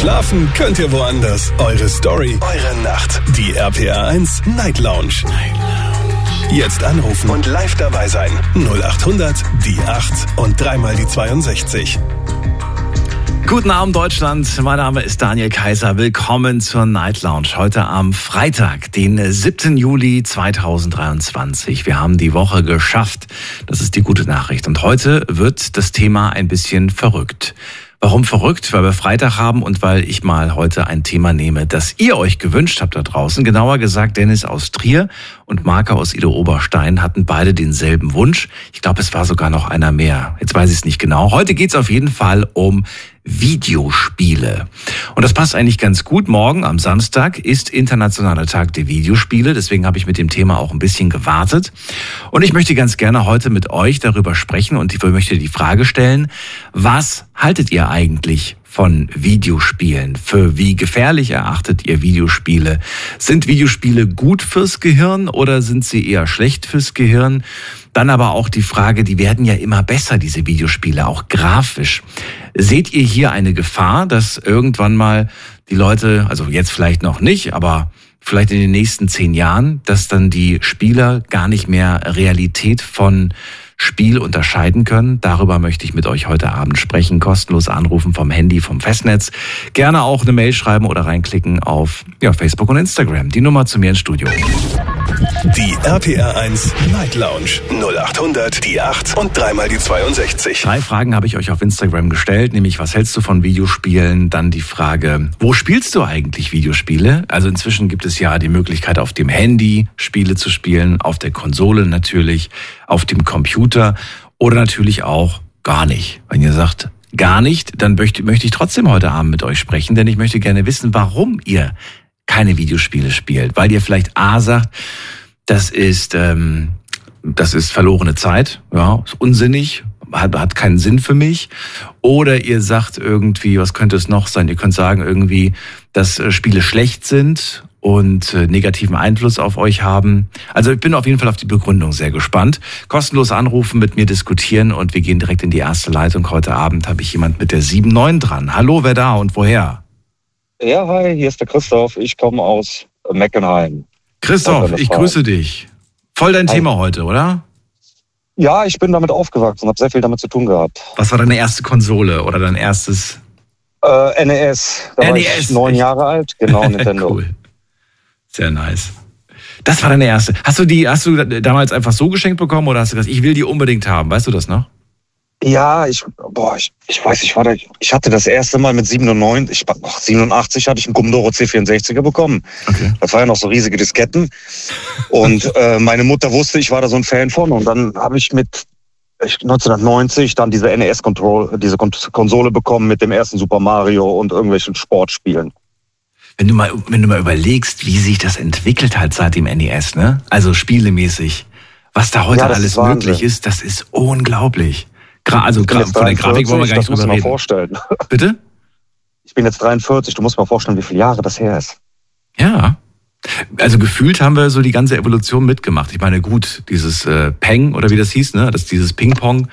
Schlafen könnt ihr woanders. Eure Story, eure Nacht. Die RPR 1 Night Lounge. Night Lounge. Jetzt anrufen und live dabei sein. 0800 die 8 und dreimal die 62. Guten Abend Deutschland, mein Name ist Daniel Kaiser. Willkommen zur Night Lounge. Heute am Freitag, den 7. Juli 2023. Wir haben die Woche geschafft. Das ist die gute Nachricht. Und heute wird das Thema ein bisschen verrückt. Warum verrückt? Weil wir Freitag haben und weil ich mal heute ein Thema nehme, das ihr euch gewünscht habt da draußen. Genauer gesagt, Dennis aus Trier und Marke aus Ido Oberstein hatten beide denselben Wunsch. Ich glaube, es war sogar noch einer mehr. Jetzt weiß ich es nicht genau. Heute geht es auf jeden Fall um Videospiele. Und das passt eigentlich ganz gut. Morgen am Samstag ist Internationaler Tag der Videospiele. Deswegen habe ich mit dem Thema auch ein bisschen gewartet. Und ich möchte ganz gerne heute mit euch darüber sprechen und ich möchte die Frage stellen, was haltet ihr eigentlich von Videospielen? Für wie gefährlich erachtet ihr Videospiele? Sind Videospiele gut fürs Gehirn oder sind sie eher schlecht fürs Gehirn? Dann aber auch die Frage, die werden ja immer besser, diese Videospiele, auch grafisch. Seht ihr hier eine Gefahr, dass irgendwann mal die Leute, also jetzt vielleicht noch nicht, aber vielleicht in den nächsten zehn Jahren, dass dann die Spieler gar nicht mehr Realität von Spiel unterscheiden können. Darüber möchte ich mit euch heute Abend sprechen. Kostenlos anrufen vom Handy, vom Festnetz. Gerne auch eine Mail schreiben oder reinklicken auf ja, Facebook und Instagram. Die Nummer zu mir ins Studio. Die RPR 1 Night Lounge 0800 die 8 und dreimal die 62. Drei Fragen habe ich euch auf Instagram gestellt, nämlich was hältst du von Videospielen? Dann die Frage, wo spielst du eigentlich Videospiele? Also inzwischen gibt es ja die Möglichkeit auf dem Handy Spiele zu spielen, auf der Konsole natürlich, auf dem Computer oder natürlich auch gar nicht. Wenn ihr sagt, gar nicht, dann möchte, möchte ich trotzdem heute Abend mit euch sprechen, denn ich möchte gerne wissen, warum ihr keine Videospiele spielt. Weil ihr vielleicht A sagt, das ist, ähm, das ist verlorene Zeit, ja, ist unsinnig, hat, hat keinen Sinn für mich. Oder ihr sagt irgendwie, was könnte es noch sein? Ihr könnt sagen irgendwie, dass äh, Spiele schlecht sind und äh, negativen Einfluss auf euch haben. Also ich bin auf jeden Fall auf die Begründung sehr gespannt. Kostenlos anrufen, mit mir diskutieren und wir gehen direkt in die erste Leitung. Heute Abend habe ich jemand mit der 7-9 dran. Hallo, wer da und woher? Ja, hi, hier ist der Christoph. Ich komme aus Meckenheim. Christoph, ich grüße dich. Voll dein hi. Thema heute, oder? Ja, ich bin damit aufgewachsen und habe sehr viel damit zu tun gehabt. Was war deine erste Konsole oder dein erstes? Äh, NES. Da NES. war ich neun Jahre alt, genau, Nintendo. cool. Sehr nice. Das war deine erste. Hast du die, hast du damals einfach so geschenkt bekommen oder hast du gesagt, ich will die unbedingt haben? Weißt du das noch? Ja, ich, boah, ich, ich weiß, ich war da, ich hatte das erste Mal mit 97, ich, ach, 87 hatte ich einen Commodore C64er bekommen. Okay. Das waren ja noch so riesige Disketten. Und äh, meine Mutter wusste, ich war da so ein Fan von. Und dann habe ich mit 1990 dann diese NES-Control, diese Konsole bekommen mit dem ersten Super Mario und irgendwelchen Sportspielen. Wenn du mal, wenn du mal überlegst, wie sich das entwickelt hat seit dem NES, ne? Also spielemäßig, was da heute ja, alles möglich ist, das ist unglaublich. Gra also von der Grafik wollen wir gar nicht drüber reden. Vorstellen. Bitte? Ich bin jetzt 43, du musst mal vorstellen, wie viele Jahre das her ist. Ja. Also gefühlt haben wir so die ganze Evolution mitgemacht. Ich meine, gut, dieses äh, Peng oder wie das hieß, ne? Das dieses Ping-Pong,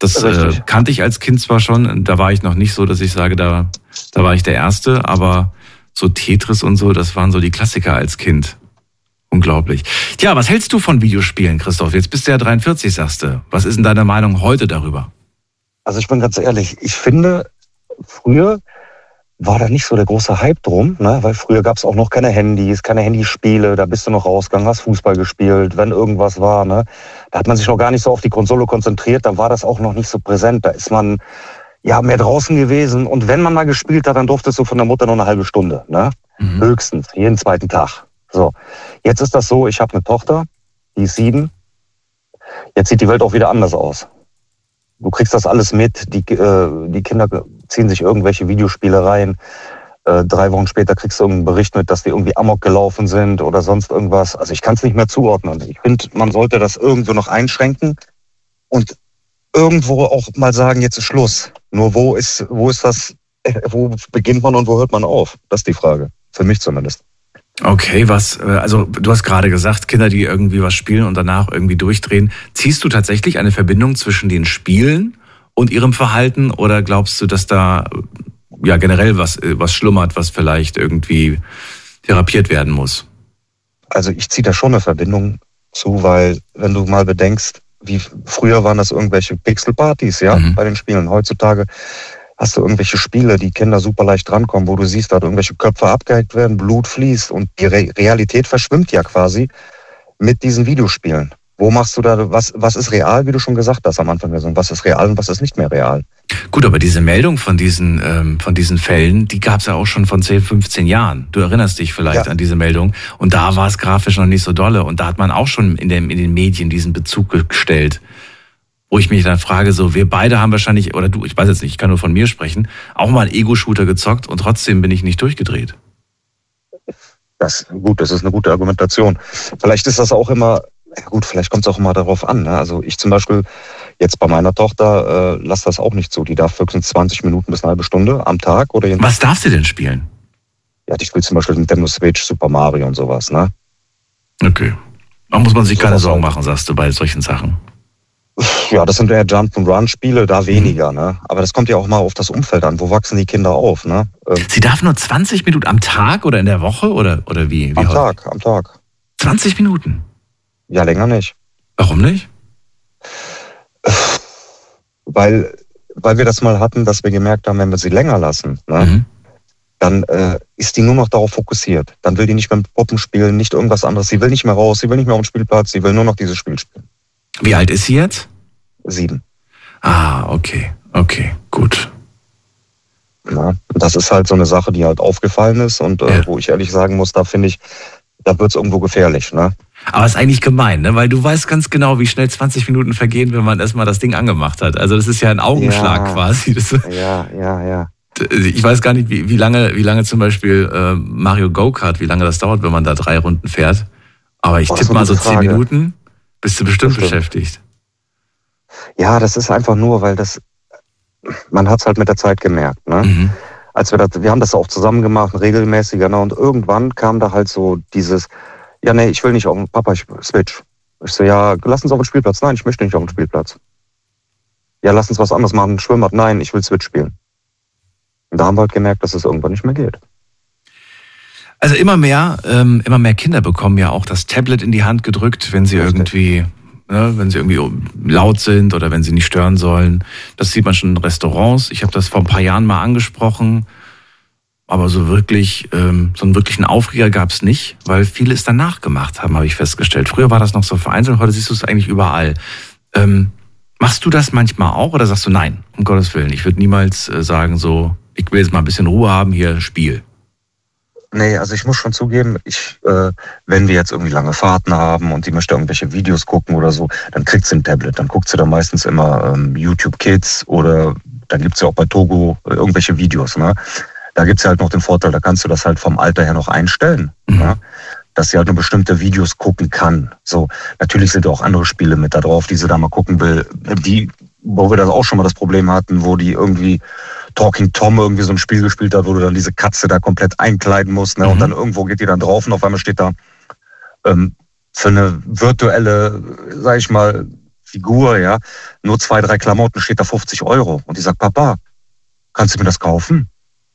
das äh, kannte ich als Kind zwar schon. Da war ich noch nicht so, dass ich sage, da, da war ich der Erste, aber so Tetris und so, das waren so die Klassiker als Kind. Unglaublich. Tja, was hältst du von Videospielen, Christoph? Jetzt bist du ja 43, sagst du. Was ist denn deine Meinung heute darüber? Also ich bin ganz ehrlich, ich finde, früher war da nicht so der große Hype drum, ne? weil früher gab es auch noch keine Handys, keine Handyspiele, da bist du noch rausgegangen, hast Fußball gespielt, wenn irgendwas war. Ne? Da hat man sich noch gar nicht so auf die Konsole konzentriert, da war das auch noch nicht so präsent. Da ist man ja mehr draußen gewesen und wenn man mal gespielt hat, dann durftest du von der Mutter nur eine halbe Stunde. Ne? Mhm. Höchstens, jeden zweiten Tag. So, jetzt ist das so, ich habe eine Tochter, die ist sieben. Jetzt sieht die Welt auch wieder anders aus. Du kriegst das alles mit, die, äh, die Kinder ziehen sich irgendwelche Videospiele rein. Äh, drei Wochen später kriegst du irgendeinen Bericht mit, dass die irgendwie amok gelaufen sind oder sonst irgendwas. Also ich kann es nicht mehr zuordnen. Ich finde, man sollte das irgendwo noch einschränken und irgendwo auch mal sagen, jetzt ist Schluss. Nur wo ist, wo ist das, wo beginnt man und wo hört man auf? Das ist die Frage. Für mich zumindest. Okay, was, äh, also du hast gerade gesagt, Kinder, die irgendwie was spielen und danach irgendwie durchdrehen. Ziehst du tatsächlich eine Verbindung zwischen den Spielen und ihrem Verhalten oder glaubst du, dass da ja generell was, äh, was schlummert, was vielleicht irgendwie therapiert werden muss. Also ich ziehe da schon eine Verbindung zu, weil wenn du mal bedenkst, wie früher waren das irgendwelche Pixelpartys, ja, mhm. bei den Spielen. Heutzutage hast du irgendwelche Spiele, die Kinder super leicht drankommen, wo du siehst, da irgendwelche Köpfe abgehackt werden, Blut fließt und die Re Realität verschwimmt ja quasi mit diesen Videospielen. Wo machst du da, was, was ist real, wie du schon gesagt hast am Anfang der Saison? Was ist real und was ist nicht mehr real? Gut, aber diese Meldung von diesen, ähm, von diesen Fällen, die gab es ja auch schon von 10, 15 Jahren. Du erinnerst dich vielleicht ja. an diese Meldung. Und da war es grafisch noch nicht so dolle. Und da hat man auch schon in, dem, in den Medien diesen Bezug gestellt. Wo ich mich dann frage, so, wir beide haben wahrscheinlich, oder du, ich weiß jetzt nicht, ich kann nur von mir sprechen, auch mal einen Ego-Shooter gezockt und trotzdem bin ich nicht durchgedreht. Das, gut, das ist eine gute Argumentation. Vielleicht ist das auch immer ja gut, vielleicht kommt es auch immer darauf an. Ne? Also ich zum Beispiel jetzt bei meiner Tochter äh, lasse das auch nicht zu. Die darf höchstens 20 Minuten bis eine halbe Stunde am Tag oder Was darf sie denn spielen? Ja, die spielt zum Beispiel Nintendo Switch, Super Mario und sowas, ne? Okay. Da muss man sich so keine Sorgen machen, sagst du, bei solchen Sachen. Ja, das sind eher Jump-and-Run-Spiele, da weniger, mhm. ne? Aber das kommt ja auch mal auf das Umfeld an. Wo wachsen die Kinder auf, ne? Ähm, sie darf nur 20 Minuten am Tag oder in der Woche oder, oder wie? wie am Tag, am Tag. 20 Minuten? Ja, länger nicht. Warum nicht? Weil, weil wir das mal hatten, dass wir gemerkt haben, wenn wir sie länger lassen, ne, mhm. dann äh, ist die nur noch darauf fokussiert. Dann will die nicht mehr mit Puppen spielen, nicht irgendwas anderes. Sie will nicht mehr raus, sie will nicht mehr auf den Spielplatz, sie will nur noch dieses Spiel spielen. Wie alt ist sie jetzt? Sieben. Ah, okay, okay, gut. Ja, das ist halt so eine Sache, die halt aufgefallen ist und äh, ja. wo ich ehrlich sagen muss, da finde ich, da wird es irgendwo gefährlich. Ne? Aber ist eigentlich gemein, ne? weil du weißt ganz genau, wie schnell 20 Minuten vergehen, wenn man erstmal das Ding angemacht hat. Also das ist ja ein Augenschlag ja, quasi. Das, ja, ja, ja. Ich weiß gar nicht, wie, wie lange, wie lange zum Beispiel äh, Mario Go-Kart, wie lange das dauert, wenn man da drei Runden fährt. Aber ich tippe mal so zehn Minuten, bist du bestimmt, bestimmt beschäftigt. Ja, das ist einfach nur, weil das, man hat es halt mit der Zeit gemerkt. Ne? Mhm. Als wir das, wir haben das auch zusammen gemacht, regelmäßiger, ne? und irgendwann kam da halt so dieses, ja, nee, ich will nicht auf den Papa, ich switch. Ich so, ja, lass uns auf den Spielplatz. Nein, ich möchte nicht auf den Spielplatz. Ja, lass uns was anderes machen, Schwimmbad. Nein, ich will Switch spielen. Und da haben wir halt gemerkt, dass es irgendwann nicht mehr geht. Also immer mehr, ähm, immer mehr Kinder bekommen ja auch das Tablet in die Hand gedrückt, wenn sie Richtig. irgendwie, ne, wenn sie irgendwie laut sind oder wenn sie nicht stören sollen. Das sieht man schon in Restaurants. Ich habe das vor ein paar Jahren mal angesprochen. Aber so wirklich, ähm, so einen wirklichen Aufreger gab es nicht, weil viele es danach gemacht haben, habe ich festgestellt. Früher war das noch so vereinzelt, heute siehst du es eigentlich überall. Ähm, machst du das manchmal auch oder sagst du nein, um Gottes Willen? Ich würde niemals äh, sagen, so, ich will jetzt mal ein bisschen Ruhe haben, hier Spiel. Nee, also ich muss schon zugeben, ich, äh, wenn wir jetzt irgendwie lange Fahrten haben und die möchte irgendwelche Videos gucken oder so, dann kriegt sie ein Tablet. Dann guckt sie da meistens immer ähm, YouTube Kids oder dann gibt's ja auch bei Togo äh, irgendwelche Videos. Ne? Da gibt's ja halt noch den Vorteil, da kannst du das halt vom Alter her noch einstellen. Mhm. Ja? dass sie halt nur bestimmte Videos gucken kann. So, natürlich sind auch andere Spiele mit da drauf, die sie da mal gucken will. Die, wo wir das auch schon mal das Problem hatten, wo die irgendwie Talking Tom irgendwie so ein Spiel gespielt hat, wo du dann diese Katze da komplett einkleiden musst, ne? Mhm. Und dann irgendwo geht die dann drauf und auf einmal steht da ähm, für eine virtuelle, sag ich mal, Figur, ja, nur zwei, drei Klamotten steht da 50 Euro. Und die sagt, Papa, kannst du mir das kaufen?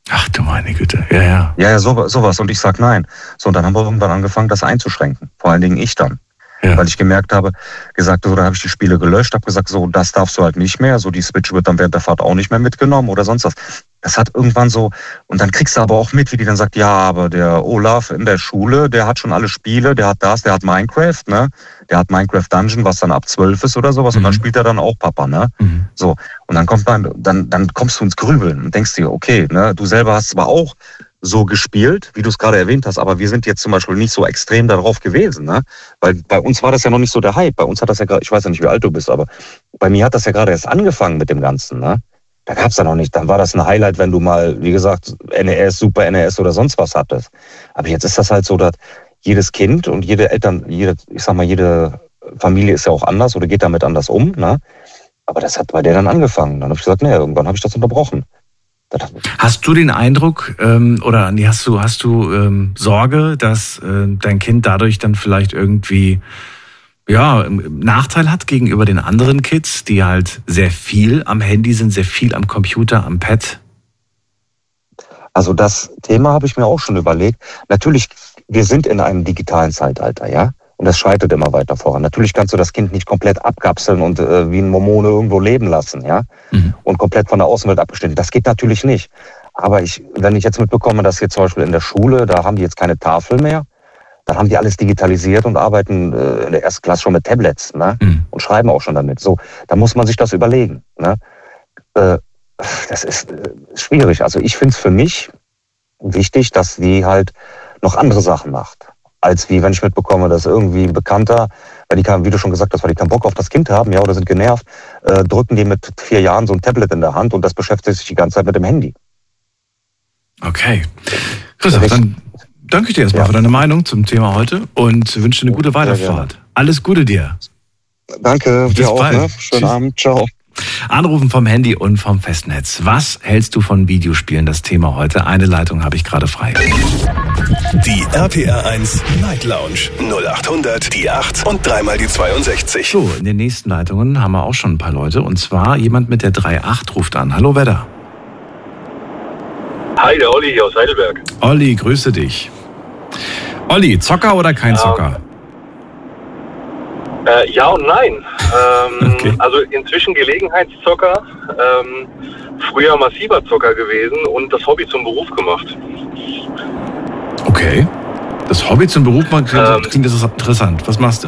Ach du meine Güte, ja, ja. Ja, ja, so, sowas. Und ich sag nein. So, und dann haben wir irgendwann angefangen, das einzuschränken. Vor allen Dingen ich dann. Ja. Weil ich gemerkt habe, gesagt, so, dann habe ich die Spiele gelöscht, habe gesagt, so, das darfst du halt nicht mehr. So, die Switch wird dann während der Fahrt auch nicht mehr mitgenommen oder sonst was. Das hat irgendwann so, und dann kriegst du aber auch mit, wie die dann sagt, ja, aber der Olaf in der Schule, der hat schon alle Spiele, der hat das, der hat Minecraft, ne? Der hat Minecraft Dungeon, was dann ab zwölf ist oder sowas, mhm. und dann mhm. spielt er dann auch Papa, ne? Mhm. So. Und dann kommt man, dann, dann kommst du ins Grübeln und denkst dir, okay, ne, du selber hast zwar auch so gespielt, wie du es gerade erwähnt hast, aber wir sind jetzt zum Beispiel nicht so extrem darauf gewesen, ne? Weil bei uns war das ja noch nicht so der Hype. Bei uns hat das ja gerade, ich weiß ja nicht, wie alt du bist, aber bei mir hat das ja gerade erst angefangen mit dem Ganzen, ne? Da gab's ja noch nicht. Dann war das ein Highlight, wenn du mal, wie gesagt, NES, Super NES oder sonst was hattest. Aber jetzt ist das halt so, dass jedes Kind und jede Eltern, jede, ich sag mal, jede Familie ist ja auch anders oder geht damit anders um, ne? Aber das hat bei der dann angefangen. Dann habe ich gesagt, nee, irgendwann habe ich das unterbrochen. Hast du den Eindruck ähm, oder hast du hast du ähm, Sorge, dass äh, dein Kind dadurch dann vielleicht irgendwie ja Nachteil hat gegenüber den anderen Kids, die halt sehr viel am Handy sind, sehr viel am Computer, am Pad? Also das Thema habe ich mir auch schon überlegt. Natürlich, wir sind in einem digitalen Zeitalter, ja. Und das schreitet immer weiter voran. Natürlich kannst du das Kind nicht komplett abkapseln und äh, wie ein Momone irgendwo leben lassen, ja. Mhm. Und komplett von der Außenwelt abgestellt. Das geht natürlich nicht. Aber ich, wenn ich jetzt mitbekomme, dass hier zum Beispiel in der Schule, da haben die jetzt keine Tafel mehr, dann haben die alles digitalisiert und arbeiten äh, in der ersten Klasse schon mit Tablets ne? Mhm. und schreiben auch schon damit. So, da muss man sich das überlegen. Ne? Äh, das ist äh, schwierig. Also ich finde es für mich wichtig, dass die halt noch andere Sachen macht. Als wie wenn ich mitbekomme, dass irgendwie ein Bekannter, weil die, kann, wie du schon gesagt hast, weil die keinen Bock auf das Kind haben, ja, oder sind genervt, äh, drücken die mit vier Jahren so ein Tablet in der Hand und das beschäftigt sich die ganze Zeit mit dem Handy. Okay. Christoph, dann danke ich dir erstmal ja. für deine Meinung zum Thema heute und wünsche dir eine gute Weiterfahrt. Alles Gute dir. Danke, dir auch. Ne? Schönen Tschüss. Abend. Ciao. Anrufen vom Handy und vom Festnetz. Was hältst du von Videospielen? Das Thema heute. Eine Leitung habe ich gerade frei. Die RPR 1 Night Lounge 0800 die 8 und dreimal die 62. So, in den nächsten Leitungen haben wir auch schon ein paar Leute. Und zwar jemand mit der 38 ruft an. Hallo Wedder. Hi, der Olli hier aus Heidelberg. Olli, grüße dich. Olli, Zocker oder kein ja. Zocker? Äh, ja und nein. Ähm, okay. Also inzwischen Gelegenheitszocker, ähm, früher massiver Zocker gewesen und das Hobby zum Beruf gemacht. Okay. Das Hobby zum Beruf klingt, ähm, das interessant. Was machst du?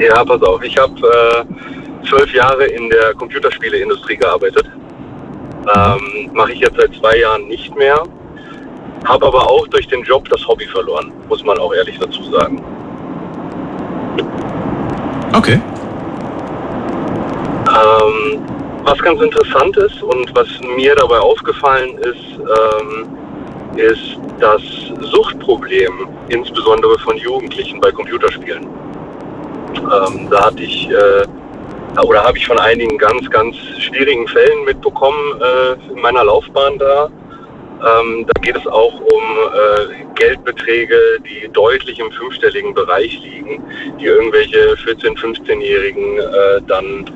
Ja, pass auf. Ich habe äh, zwölf Jahre in der Computerspieleindustrie gearbeitet. Ähm, Mache ich jetzt seit zwei Jahren nicht mehr. Habe aber auch durch den Job das Hobby verloren, muss man auch ehrlich dazu sagen. Okay. Ähm, was ganz interessant ist und was mir dabei aufgefallen ist, ähm, ist das Suchtproblem, insbesondere von Jugendlichen bei Computerspielen. Ähm, da hatte ich äh, oder habe ich von einigen ganz, ganz schwierigen Fällen mitbekommen äh, in meiner Laufbahn da. Ähm, da geht es auch um äh, Geldbeträge, die deutlich im fünfstelligen Bereich liegen, die irgendwelche 14-, 15-Jährigen äh, dann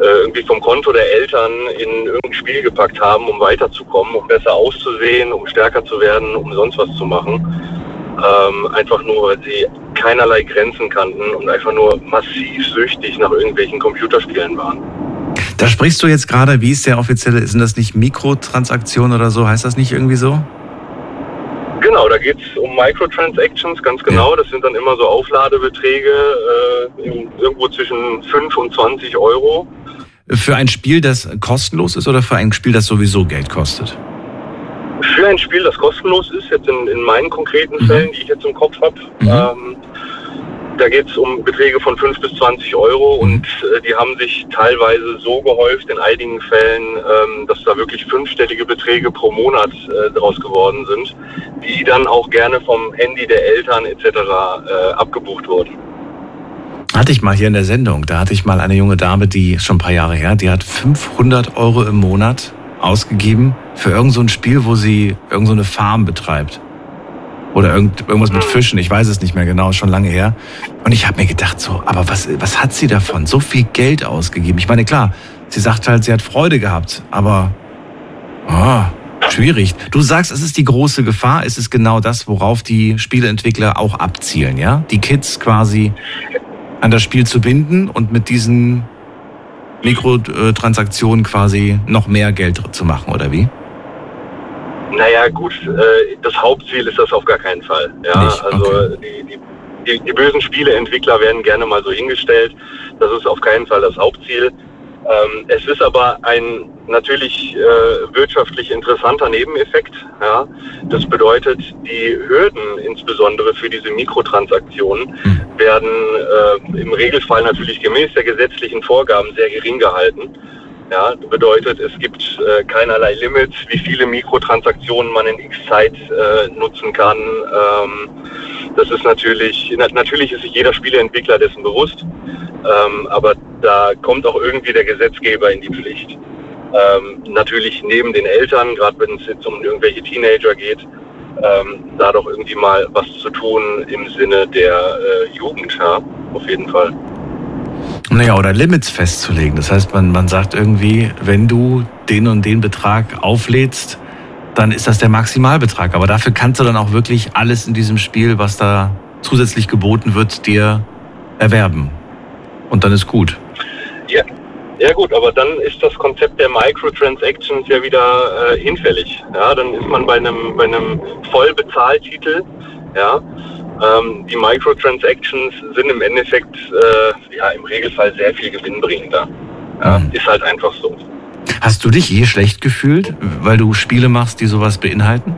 äh, irgendwie vom Konto der Eltern in irgendein Spiel gepackt haben, um weiterzukommen, um besser auszusehen, um stärker zu werden, um sonst was zu machen. Ähm, einfach nur, weil sie keinerlei Grenzen kannten und einfach nur massiv süchtig nach irgendwelchen Computerspielen waren. Da sprichst du jetzt gerade, wie ist der offizielle, sind das nicht Mikrotransaktionen oder so? Heißt das nicht irgendwie so? Genau, da geht es um Microtransactions, ganz genau. Ja. Das sind dann immer so Aufladebeträge äh, irgendwo zwischen 5 und 20 Euro. Für ein Spiel, das kostenlos ist oder für ein Spiel, das sowieso Geld kostet? Für ein Spiel, das kostenlos ist, jetzt in, in meinen konkreten mhm. Fällen, die ich jetzt im Kopf habe, mhm. ähm, da geht es um Beträge von 5 bis 20 Euro mhm. und äh, die haben sich teilweise so gehäuft in einigen Fällen, ähm, dass da wirklich fünfstellige Beträge pro Monat äh, draus geworden sind, die dann auch gerne vom Handy der Eltern etc. Äh, abgebucht wurden. Hatte ich mal hier in der Sendung, da hatte ich mal eine junge Dame, die schon ein paar Jahre her, die hat 500 Euro im Monat ausgegeben für irgendein so Spiel, wo sie irgendeine so Farm betreibt. Oder irgend, irgendwas mit Fischen, ich weiß es nicht mehr genau, schon lange her. Und ich habe mir gedacht, so, aber was, was hat sie davon? So viel Geld ausgegeben. Ich meine, klar, sie sagt halt, sie hat Freude gehabt, aber oh, schwierig. Du sagst, es ist die große Gefahr, es ist genau das, worauf die Spieleentwickler auch abzielen, ja? Die Kids quasi an das Spiel zu binden und mit diesen Mikrotransaktionen quasi noch mehr Geld zu machen, oder wie? Naja, gut, äh, das Hauptziel ist das auf gar keinen Fall. Ja, Nicht? also okay. die, die, die, bösen Spieleentwickler werden gerne mal so hingestellt. Das ist auf keinen Fall das Hauptziel. Ähm, es ist aber ein natürlich äh, wirtschaftlich interessanter Nebeneffekt. Ja. Das bedeutet, die Hürden insbesondere für diese Mikrotransaktionen mhm. werden äh, im Regelfall natürlich gemäß der gesetzlichen Vorgaben sehr gering gehalten. Ja, bedeutet, es gibt äh, keinerlei Limits, wie viele Mikrotransaktionen man in X Zeit äh, nutzen kann. Ähm, das ist natürlich, na, natürlich ist sich jeder Spieleentwickler dessen bewusst, ähm, aber da kommt auch irgendwie der Gesetzgeber in die Pflicht. Ähm, natürlich neben den Eltern, gerade wenn es jetzt um irgendwelche Teenager geht, ähm, da doch irgendwie mal was zu tun im Sinne der äh, Jugend, ja, auf jeden Fall. Naja, oder Limits festzulegen. Das heißt, man, man sagt irgendwie, wenn du den und den Betrag auflädst, dann ist das der Maximalbetrag. Aber dafür kannst du dann auch wirklich alles in diesem Spiel, was da zusätzlich geboten wird, dir erwerben. Und dann ist gut. Ja, ja gut, aber dann ist das Konzept der Microtransactions ja wieder äh, hinfällig. Ja, dann ist man bei einem, bei einem Vollbezahltitel, ja, ähm, die Microtransactions sind im Endeffekt äh, ja im Regelfall sehr viel gewinnbringender. Ja, mhm. Ist halt einfach so. Hast du dich je schlecht gefühlt, weil du Spiele machst, die sowas beinhalten?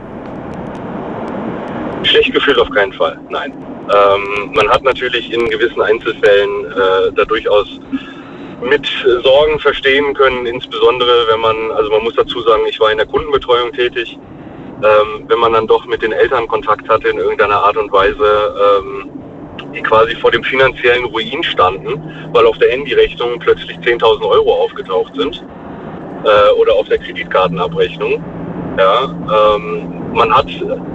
Schlecht gefühlt auf keinen Fall, nein. Ähm, man hat natürlich in gewissen Einzelfällen äh, da durchaus mit Sorgen verstehen können, insbesondere wenn man, also man muss dazu sagen, ich war in der Kundenbetreuung tätig, ähm, wenn man dann doch mit den Eltern Kontakt hatte in irgendeiner Art und Weise, ähm, die quasi vor dem finanziellen Ruin standen, weil auf der Handyrechnung plötzlich 10.000 Euro aufgetaucht sind äh, oder auf der Kreditkartenabrechnung. Ja, ähm, man hat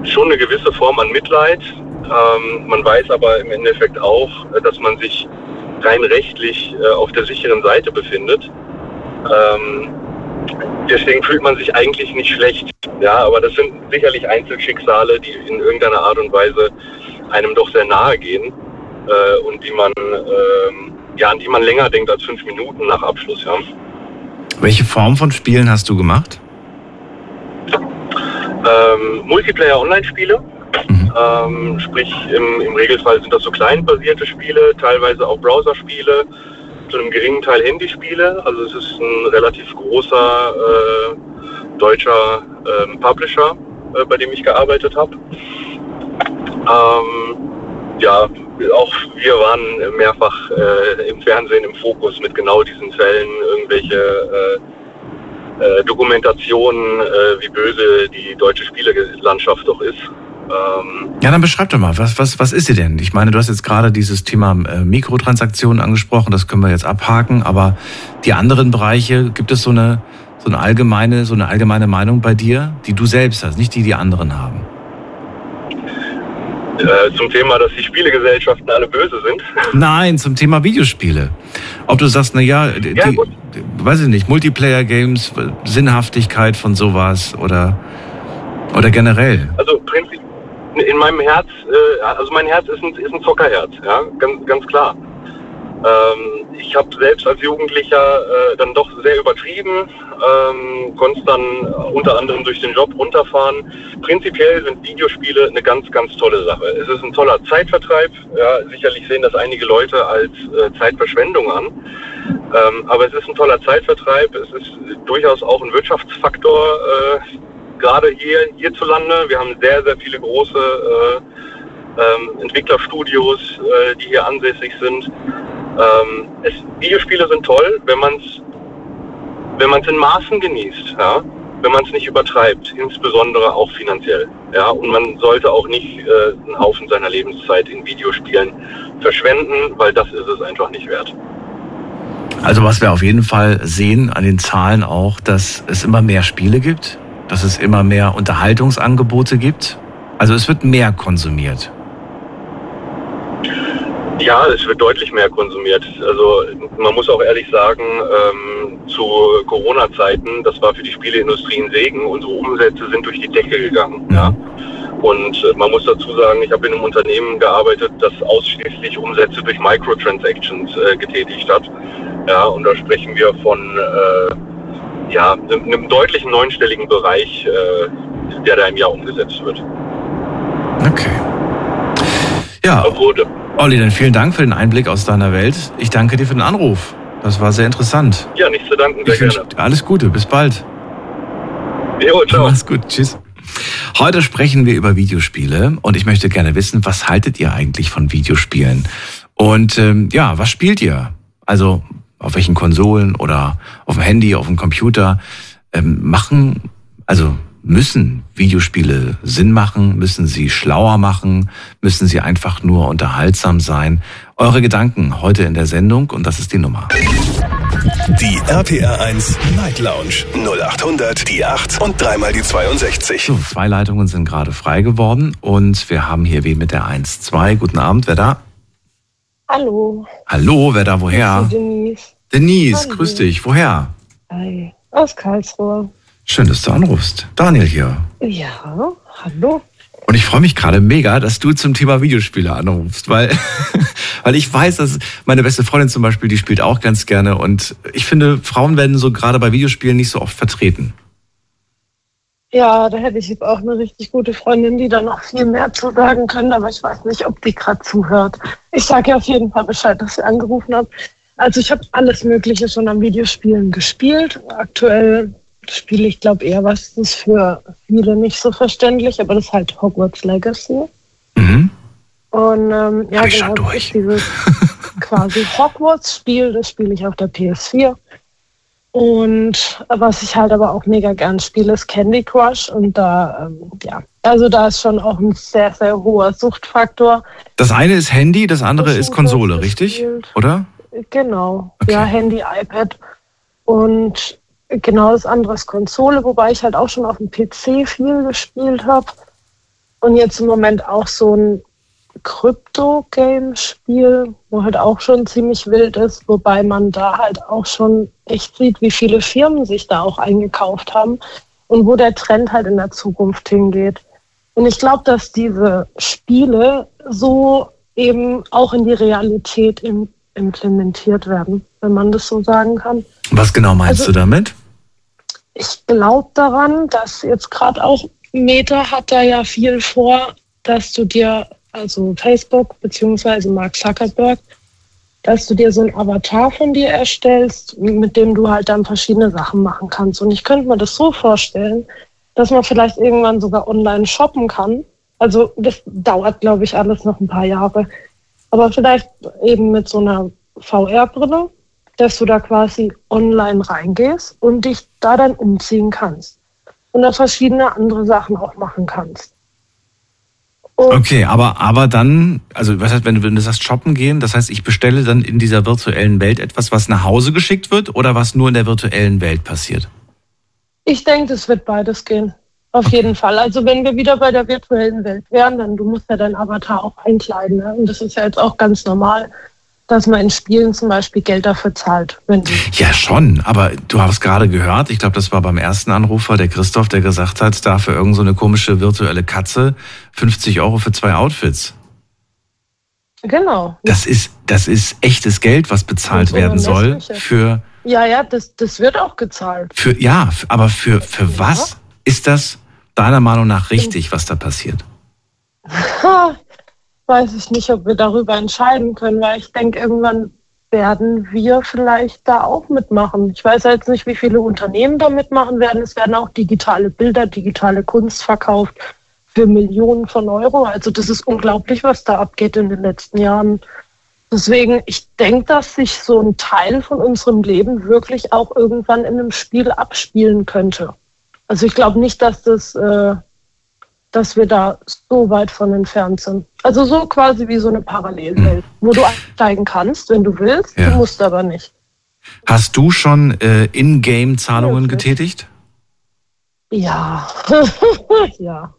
schon eine gewisse Form an Mitleid. Ähm, man weiß aber im Endeffekt auch, dass man sich rein rechtlich äh, auf der sicheren Seite befindet. Ähm, deswegen fühlt man sich eigentlich nicht schlecht. Ja, aber das sind sicherlich Einzelschicksale, die in irgendeiner Art und Weise einem doch sehr nahe gehen äh, und die man, äh, ja, an die man länger denkt als fünf Minuten nach Abschluss. Ja. Welche Form von Spielen hast du gemacht? Ähm, Multiplayer-Online-Spiele. Mhm. Ähm, sprich, im, im, Regelfall sind das so clientbasierte Spiele, teilweise auch Browserspiele, zu einem geringen Teil Handyspiele. Also es ist ein relativ großer äh, deutscher äh, Publisher, äh, bei dem ich gearbeitet habe. Ähm, ja, auch wir waren mehrfach äh, im Fernsehen im Fokus mit genau diesen Fällen, irgendwelche äh, äh, Dokumentationen, wie böse die deutsche Spielelandschaft doch ist. Ähm, ja, dann beschreib doch mal, was, was, was ist sie denn? Ich meine, du hast jetzt gerade dieses Thema äh, Mikrotransaktionen angesprochen, das können wir jetzt abhaken, aber die anderen Bereiche, gibt es so eine, so eine allgemeine, so eine allgemeine Meinung bei dir, die du selbst hast, nicht die die anderen haben? Äh, zum Thema, dass die Spielegesellschaften alle böse sind? Nein, zum Thema Videospiele. Ob du sagst, na ja, die, weiß ich nicht, Multiplayer-Games, Sinnhaftigkeit von sowas oder, oder generell. Also prinzip, in meinem Herz, äh, also mein Herz ist ein, ist ein Zockerherz, ja, ganz, ganz klar. Ähm, ich habe selbst als Jugendlicher äh, dann doch sehr übertrieben, ähm, konnte dann unter anderem durch den Job runterfahren. Prinzipiell sind Videospiele eine ganz, ganz tolle Sache. Es ist ein toller Zeitvertreib. Ja, sicherlich sehen das einige Leute als äh, Zeitverschwendung an. Ähm, aber es ist ein toller Zeitvertreib. Es ist durchaus auch ein Wirtschaftsfaktor, äh, gerade hier hierzulande. Wir haben sehr, sehr viele große äh, ähm, Entwicklerstudios, äh, die hier ansässig sind. Ähm, es, Videospiele sind toll, wenn man es wenn man es in Maßen genießt, ja, wenn man es nicht übertreibt, insbesondere auch finanziell. Ja, und man sollte auch nicht äh, einen Haufen seiner Lebenszeit in Videospielen verschwenden, weil das ist es einfach nicht wert. Also was wir auf jeden Fall sehen an den Zahlen auch, dass es immer mehr Spiele gibt, dass es immer mehr Unterhaltungsangebote gibt. Also es wird mehr konsumiert. Ja, es wird deutlich mehr konsumiert. Also man muss auch ehrlich sagen, ähm, zu Corona-Zeiten, das war für die Spieleindustrie ein Segen. Unsere Umsätze sind durch die Decke gegangen. Ja. Und äh, man muss dazu sagen, ich habe in einem Unternehmen gearbeitet, das ausschließlich Umsätze durch Microtransactions äh, getätigt hat. Ja, und da sprechen wir von äh, ja, einem, einem, deutlichen neunstelligen Bereich, äh, der da im Jahr umgesetzt wird. Okay. Ja. Wurde. Olli, dann vielen Dank für den Einblick aus deiner Welt. Ich danke dir für den Anruf. Das war sehr interessant. Ja, nicht zu danken. Sehr ich gerne. Alles Gute, bis bald. Jo, ciao. Mach's gut, tschüss. Heute sprechen wir über Videospiele und ich möchte gerne wissen, was haltet ihr eigentlich von Videospielen? Und ähm, ja, was spielt ihr? Also auf welchen Konsolen oder auf dem Handy, auf dem Computer? Ähm, machen, also Müssen Videospiele Sinn machen? Müssen sie schlauer machen? Müssen sie einfach nur unterhaltsam sein? Eure Gedanken heute in der Sendung und das ist die Nummer. Die RPR 1 Night Lounge 0800 die 8 und dreimal die 62. So, zwei Leitungen sind gerade frei geworden und wir haben hier wen mit der 1 2. Guten Abend, wer da? Hallo. Hallo, wer da woher? Denise. Denise, Hallo. grüß dich. Woher? Hi. Aus Karlsruhe. Schön, dass du anrufst. Daniel hier. Ja, hallo. Und ich freue mich gerade mega, dass du zum Thema Videospiele anrufst, weil, weil ich weiß, dass meine beste Freundin zum Beispiel, die spielt auch ganz gerne. Und ich finde, Frauen werden so gerade bei Videospielen nicht so oft vertreten. Ja, da hätte ich auch eine richtig gute Freundin, die da noch viel mehr zu sagen könnte, aber ich weiß nicht, ob die gerade zuhört. Ich sage ihr auf jeden Fall Bescheid, dass sie angerufen hat. Also ich habe alles Mögliche schon am Videospielen gespielt. Aktuell spiele ich, glaube eher was, das ist für viele nicht so verständlich, aber das ist halt Hogwarts Legacy. Mhm. Und ähm, ja, genau, das ist dieses quasi Hogwarts-Spiel, das spiele ich auf der PS4. Und was ich halt aber auch mega gern spiele, ist Candy Crush. Und da, ähm, ja, also da ist schon auch ein sehr, sehr hoher Suchtfaktor. Das eine ist Handy, das andere ist Konsole, richtig? Oder? Genau. Okay. Ja, Handy, iPad. Und genau das andere ist Konsole, wobei ich halt auch schon auf dem PC viel gespielt habe. Und jetzt im Moment auch so ein Krypto-Game-Spiel, wo halt auch schon ziemlich wild ist, wobei man da halt auch schon echt sieht, wie viele Firmen sich da auch eingekauft haben und wo der Trend halt in der Zukunft hingeht. Und ich glaube, dass diese Spiele so eben auch in die Realität im, implementiert werden, wenn man das so sagen kann. Was genau meinst also, du damit? Ich glaube daran, dass jetzt gerade auch Meta hat da ja viel vor, dass du dir also Facebook beziehungsweise Mark Zuckerberg, dass du dir so ein Avatar von dir erstellst, mit dem du halt dann verschiedene Sachen machen kannst. Und ich könnte mir das so vorstellen, dass man vielleicht irgendwann sogar online shoppen kann. Also das dauert, glaube ich, alles noch ein paar Jahre. Aber vielleicht eben mit so einer VR-Brille, dass du da quasi online reingehst und dich da dann umziehen kannst. Und da verschiedene andere Sachen auch machen kannst. Okay, aber, aber dann, also was heißt, wenn du, wenn du sagst shoppen gehen, das heißt, ich bestelle dann in dieser virtuellen Welt etwas, was nach Hause geschickt wird oder was nur in der virtuellen Welt passiert? Ich denke, es wird beides gehen. Auf okay. jeden Fall. Also wenn wir wieder bei der virtuellen Welt wären, dann du musst ja dein Avatar auch einkleiden. Ne? Und das ist ja jetzt auch ganz normal dass man in Spielen zum Beispiel Geld dafür zahlt. Wenn ja, schon, aber du hast gerade gehört, ich glaube, das war beim ersten Anrufer, der Christoph, der gesagt hat, dafür irgend so eine komische virtuelle Katze 50 Euro für zwei Outfits. Genau. Das ist, das ist echtes Geld, was bezahlt werden soll für. Ja, ja, das, das wird auch gezahlt. Für, ja, aber für, für ja. was ist das deiner Meinung nach richtig, was da passiert? Weiß ich nicht, ob wir darüber entscheiden können, weil ich denke, irgendwann werden wir vielleicht da auch mitmachen. Ich weiß jetzt nicht, wie viele Unternehmen da mitmachen werden. Es werden auch digitale Bilder, digitale Kunst verkauft für Millionen von Euro. Also das ist unglaublich, was da abgeht in den letzten Jahren. Deswegen, ich denke, dass sich so ein Teil von unserem Leben wirklich auch irgendwann in einem Spiel abspielen könnte. Also ich glaube nicht, dass das äh, dass wir da so weit von entfernt sind. Also so quasi wie so eine Parallelwelt, mhm. wo du einsteigen kannst, wenn du willst, ja. du musst aber nicht. Hast du schon äh, In-Game-Zahlungen okay. getätigt? Ja, ja.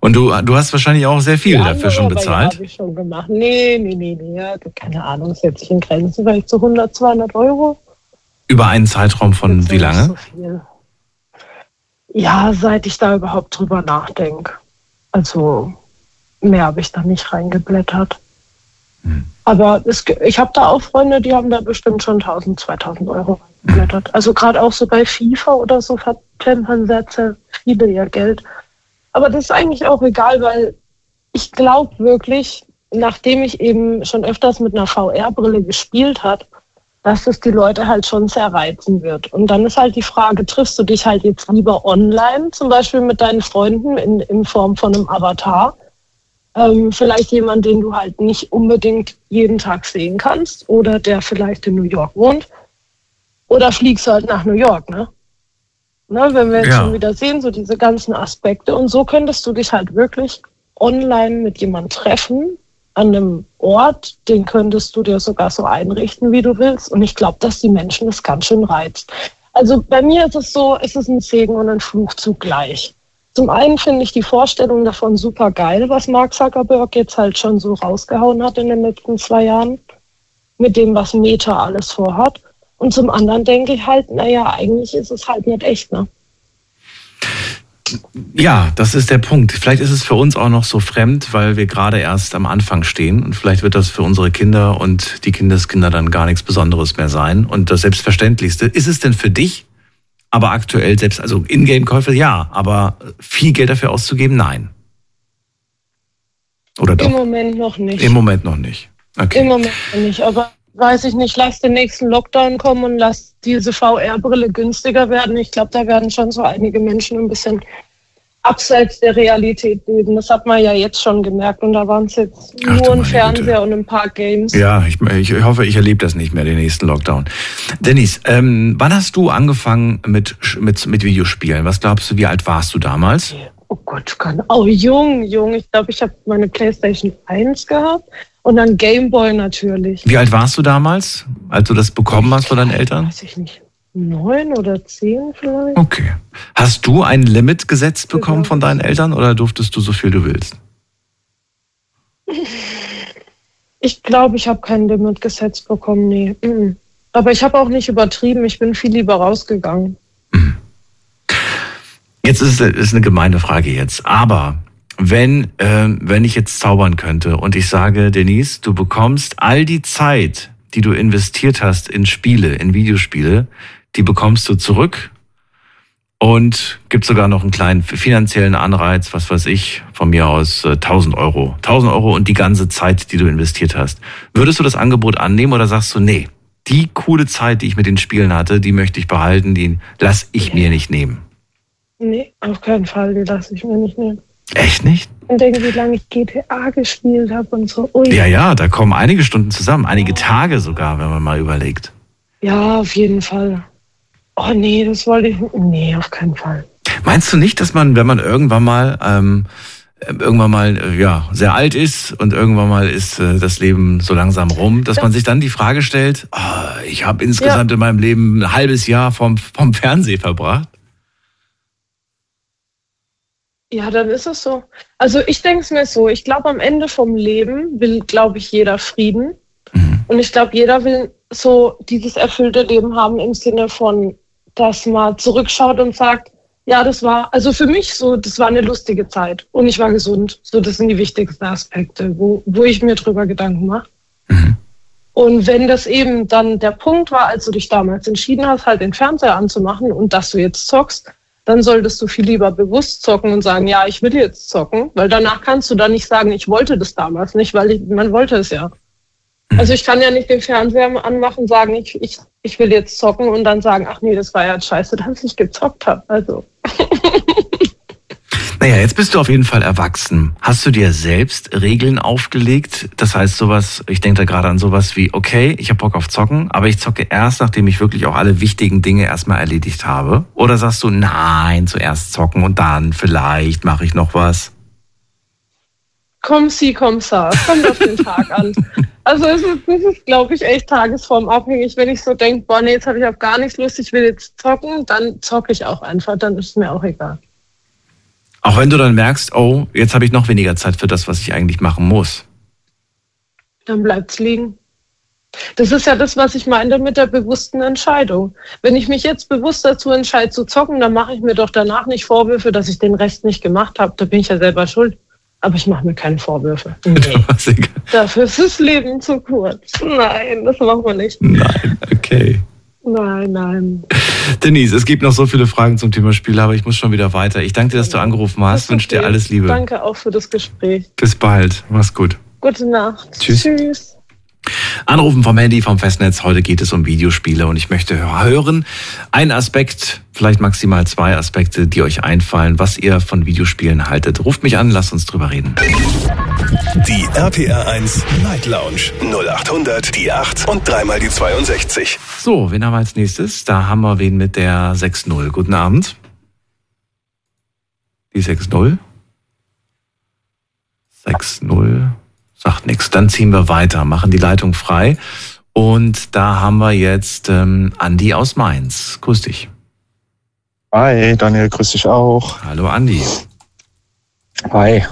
Und du, du hast wahrscheinlich auch sehr viel dafür schon bezahlt? Ja, habe ich schon gemacht. Nee, nee, nee, nee. Ja, keine Ahnung, setze sich in Grenzen, vielleicht so 100, 200 Euro. Über einen Zeitraum von wie lange? So viel. Ja, seit ich da überhaupt drüber nachdenke. Also mehr habe ich da nicht reingeblättert. Hm. Aber es, ich habe da auch Freunde, die haben da bestimmt schon 1000, 2000 Euro reingeblättert. Hm. Also gerade auch so bei FIFA oder so verplempern sehr, sehr viele ihr Geld. Aber das ist eigentlich auch egal, weil ich glaube wirklich, nachdem ich eben schon öfters mit einer VR-Brille gespielt habe, dass es die Leute halt schon sehr reizen wird. Und dann ist halt die Frage, triffst du dich halt jetzt lieber online, zum Beispiel mit deinen Freunden in, in Form von einem Avatar? Ähm, vielleicht jemand, den du halt nicht unbedingt jeden Tag sehen kannst oder der vielleicht in New York wohnt. Oder fliegst du halt nach New York, ne? ne wenn wir jetzt ja. schon wieder sehen, so diese ganzen Aspekte. Und so könntest du dich halt wirklich online mit jemandem treffen, an einem Ort, den könntest du dir sogar so einrichten, wie du willst. Und ich glaube, dass die Menschen das ganz schön reizt. Also bei mir ist es so, es ist ein Segen und ein Fluch zugleich. Zum einen finde ich die Vorstellung davon super geil, was Mark Zuckerberg jetzt halt schon so rausgehauen hat in den letzten zwei Jahren, mit dem, was Meta alles vorhat. Und zum anderen denke ich halt, naja, eigentlich ist es halt nicht echt, ne? Ja, das ist der Punkt. Vielleicht ist es für uns auch noch so fremd, weil wir gerade erst am Anfang stehen und vielleicht wird das für unsere Kinder und die Kindeskinder dann gar nichts Besonderes mehr sein. Und das Selbstverständlichste, ist es denn für dich, aber aktuell selbst, also Ingame-Käufe ja, aber viel Geld dafür auszugeben, nein. Oder doch? Im Moment noch nicht. Im Moment noch nicht. Okay. Im Moment noch nicht, aber weiß ich nicht, lass den nächsten Lockdown kommen und lass diese VR-Brille günstiger werden. Ich glaube, da werden schon so einige Menschen ein bisschen abseits der Realität leben. Das hat man ja jetzt schon gemerkt. Und da waren es jetzt Ach, nur ein Fernseher Güte. und ein paar Games. Ja, ich, ich hoffe, ich erlebe das nicht mehr, den nächsten Lockdown. Dennis, ähm, wann hast du angefangen mit, mit, mit Videospielen? Was glaubst du, wie alt warst du damals? Oh Gott, kann, oh jung, jung. Ich glaube, ich habe meine Playstation 1 gehabt. Und dann Gameboy natürlich. Wie alt warst du damals, als du das bekommen hast von deinen Eltern? Weiß ich nicht. Neun oder zehn vielleicht. Okay. Hast du ein Limit gesetzt bekommen von deinen Eltern oder durftest du so viel du willst? Ich glaube, ich habe kein Limit gesetzt bekommen, nee. Aber ich habe auch nicht übertrieben, ich bin viel lieber rausgegangen. Jetzt ist es eine gemeine Frage jetzt, aber wenn, äh, wenn ich jetzt zaubern könnte und ich sage, Denise, du bekommst all die Zeit, die du investiert hast in Spiele, in Videospiele, die bekommst du zurück und gibt sogar noch einen kleinen finanziellen Anreiz, was weiß ich, von mir aus äh, 1000 Euro. 1000 Euro und die ganze Zeit, die du investiert hast. Würdest du das Angebot annehmen oder sagst du, nee, die coole Zeit, die ich mit den Spielen hatte, die möchte ich behalten, die lass ich mir nicht nehmen? Nee, auf keinen Fall, die lasse ich mir nicht nehmen. Echt nicht? Und denke, wie lange ich GTA gespielt habe und so. Ui. Ja, ja, da kommen einige Stunden zusammen, einige Tage sogar, wenn man mal überlegt. Ja, auf jeden Fall. Oh nee, das wollte ich. Nee, auf keinen Fall. Meinst du nicht, dass man, wenn man irgendwann mal ähm, irgendwann mal ja sehr alt ist und irgendwann mal ist äh, das Leben so langsam rum, dass man sich dann die Frage stellt: oh, Ich habe insgesamt ja. in meinem Leben ein halbes Jahr vom vom Fernseh verbracht. Ja, dann ist es so. Also ich denke es mir so, ich glaube, am Ende vom Leben will, glaube ich, jeder Frieden. Mhm. Und ich glaube, jeder will so dieses erfüllte Leben haben im Sinne von, dass man zurückschaut und sagt, ja, das war, also für mich so, das war eine lustige Zeit und ich war gesund. So, das sind die wichtigsten Aspekte, wo, wo ich mir drüber Gedanken mache. Mhm. Und wenn das eben dann der Punkt war, als du dich damals entschieden hast, halt den Fernseher anzumachen und dass du jetzt zockst, dann solltest du viel lieber bewusst zocken und sagen, ja, ich will jetzt zocken, weil danach kannst du dann nicht sagen, ich wollte das damals nicht, weil ich, man wollte es ja. Also ich kann ja nicht den Fernseher anmachen, sagen, ich, ich, ich will jetzt zocken und dann sagen, ach nee, das war ja scheiße, dass ich gezockt habe. Also. Naja, jetzt bist du auf jeden Fall erwachsen. Hast du dir selbst Regeln aufgelegt? Das heißt sowas, ich denke da gerade an sowas wie, okay, ich habe Bock auf Zocken, aber ich zocke erst, nachdem ich wirklich auch alle wichtigen Dinge erstmal erledigt habe. Oder sagst du, nein, zuerst zocken und dann vielleicht mache ich noch was? Komm sie, komm sa. Es kommt auf den Tag an. Also es ist, ist, glaube ich, echt tagesformabhängig. Wenn ich so denke, boah, nee, jetzt habe ich auf gar nichts Lust, ich will jetzt zocken, dann zocke ich auch einfach, dann ist es mir auch egal. Auch wenn du dann merkst, oh, jetzt habe ich noch weniger Zeit für das, was ich eigentlich machen muss. Dann bleibt's liegen. Das ist ja das, was ich meine mit der bewussten Entscheidung. Wenn ich mich jetzt bewusst dazu entscheide zu zocken, dann mache ich mir doch danach nicht Vorwürfe, dass ich den Rest nicht gemacht habe. Da bin ich ja selber schuld. Aber ich mache mir keine Vorwürfe. Nee. Dafür ist das Leben zu kurz. Nein, das machen wir nicht. Nein, okay. Nein, nein. Denise, es gibt noch so viele Fragen zum Thema Spiele, aber ich muss schon wieder weiter. Ich danke dir, dass du angerufen hast. Wünsche dir alles Liebe. Danke auch für das Gespräch. Bis bald. Mach's gut. Gute Nacht. Tschüss. Tschüss. Anrufen vom Handy, vom Festnetz. Heute geht es um Videospiele und ich möchte hören, ein Aspekt, vielleicht maximal zwei Aspekte, die euch einfallen, was ihr von Videospielen haltet. Ruft mich an, lasst uns drüber reden. Die RPR 1 Night Lounge 0800 die 8 und dreimal die 62. So, wen haben wir als nächstes? Da haben wir wen mit der 6-0. Guten Abend. Die 6-0. 6-0. Sagt nichts. Dann ziehen wir weiter, machen die Leitung frei. Und da haben wir jetzt ähm, Andi aus Mainz. Grüß dich. Hi, Daniel, grüß dich auch. Hallo, Andi. Hi.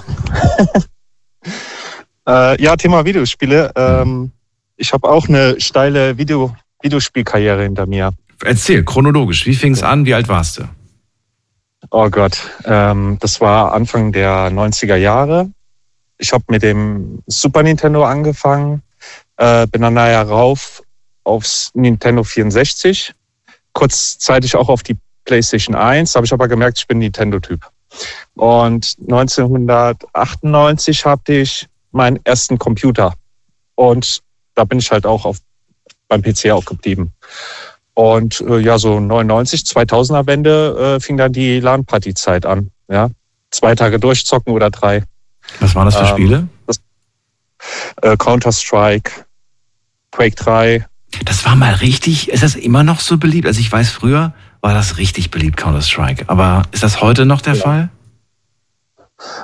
äh, ja, Thema Videospiele. Ähm, ich habe auch eine steile Video Videospielkarriere hinter mir. Erzähl, chronologisch. Wie fing es an? Wie alt warst du? Oh Gott, ähm, das war Anfang der 90er Jahre. Ich habe mit dem Super Nintendo angefangen, äh, bin dann nachher rauf aufs Nintendo 64, kurzzeitig auch auf die PlayStation 1, habe ich aber gemerkt, ich bin Nintendo-Typ. Und 1998 hatte ich meinen ersten Computer. Und da bin ich halt auch auf, beim PC auch geblieben. Und äh, ja, so 99, 2000er Wende äh, fing dann die LAN-Party-Zeit an. Ja, zwei Tage durchzocken oder drei. Was waren das für ähm, Spiele? äh, Counter-Strike, Quake 3. Das war mal richtig, ist das immer noch so beliebt? Also ich weiß, früher war das richtig beliebt, Counter-Strike. Aber ist das heute noch der ja. Fall?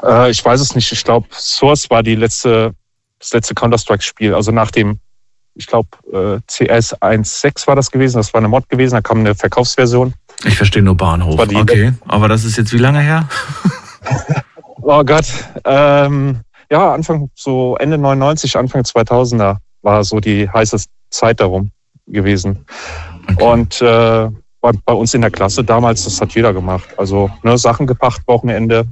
Äh, ich weiß es nicht. Ich glaube, Source war die letzte, das letzte Counter-Strike-Spiel. Also nach dem, ich glaube, äh, CS 1.6 war das gewesen. Das war eine Mod gewesen. Da kam eine Verkaufsversion. Ich verstehe nur Bahnhof. Okay, aber das ist jetzt wie lange her? oh Gott. Ähm, ja, Anfang, so Ende 99, Anfang 2000er war so die heiße Zeit darum gewesen. Okay. Und äh, bei, bei, uns in der Klasse damals, das hat jeder gemacht. Also ne, Sachen gepacht, Wochenende.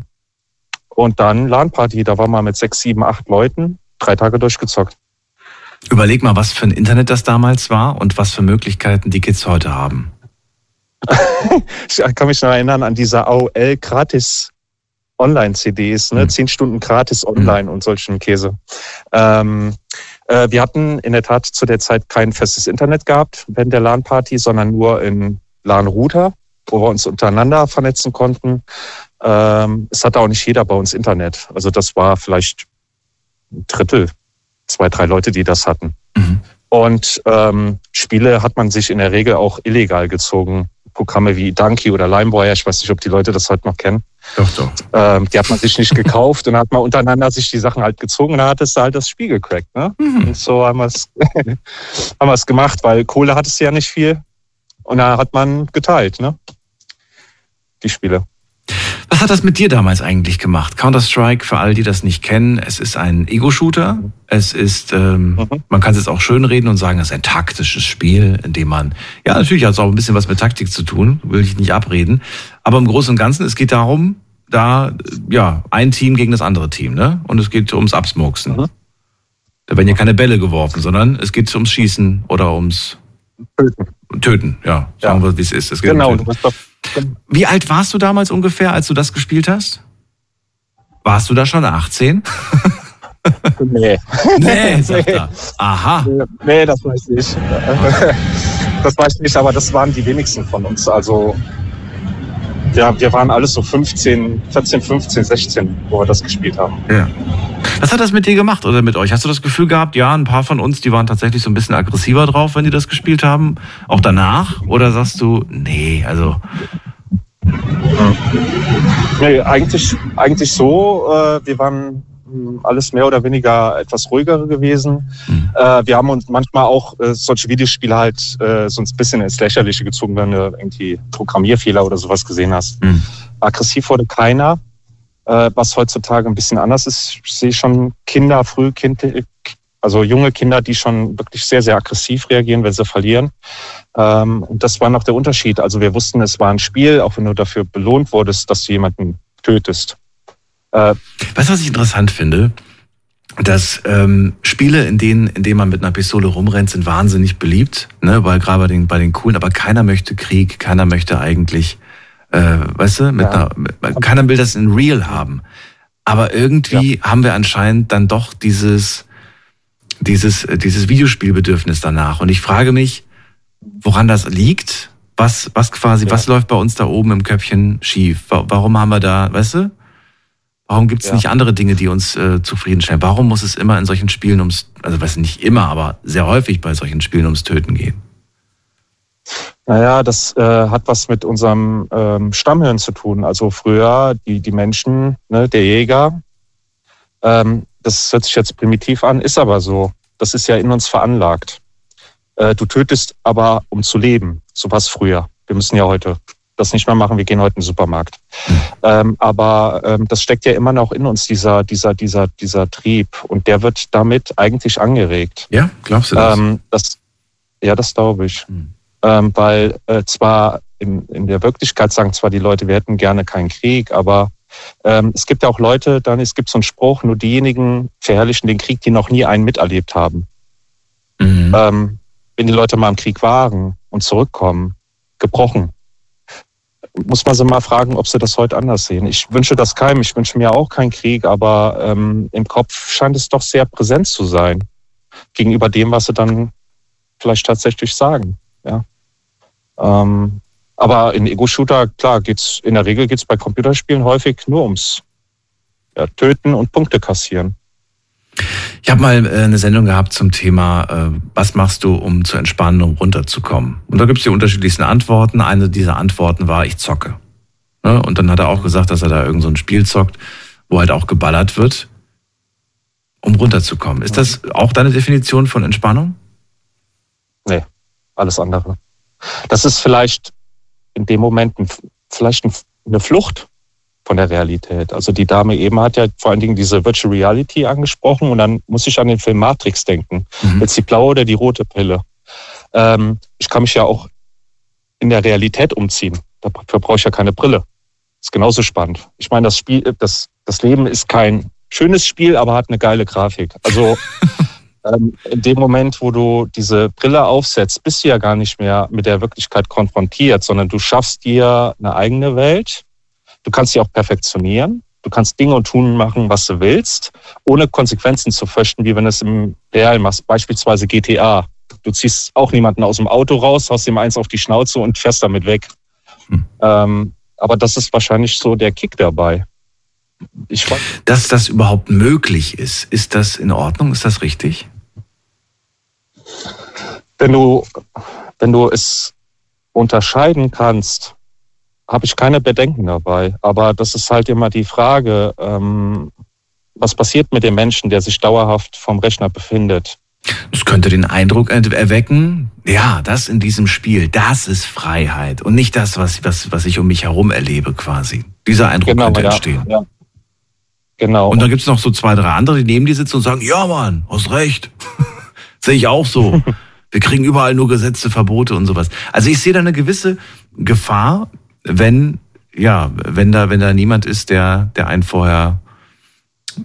Und dann LAN-Party, da war man mit sechs, sieben, acht Leuten, drei Tage durchgezockt. Überleg mal, was für ein Internet das damals war und was für Möglichkeiten die Kids heute haben. ich kann mich noch erinnern an diese AOL gratis Online-CDs, ne? Mhm. zehn Stunden gratis mhm. online und solchen Käse. Ähm, äh, wir hatten in der Tat zu der Zeit kein festes Internet gehabt während der LAN-Party, sondern nur in LAN-Router, wo wir uns untereinander vernetzen konnten. Ähm, es hatte auch nicht jeder bei uns Internet. Also das war vielleicht ein Drittel, zwei, drei Leute, die das hatten. Mhm. Und ähm, Spiele hat man sich in der Regel auch illegal gezogen. Programme wie Donkey oder LimeWire, ich weiß nicht, ob die Leute das heute noch kennen. Doch, doch. Ähm, die hat man sich nicht gekauft und hat man untereinander sich die Sachen halt gezogen und dann hat es halt das Spiel gecrackt. Ne? Mhm. Und so haben wir es haben wir's gemacht, weil Kohle hat es ja nicht viel. Und da hat man geteilt, ne? Die Spiele. Was hat das mit dir damals eigentlich gemacht? Counter-Strike, für all die das nicht kennen, es ist ein Ego-Shooter. Es ist, ähm, mhm. man kann es jetzt auch schön reden und sagen, es ist ein taktisches Spiel, in dem man, ja, natürlich hat es auch ein bisschen was mit Taktik zu tun, will ich nicht abreden. Aber im Großen und Ganzen, es geht darum, da, ja, ein Team gegen das andere Team, ne? Und es geht ums Absmoksen. Mhm. Da werden ja keine Bälle geworfen, sondern es geht ums Schießen oder ums Töten. Töten, ja. Sagen ja. wir, wie es ist. Es genau, um du bist doch wie alt warst du damals ungefähr, als du das gespielt hast? Warst du da schon 18? nee. Nee, sagt er. Aha. Nee, das weiß ich nicht. Das weiß ich nicht, aber das waren die wenigsten von uns. Also ja, wir waren alles so 15, 14, 15, 16, wo wir das gespielt haben. Ja. Was hat das mit dir gemacht oder mit euch? Hast du das Gefühl gehabt, ja, ein paar von uns, die waren tatsächlich so ein bisschen aggressiver drauf, wenn die das gespielt haben? Auch danach? Oder sagst du, nee, also. Nee, eigentlich, eigentlich so. Äh, wir waren alles mehr oder weniger etwas ruhigere gewesen. Mhm. Äh, wir haben uns manchmal auch äh, solche Videospiele halt äh, so ein bisschen ins Lächerliche gezogen, wenn du irgendwie Programmierfehler oder sowas gesehen hast. Mhm. Aggressiv wurde keiner. Äh, was heutzutage ein bisschen anders ist. Ich sehe schon Kinder, früh kind, also junge Kinder, die schon wirklich sehr, sehr aggressiv reagieren, wenn sie verlieren. Ähm, und das war noch der Unterschied. Also wir wussten, es war ein Spiel, auch wenn du dafür belohnt wurdest, dass du jemanden tötest. Äh, weißt du, was ich interessant finde? dass ähm, Spiele, in denen, in denen man mit einer Pistole rumrennt, sind wahnsinnig beliebt, ne? weil gerade bei den, bei den coolen, aber keiner möchte Krieg, keiner möchte eigentlich äh, weißt du, mit ja. einer, keiner will das in real haben. Aber irgendwie ja. haben wir anscheinend dann doch dieses, dieses, dieses Videospielbedürfnis danach. Und ich frage mich, woran das liegt? Was, was quasi, ja. was läuft bei uns da oben im Köpfchen schief? Warum haben wir da, weißt du? Warum gibt es ja. nicht andere Dinge, die uns äh, zufriedenstellen? Warum muss es immer in solchen Spielen ums, also weiß nicht immer, aber sehr häufig bei solchen Spielen ums Töten gehen? Naja, das äh, hat was mit unserem ähm, Stammhirn zu tun. Also früher die, die Menschen, ne, der Jäger, ähm, das hört sich jetzt primitiv an, ist aber so. Das ist ja in uns veranlagt. Äh, du tötest aber, um zu leben. So was früher. Wir müssen ja heute das nicht mehr machen. Wir gehen heute in den Supermarkt. Mhm. Ähm, aber ähm, das steckt ja immer noch in uns, dieser, dieser, dieser, dieser Trieb. Und der wird damit eigentlich angeregt. Ja, glaubst du das? Ähm, das ja, das glaube ich. Mhm weil äh, zwar in, in der Wirklichkeit sagen zwar die Leute, wir hätten gerne keinen Krieg, aber ähm, es gibt ja auch Leute, dann es gibt so einen Spruch, nur diejenigen verherrlichen den Krieg, die noch nie einen miterlebt haben. Mhm. Ähm, wenn die Leute mal im Krieg waren und zurückkommen, gebrochen, muss man sie mal fragen, ob sie das heute anders sehen. Ich wünsche das keinem, ich wünsche mir auch keinen Krieg, aber ähm, im Kopf scheint es doch sehr präsent zu sein gegenüber dem, was sie dann vielleicht tatsächlich sagen. Ja. Ähm, aber in Ego-Shooter, klar, geht's in der Regel geht's bei Computerspielen häufig nur ums ja, Töten und Punkte kassieren. Ich habe mal äh, eine Sendung gehabt zum Thema, äh, was machst du, um zu entspannen, um runterzukommen? Und da gibt es die unterschiedlichsten Antworten. Eine dieser Antworten war, ich zocke. Ne? Und dann hat er auch gesagt, dass er da irgend so ein Spiel zockt, wo halt auch geballert wird, um runterzukommen. Ist das auch deine Definition von Entspannung? Nee, alles andere. Das ist vielleicht in dem Moment vielleicht eine Flucht von der Realität. Also die Dame eben hat ja vor allen Dingen diese Virtual Reality angesprochen und dann muss ich an den Film Matrix denken. Mhm. Jetzt die blaue oder die rote Pille. Ähm, ich kann mich ja auch in der Realität umziehen. Dafür brauche ich ja keine Brille. Ist genauso spannend. Ich meine, das Spiel, das, das Leben ist kein schönes Spiel, aber hat eine geile Grafik. Also ähm, in dem Moment, wo du diese Brille aufsetzt, bist du ja gar nicht mehr mit der Wirklichkeit konfrontiert, sondern du schaffst dir eine eigene Welt. Du kannst sie auch perfektionieren. Du kannst Dinge und tun machen, was du willst, ohne Konsequenzen zu fürchten, wie wenn du es im Real machst. Beispielsweise GTA. Du ziehst auch niemanden aus dem Auto raus, haust ihm eins auf die Schnauze und fährst damit weg. Hm. Ähm, aber das ist wahrscheinlich so der Kick dabei. Ich Dass das überhaupt möglich ist, ist das in Ordnung? Ist das richtig? wenn du, wenn du es unterscheiden kannst, habe ich keine Bedenken dabei. Aber das ist halt immer die Frage, ähm, was passiert mit dem Menschen, der sich dauerhaft vom Rechner befindet? Das könnte den Eindruck erwecken, ja, das in diesem Spiel, das ist Freiheit und nicht das, was, was, was ich um mich herum erlebe quasi. Dieser Eindruck genau, könnte ja, entstehen. Ja. Genau. Und dann gibt es noch so zwei, drei andere, die neben dir sitzen und sagen, ja Mann, hast recht. Sehe ich auch so. Wir kriegen überall nur Gesetze, Verbote und sowas. Also ich sehe da eine gewisse Gefahr, wenn, ja, wenn da, wenn da niemand ist, der, der einen vorher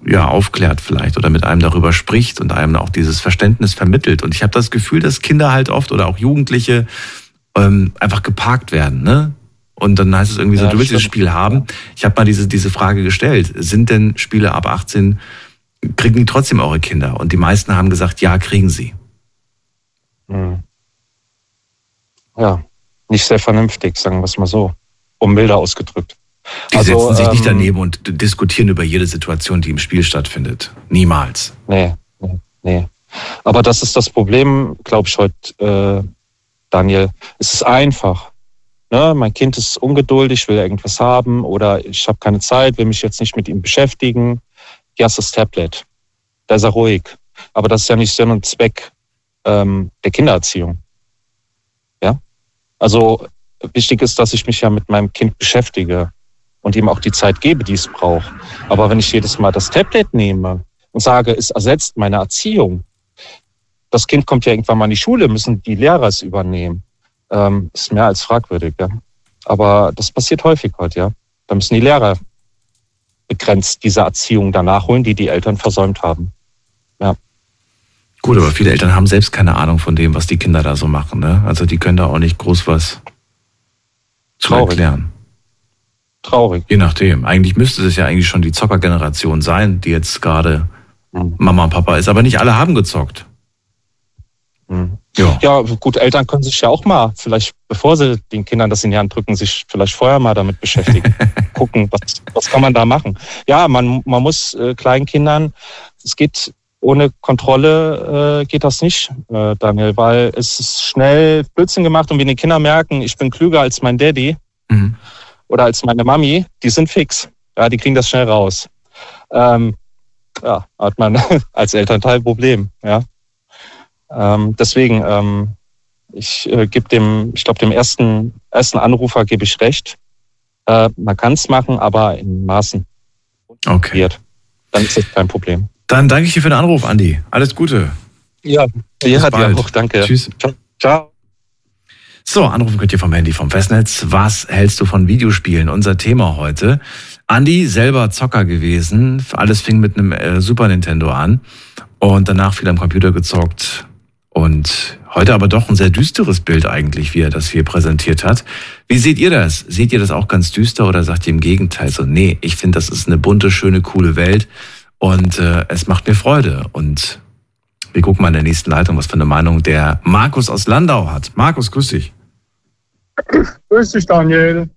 ja, aufklärt vielleicht oder mit einem darüber spricht und einem auch dieses Verständnis vermittelt. Und ich habe das Gefühl, dass Kinder halt oft oder auch Jugendliche ähm, einfach geparkt werden, ne? Und dann heißt es irgendwie so, ja, du willst stimmt. das Spiel haben. Ich habe mal diese, diese Frage gestellt. Sind denn Spiele ab 18, kriegen die trotzdem eure Kinder? Und die meisten haben gesagt, ja, kriegen sie. Hm. Ja, nicht sehr vernünftig, sagen wir es mal so, um milder ausgedrückt. Die also, setzen sich ähm, nicht daneben und diskutieren über jede Situation, die im Spiel stattfindet. Niemals. Nee, nee, nee. Aber das ist das Problem, glaube ich, heute, äh, Daniel. Es ist einfach. Ne? Mein Kind ist ungeduldig, will irgendwas haben oder ich habe keine Zeit, will mich jetzt nicht mit ihm beschäftigen. Hier hast du das Tablet. Da ist er ruhig. Aber das ist ja nicht Sinn und Zweck ähm, der Kindererziehung. Ja, also wichtig ist, dass ich mich ja mit meinem Kind beschäftige und ihm auch die Zeit gebe, die es braucht. Aber wenn ich jedes Mal das Tablet nehme und sage, es ersetzt meine Erziehung, das Kind kommt ja irgendwann mal in die Schule, müssen die Lehrer es übernehmen, ähm, ist mehr als fragwürdig. Ja? Aber das passiert häufig heute, ja. Da müssen die Lehrer begrenzt diese Erziehung danach holen, die die Eltern versäumt haben. Ja. Gut, aber viele Eltern haben selbst keine Ahnung von dem, was die Kinder da so machen. Ne? Also die können da auch nicht groß was Traurig. erklären. Traurig. Je nachdem. Eigentlich müsste es ja eigentlich schon die Zockergeneration sein, die jetzt gerade mhm. Mama und Papa ist. Aber nicht alle haben gezockt. Mhm. Ja. ja, gut, Eltern können sich ja auch mal, vielleicht bevor sie den Kindern das in die Hand drücken, sich vielleicht vorher mal damit beschäftigen. Gucken, was, was kann man da machen. Ja, man, man muss äh, kleinen Kindern, es geht ohne Kontrolle äh, geht das nicht, äh, Daniel, weil es ist schnell Blödsinn gemacht und wenn die Kinder merken, ich bin klüger als mein Daddy mhm. oder als meine Mami, die sind fix. Ja, die kriegen das schnell raus. Ähm, ja, hat man als Elternteil ein Problem. Ja. Ähm, deswegen, ähm, ich äh, gebe dem, ich glaube, dem ersten, ersten Anrufer gebe ich recht. Äh, man kann es machen, aber in Maßen. Okay. Dann ist das kein Problem. Dann danke ich dir für den Anruf, Andi. Alles Gute. Ja, ja dir auch. Danke. Tschüss. Ciao. So, anrufen könnt ihr vom Handy vom Festnetz. Was hältst du von Videospielen? Unser Thema heute. Andy, selber Zocker gewesen. Alles fing mit einem äh, Super Nintendo an und danach viel am Computer gezockt. Und heute aber doch ein sehr düsteres Bild eigentlich, wie er das hier präsentiert hat. Wie seht ihr das? Seht ihr das auch ganz düster oder sagt ihr im Gegenteil so, nee, ich finde, das ist eine bunte, schöne, coole Welt und äh, es macht mir Freude. Und wir gucken mal in der nächsten Leitung, was für eine Meinung der Markus aus Landau hat. Markus, grüß dich. Grüß dich, Daniel.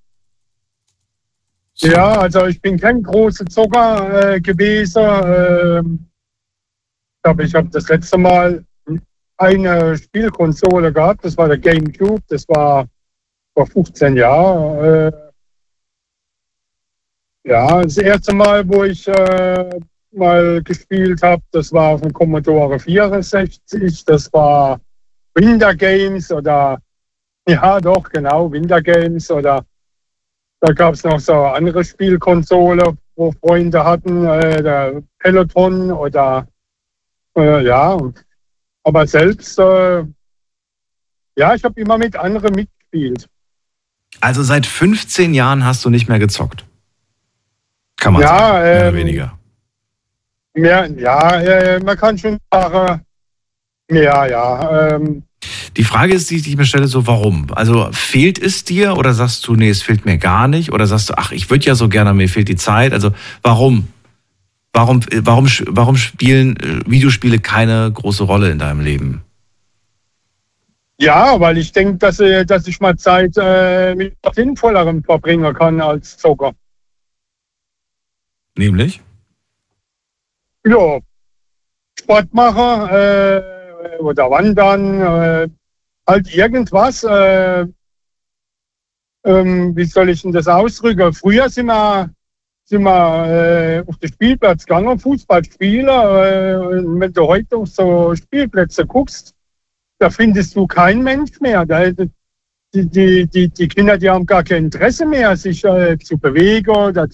Ja, also ich bin kein großer Zocker äh, gewesen. Ähm, ich glaube, ich habe das letzte Mal eine Spielkonsole gehabt, das war der GameCube, das war vor 15 Jahren. Äh, ja, das erste Mal, wo ich äh, mal gespielt habe, das war auf dem Commodore 64, das war Winter Games oder ja doch, genau, Winter Games oder da gab es noch so andere Spielkonsole, wo Freunde hatten, äh, der Peloton oder äh, ja, aber selbst, äh, ja, ich habe immer mit anderen mitgespielt. Also seit 15 Jahren hast du nicht mehr gezockt? Kann man ja, sagen, mehr ähm, oder weniger. Mehr, ja, äh, man kann schon sagen, mehr, ja. Ähm, die Frage ist, die ich mir stelle, so warum? Also fehlt es dir oder sagst du, nee, es fehlt mir gar nicht? Oder sagst du, ach, ich würde ja so gerne, mir fehlt die Zeit? Also warum? Warum, warum, warum spielen äh, Videospiele keine große Rolle in deinem Leben? Ja, weil ich denke, dass, äh, dass ich mal Zeit äh, mit Sinnvollerem verbringen kann als Zocker. Nämlich? Ja, Sport machen äh, oder wandern, äh, halt irgendwas. Äh, ähm, wie soll ich denn das ausdrücken? Früher sind wir sind wir äh, auf den Spielplatz gegangen, Fußball spielen. Äh, wenn du heute auf so Spielplätze guckst, da findest du keinen Mensch mehr. Da, die, die, die, die Kinder, die haben gar kein Interesse mehr, sich äh, zu bewegen oder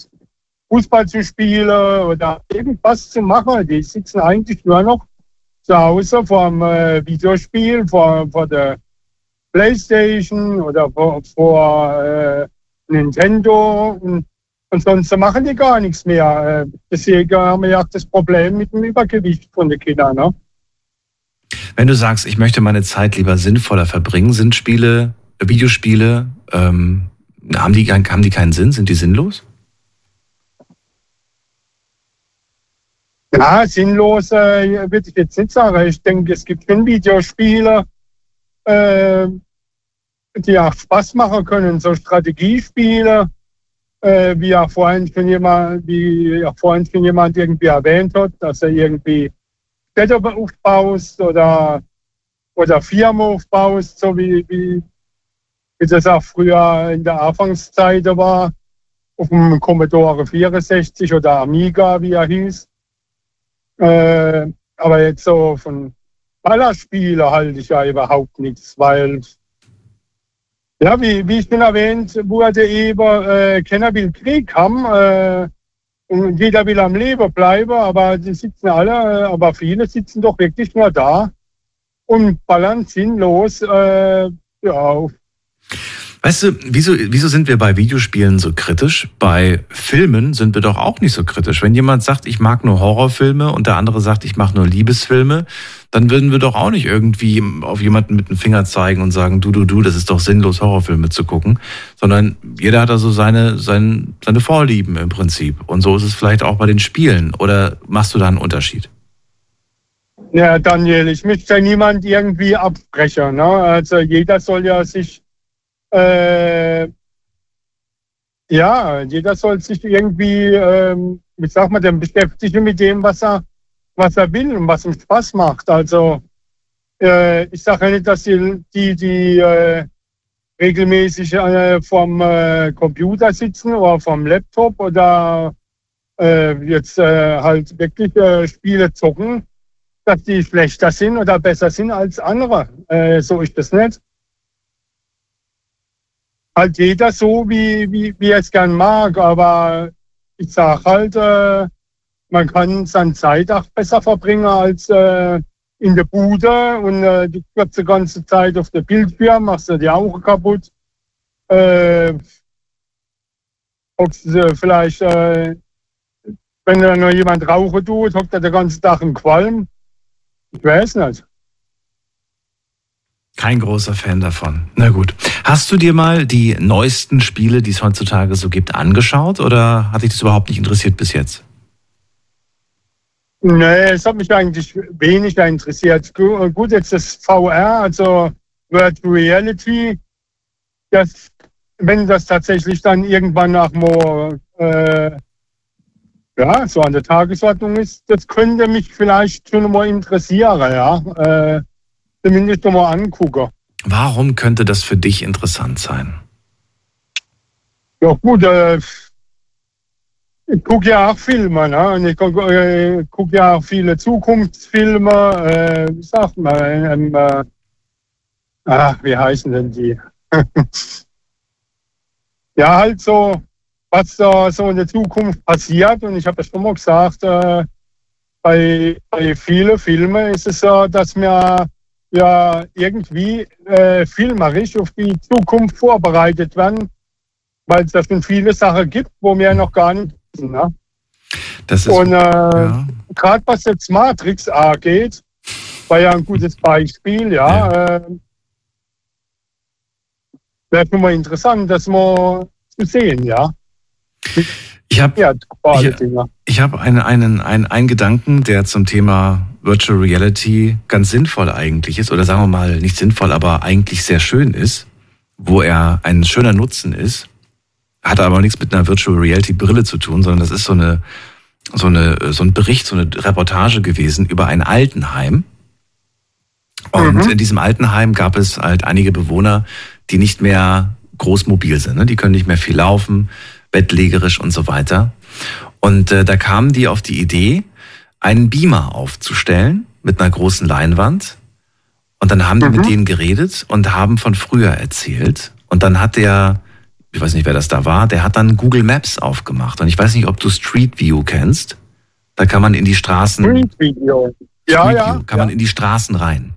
Fußball zu spielen oder irgendwas zu machen. Die sitzen eigentlich nur noch zu Hause vom äh, Videospiel, vor, vor der Playstation oder vor, vor äh, Nintendo. Und Ansonsten machen die gar nichts mehr. Äh, deswegen haben wir ja das Problem mit dem Übergewicht von den Kindern. Ne? Wenn du sagst, ich möchte meine Zeit lieber sinnvoller verbringen, sind Spiele, Videospiele, ähm, haben, die, haben die keinen Sinn? Sind die sinnlos? Ja, sinnlos äh, würde ich jetzt nicht sagen. Ich denke, es gibt schon Videospiele, äh, die auch Spaß machen können, so Strategiespiele äh, wie ja vorhin schon jemand, wie ja vorhin schon jemand irgendwie erwähnt hat, dass er irgendwie Städte aufbaust oder, oder Firmen aufbaust, so wie, wie, wie das auch früher in der Anfangszeit war, auf dem Commodore 64 oder Amiga, wie er hieß. Äh, aber jetzt so von Ballerspiele halte ich ja überhaupt nichts, weil ja, wie, wie schon erwähnt wurde eben, äh, keiner will Krieg haben äh, und jeder will am Leben bleiben, aber die sitzen alle, äh, aber viele sitzen doch wirklich nur da und ballern sinnlos äh, ja, auf Weißt du, wieso, wieso sind wir bei Videospielen so kritisch? Bei Filmen sind wir doch auch nicht so kritisch. Wenn jemand sagt, ich mag nur Horrorfilme und der andere sagt, ich mache nur Liebesfilme, dann würden wir doch auch nicht irgendwie auf jemanden mit dem Finger zeigen und sagen, du, du, du, das ist doch sinnlos, Horrorfilme zu gucken, sondern jeder hat also seine, seine, seine Vorlieben im Prinzip. Und so ist es vielleicht auch bei den Spielen. Oder machst du da einen Unterschied? Ja, Daniel, ich möchte ja niemand irgendwie abbrechen. Ne? Also jeder soll ja sich äh, ja, jeder soll sich irgendwie, ähm, wie sagt man denn, beschäftigen mit dem, was er, was er will und was ihm Spaß macht. Also äh, ich sage ja nicht, dass die, die, die äh, regelmäßig äh, vom äh, Computer sitzen oder vom Laptop oder äh, jetzt äh, halt wirklich äh, Spiele zocken, dass die schlechter sind oder besser sind als andere. Äh, so ist das nicht halt jeder so, wie, wie, wie er es gern mag. Aber ich sage halt, äh, man kann seine Zeit auch besser verbringen, als äh, in der Bude und äh, die ganze Zeit auf der Bildschirm, machst du die Augen kaputt. Äh, hockst du vielleicht, äh, wenn da noch jemand rauchen tut, hockt er den ganzen Tag im Qualm. Ich weiß nicht. Kein großer Fan davon. Na gut. Hast du dir mal die neuesten Spiele, die es heutzutage so gibt, angeschaut oder hat dich das überhaupt nicht interessiert bis jetzt? Nee, es hat mich eigentlich weniger interessiert. Gut, jetzt das VR, also Virtual Reality, das, wenn das tatsächlich dann irgendwann nach mal äh, ja, so an der Tagesordnung ist, das könnte mich vielleicht schon mal interessieren, ja. Äh, zumindest mal angucken. Warum könnte das für dich interessant sein? Ja gut, äh, ich gucke ja auch Filme, ne? Und ich gucke äh, guck ja auch viele Zukunftsfilme, äh, wie sagt man, ähm, äh, ah, wie heißen denn die? ja, halt so, was da so in der Zukunft passiert. Und ich habe ja schon mal gesagt, äh, bei, bei vielen Filmen ist es so, dass wir ja irgendwie äh, filmerisch auf die Zukunft vorbereitet werden, weil es da schon viele Sachen gibt, wo wir noch gar nicht wissen. Ne? Das ist, Und äh, ja. gerade was jetzt Matrix angeht, war ja ein gutes Beispiel, ja. ja. Äh, Wäre schon mal interessant, das mal zu sehen, ja. Ich habe ja, ich, ich hab einen, einen, einen, einen Gedanken, der zum Thema Virtual Reality ganz sinnvoll eigentlich ist, oder sagen wir mal nicht sinnvoll, aber eigentlich sehr schön ist, wo er ein schöner Nutzen ist, hat aber nichts mit einer Virtual Reality Brille zu tun, sondern das ist so eine, so eine, so ein Bericht, so eine Reportage gewesen über ein Altenheim. Und mhm. in diesem Altenheim gab es halt einige Bewohner, die nicht mehr großmobil sind. Ne? Die können nicht mehr viel laufen, bettlägerisch und so weiter. Und äh, da kamen die auf die Idee, einen Beamer aufzustellen mit einer großen Leinwand. Und dann haben die mhm. mit denen geredet und haben von früher erzählt. Und dann hat der, ich weiß nicht, wer das da war, der hat dann Google Maps aufgemacht. Und ich weiß nicht, ob du Street View kennst. Da kann man in die Straßen. Street View. Ja, Street ja. View, kann ja. man in die Straßen rein.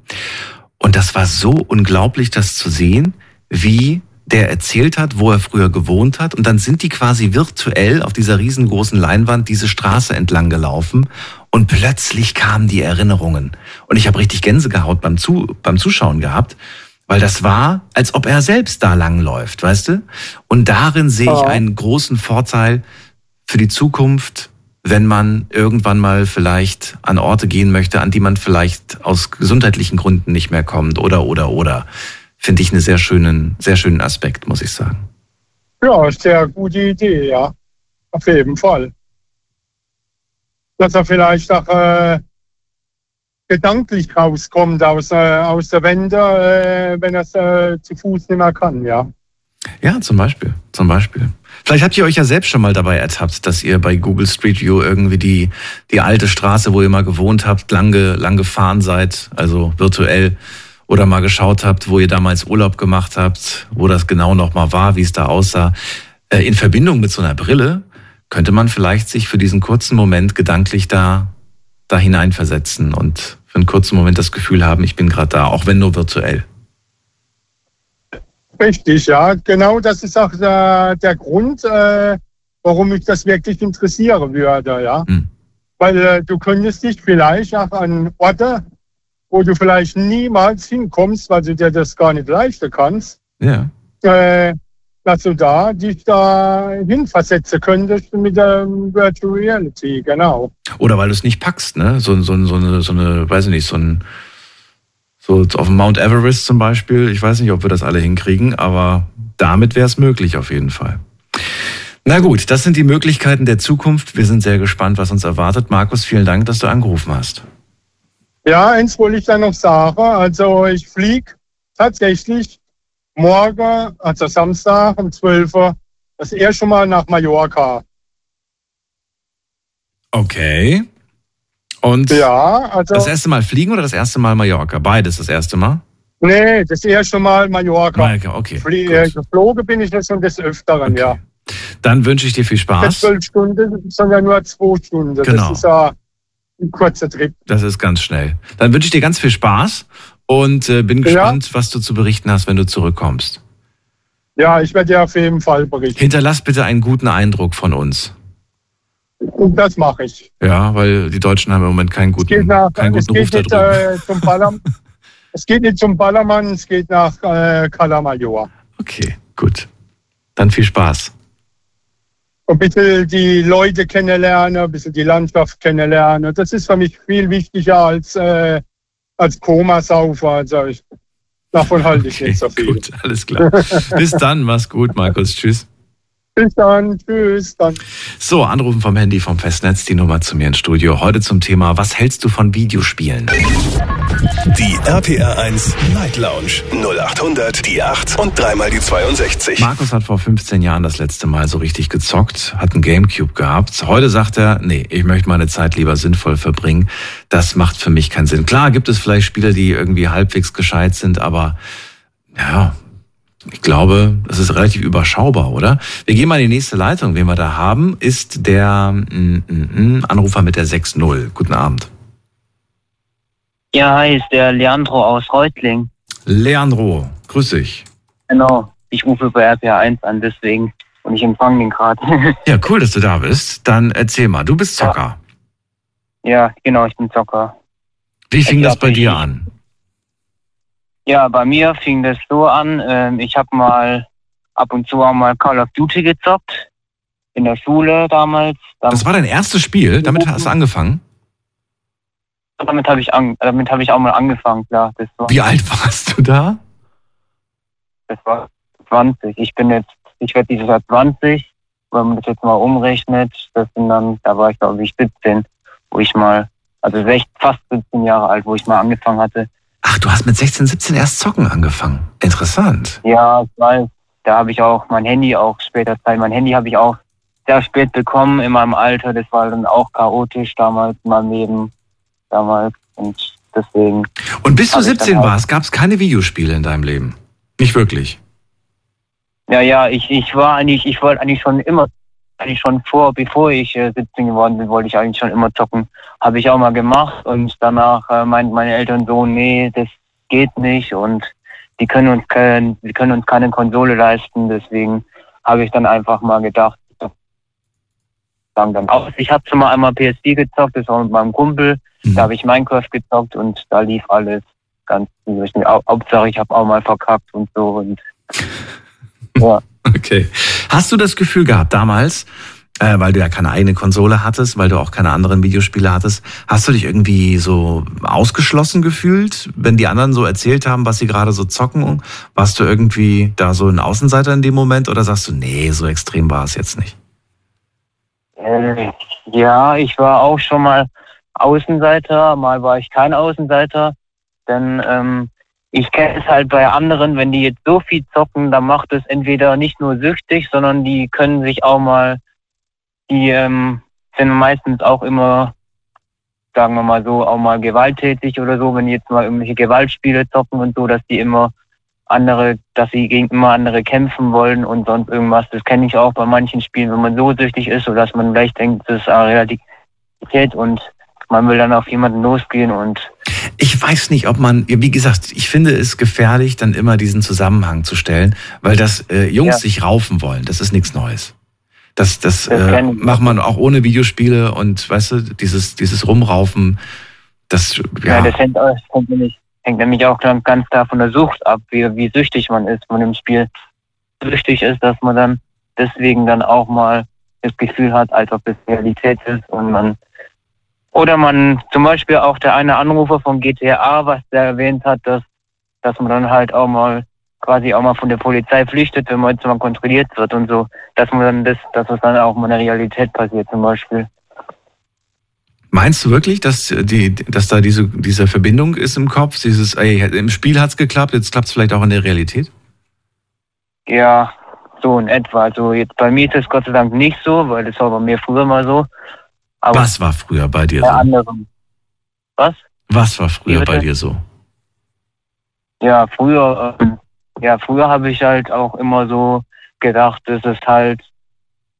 Und das war so unglaublich, das zu sehen, wie der erzählt hat, wo er früher gewohnt hat. Und dann sind die quasi virtuell auf dieser riesengroßen Leinwand diese Straße entlang gelaufen. Und plötzlich kamen die Erinnerungen. Und ich habe richtig Gänsegehaut beim, Zu beim Zuschauen gehabt, weil das war, als ob er selbst da langläuft, weißt du? Und darin sehe ich einen großen Vorteil für die Zukunft, wenn man irgendwann mal vielleicht an Orte gehen möchte, an die man vielleicht aus gesundheitlichen Gründen nicht mehr kommt oder, oder, oder finde ich einen sehr schönen, sehr schönen Aspekt, muss ich sagen. Ja, sehr gute Idee, ja. Auf jeden Fall. Dass er vielleicht auch äh, gedanklich rauskommt aus, äh, aus der Wende, äh, wenn er es äh, zu Fuß nicht mehr kann, ja. Ja, zum Beispiel. Zum Beispiel. Vielleicht habt ihr euch ja selbst schon mal dabei ertappt, dass ihr bei Google Street View irgendwie die, die alte Straße, wo ihr mal gewohnt habt, lang, lang gefahren seid, also virtuell oder mal geschaut habt, wo ihr damals Urlaub gemacht habt, wo das genau nochmal war, wie es da aussah. Äh, in Verbindung mit so einer Brille könnte man vielleicht sich für diesen kurzen Moment gedanklich da, da hineinversetzen und für einen kurzen Moment das Gefühl haben, ich bin gerade da, auch wenn nur virtuell. Richtig, ja. Genau das ist auch der, der Grund, äh, warum mich das wirklich interessieren würde, ja. Hm. Weil äh, du könntest dich vielleicht auch an Orte wo du vielleicht niemals hinkommst, weil du dir das gar nicht leisten kannst. Ja. Äh, dass du da dich da hinversetzen könntest mit der Virtual Reality, genau. Oder weil du es nicht packst, ne? So, so, so, eine, so eine, weiß ich nicht, so ein so auf dem Mount Everest zum Beispiel. Ich weiß nicht, ob wir das alle hinkriegen, aber damit wäre es möglich auf jeden Fall. Na gut, das sind die Möglichkeiten der Zukunft. Wir sind sehr gespannt, was uns erwartet. Markus, vielen Dank, dass du angerufen hast. Ja, eins wollte ich dann noch sagen. Also ich fliege tatsächlich morgen, also Samstag um 12 Uhr, das erste Mal nach Mallorca. Okay. Und ja, also, das erste Mal fliegen oder das erste Mal Mallorca? Beides das erste Mal? Nee, das erste Mal Mallorca. Mallorca, okay. Flie äh, geflogen bin ich jetzt schon des Öfteren, okay. ja. Dann wünsche ich dir viel Spaß. Zwölf Stunden, sondern nur zwei Stunden. Genau. Das ist ja ein kurzer Trip. Das ist ganz schnell. Dann wünsche ich dir ganz viel Spaß und äh, bin gespannt, ja. was du zu berichten hast, wenn du zurückkommst. Ja, ich werde dir auf jeden Fall berichten. Hinterlass bitte einen guten Eindruck von uns. Und das mache ich. Ja, weil die Deutschen haben im Moment keinen guten, nach, keinen guten es geht Ruf nicht, äh, zum Ballermann. es geht nicht zum Ballermann, es geht nach äh, Kalamajor. Okay, gut. Dann viel Spaß. Ein bisschen die Leute kennenlernen, ein bisschen die Landschaft kennenlernen. Das ist für mich viel wichtiger als, äh, als Komasaufer. Also ich, davon halte ich okay, nicht so viel. Gut, alles klar. Bis dann, mach's gut, Markus. Tschüss. Bis dann, tschüss. Dann. So, anrufen vom Handy vom Festnetz, die Nummer zu mir ins Studio. Heute zum Thema, was hältst du von Videospielen? Die RPR 1 Night Lounge 0800 die 8 und dreimal die 62. Markus hat vor 15 Jahren das letzte Mal so richtig gezockt, hat einen Gamecube gehabt. Heute sagt er, nee, ich möchte meine Zeit lieber sinnvoll verbringen. Das macht für mich keinen Sinn. Klar gibt es vielleicht Spiele, die irgendwie halbwegs gescheit sind, aber ja, ich glaube, das ist relativ überschaubar, oder? Wir gehen mal in die nächste Leitung. Wen wir da haben, ist der mm, mm, mm, Anrufer mit der 6.0. Guten Abend. Ja, hi, ist der Leandro aus Reutling. Leandro, grüß dich. Genau, ich rufe bei RPA 1 an, deswegen. Und ich empfange den gerade. ja, cool, dass du da bist. Dann erzähl mal, du bist Zocker. Ja, ja genau, ich bin Zocker. Wie fing ich das bei dir an? Ja, bei mir fing das so an. Ähm, ich habe mal ab und zu auch mal Call of Duty gezockt. In der Schule damals. Das war dein erstes Spiel? Damit hast du angefangen? Damit habe ich, an, damit hab ich auch mal angefangen, klar. Wie alt warst du da? Das war 20. Ich bin jetzt, ich werde dieses Jahr 20. Wenn man das jetzt mal umrechnet, das sind dann, da war ich glaube ich 17, wo ich mal, also fast 17 Jahre alt, wo ich mal angefangen hatte, Ach, du hast mit 16, 17 erst zocken angefangen. Interessant. Ja, weil da habe ich auch mein Handy auch später Zeit. Mein Handy habe ich auch sehr spät bekommen in meinem Alter. Das war dann auch chaotisch damals in meinem Leben. Damals. Und deswegen. Und bis du 17 warst, gab es keine Videospiele in deinem Leben? Nicht wirklich? Ja, ja, ich, ich war eigentlich, ich wollte eigentlich schon immer eigentlich schon vor, bevor ich äh, 17 geworden bin, wollte ich eigentlich schon immer zocken. Habe ich auch mal gemacht und danach äh, meinten meine Eltern so, nee, das geht nicht und die können uns kein, die können uns keine Konsole leisten, deswegen habe ich dann einfach mal gedacht, dann aus. Ich habe schon mal einmal PSD gezockt, das war mit meinem Kumpel, mhm. da habe ich Minecraft gezockt und da lief alles ganz Hauptsache ich habe auch mal verkackt und so und ja. Okay. Hast du das Gefühl gehabt damals, äh, weil du ja keine eigene Konsole hattest, weil du auch keine anderen Videospiele hattest, hast du dich irgendwie so ausgeschlossen gefühlt, wenn die anderen so erzählt haben, was sie gerade so zocken? Warst du irgendwie da so ein Außenseiter in dem Moment oder sagst du, nee, so extrem war es jetzt nicht? Äh, ja, ich war auch schon mal Außenseiter, mal war ich kein Außenseiter, denn ähm, ich kenne es halt bei anderen, wenn die jetzt so viel zocken, dann macht es entweder nicht nur süchtig, sondern die können sich auch mal, die ähm, sind meistens auch immer, sagen wir mal so, auch mal gewalttätig oder so, wenn die jetzt mal irgendwelche Gewaltspiele zocken und so, dass die immer andere, dass sie gegen immer andere kämpfen wollen und sonst irgendwas. Das kenne ich auch bei manchen Spielen, wenn man so süchtig ist, so dass man gleich denkt, das ist Realität und man will dann auf jemanden losgehen und. Ich weiß nicht, ob man, wie gesagt, ich finde es gefährlich, dann immer diesen Zusammenhang zu stellen, weil das äh, Jungs ja. sich raufen wollen. Das ist nichts Neues. Das, das, das äh, macht man auch ohne Videospiele und weißt du, dieses, dieses Rumraufen, das, ja. ja das hängt, das hängt, nämlich, hängt nämlich auch ganz klar von der Sucht ab, wie, wie süchtig man ist von dem Spiel. Süchtig ist, dass man dann deswegen dann auch mal das Gefühl hat, als ob es Realität ist und man oder man zum Beispiel auch der eine Anrufer von GTA, was der erwähnt hat, dass, dass man dann halt auch mal quasi auch mal von der Polizei flüchtet, wenn man jetzt mal kontrolliert wird und so, dass man dann das, dass das dann auch mal in der Realität passiert zum Beispiel. Meinst du wirklich, dass die, dass da diese, diese Verbindung ist im Kopf? Dieses, ey, im Spiel hat's geklappt, jetzt klappt's vielleicht auch in der Realität? Ja, so in etwa. Also jetzt bei mir ist es Gott sei Dank nicht so, weil das war bei mir früher mal so. Aber Was war früher bei dir so? Anderen. Was? Was war früher bei dir so? Ja, früher, ähm, ja, früher habe ich halt auch immer so gedacht, dass es halt,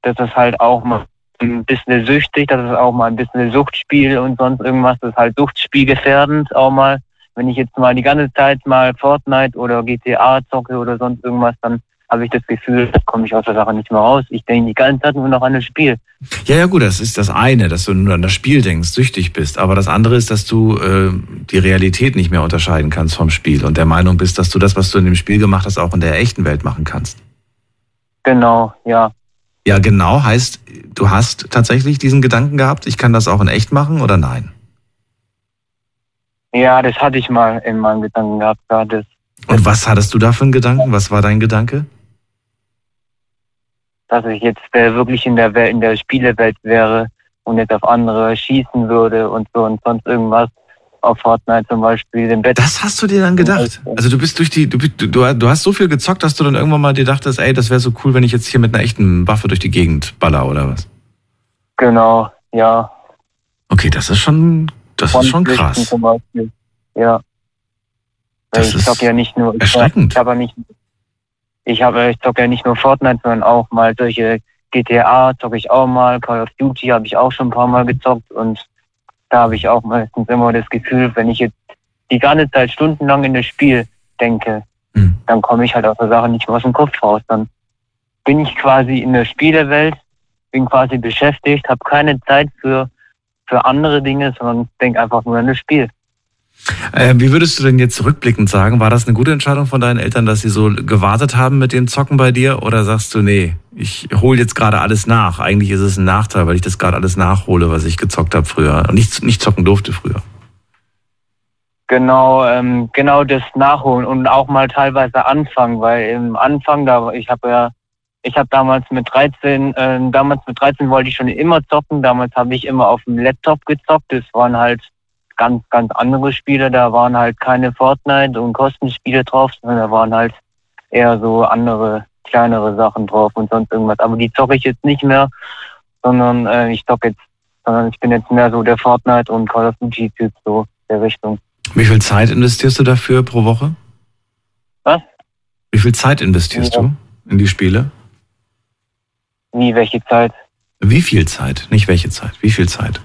dass es halt auch mal ein bisschen süchtig, das ist auch mal ein bisschen Suchtspiel und sonst irgendwas, das ist halt Suchtspielgefährdend auch mal. Wenn ich jetzt mal die ganze Zeit mal Fortnite oder GTA zocke oder sonst irgendwas, dann habe ich das Gefühl, da komme ich aus der Sache nicht mehr raus. Ich denke die ganze Zeit nur noch an das Spiel. Ja, ja, gut, das ist das eine, dass du nur an das Spiel denkst, süchtig bist. Aber das andere ist, dass du äh, die Realität nicht mehr unterscheiden kannst vom Spiel und der Meinung bist, dass du das, was du in dem Spiel gemacht hast, auch in der echten Welt machen kannst. Genau, ja. Ja, genau heißt, du hast tatsächlich diesen Gedanken gehabt, ich kann das auch in echt machen oder nein? Ja, das hatte ich mal in meinem Gedanken gehabt. Ja, das, Und was hattest du da für einen Gedanken? Was war dein Gedanke? Dass ich jetzt äh, wirklich in der, Welt, in der Spielewelt wäre und jetzt auf andere schießen würde und so und sonst irgendwas. Auf Fortnite zum Beispiel im Bett. Das hast du dir dann gedacht? Also du bist durch die, du, du, du hast so viel gezockt, dass du dann irgendwann mal dir dachtest, ey, das wäre so cool, wenn ich jetzt hier mit einer echten Waffe durch die Gegend baller oder was? Genau, ja. Okay, das ist schon, das ist schon krass. Ja. Das ich zocke ja nicht nur. Erschreckend. Ich habe nicht, ich habe, ich zocke ja nicht nur Fortnite, sondern auch mal solche GTA zocke ich auch mal, Call of Duty habe ich auch schon ein paar Mal gezockt und da habe ich auch meistens immer das Gefühl, wenn ich jetzt die ganze Zeit stundenlang in das Spiel denke, Mhm. dann komme ich halt aus der Sache nicht mehr aus dem Kopf raus. Dann bin ich quasi in der Spielewelt, bin quasi beschäftigt, habe keine Zeit für, für andere Dinge, sondern denke einfach nur an das Spiel. Äh, wie würdest du denn jetzt rückblickend sagen, war das eine gute Entscheidung von deinen Eltern, dass sie so gewartet haben mit dem Zocken bei dir? Oder sagst du, nee, ich hole jetzt gerade alles nach. Eigentlich ist es ein Nachteil, weil ich das gerade alles nachhole, was ich gezockt habe früher und nicht, nicht zocken durfte früher. Genau, ähm, genau das Nachholen und auch mal teilweise anfangen, weil im Anfang, da ich habe ja, ich habe damals mit 13, ähm, damals mit 13 wollte ich schon immer zocken. Damals habe ich immer auf dem Laptop gezockt. Das waren halt ganz, ganz andere Spiele. Da waren halt keine Fortnite und Kostenspiele drauf, sondern da waren halt eher so andere kleinere Sachen drauf und sonst irgendwas. Aber die zocke ich jetzt nicht mehr, sondern äh, ich zocke jetzt, sondern ich bin jetzt mehr so der Fortnite und Call of Duty Typ so der Richtung. Wie viel Zeit investierst du dafür pro Woche? Was? Wie viel Zeit investierst Ja. du in die Spiele? Wie welche Zeit? Wie viel Zeit? Nicht welche Zeit, wie viel Zeit?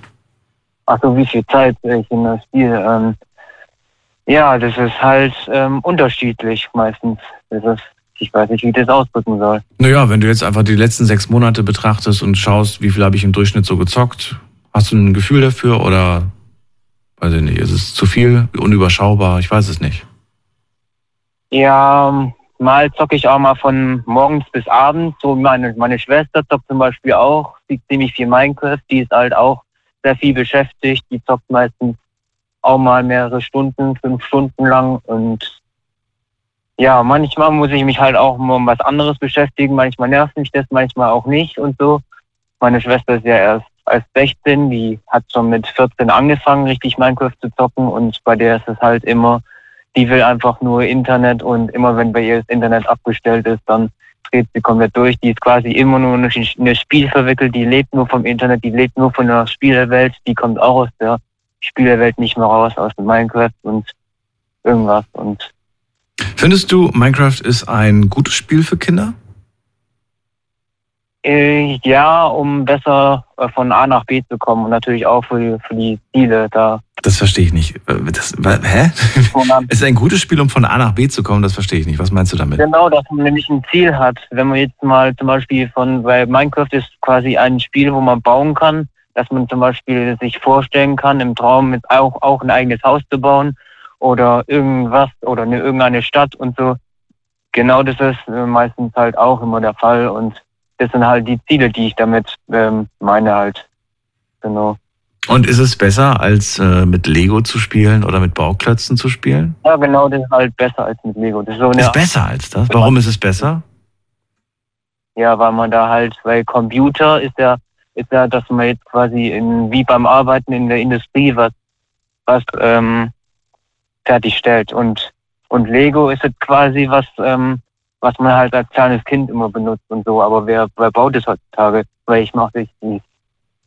Achso, wie viel Zeit ich in das Spiel? Ähm, ja, das ist halt ähm, unterschiedlich meistens. Das ist, ich weiß nicht, wie ich das ausdrücken soll. Naja, wenn du jetzt einfach die letzten sechs Monate betrachtest und schaust, wie viel habe ich im Durchschnitt so gezockt, hast du ein Gefühl dafür oder weiß ich nicht, ist es zu viel, unüberschaubar, ich weiß es nicht. Ja, ähm, mal zocke ich auch mal von morgens bis abends. So meine, meine Schwester zockt zum Beispiel auch, sieht ziemlich viel Minecraft, die ist halt auch sehr viel beschäftigt. Die zockt meistens auch mal mehrere Stunden, fünf Stunden lang und ja, manchmal muss ich mich halt auch mal um was anderes beschäftigen. Manchmal nervt mich das, manchmal auch nicht und so. Meine Schwester ist ja erst als 16, die hat schon mit 14 angefangen, richtig Minecraft zu zocken und bei der ist es halt immer, die will einfach nur Internet und immer wenn bei ihr das Internet abgestellt ist, dann dreht sie komplett durch. Die ist quasi immer nur in das Spiel verwickelt, die lebt nur vom Internet, die lebt nur von der Spielerwelt, die kommt auch aus der Spielerwelt nicht mehr raus, aus Minecraft und irgendwas und Findest du, Minecraft ist ein gutes Spiel für Kinder? Äh, ja, um besser äh, von A nach B zu kommen und natürlich auch für die, für die Ziele da. Das verstehe ich nicht. Äh, Das, hä? Es ist ein gutes Spiel, um von A nach B zu kommen, das verstehe ich nicht. Was meinst du damit? Genau, dass man nämlich ein Ziel hat. Wenn man jetzt mal zum Beispiel von, weil Minecraft ist quasi ein Spiel, wo man bauen kann, dass man zum Beispiel sich vorstellen kann, im Traum mit auch, auch ein eigenes Haus zu bauen oder irgendwas oder eine, irgendeine Stadt und so. Genau das ist äh, meistens halt auch immer der Fall und das sind halt die Ziele, die ich damit ähm, meine halt. Genau. Und ist es besser, als äh, mit Lego zu spielen oder mit Bauklötzen zu spielen? Ja, genau, das ist halt besser als mit Lego. Das ist so Ist besser als das? Warum ist es besser? Ja, weil man da halt, weil Computer ist ja, ist ja, dass man jetzt quasi in, wie beim Arbeiten in der Industrie was, was ähm, fertigstellt. Und, und Lego ist jetzt quasi was, ähm, was man halt als kleines Kind immer benutzt und so. Aber wer, wer baut es heutzutage? Weil ich mache ich,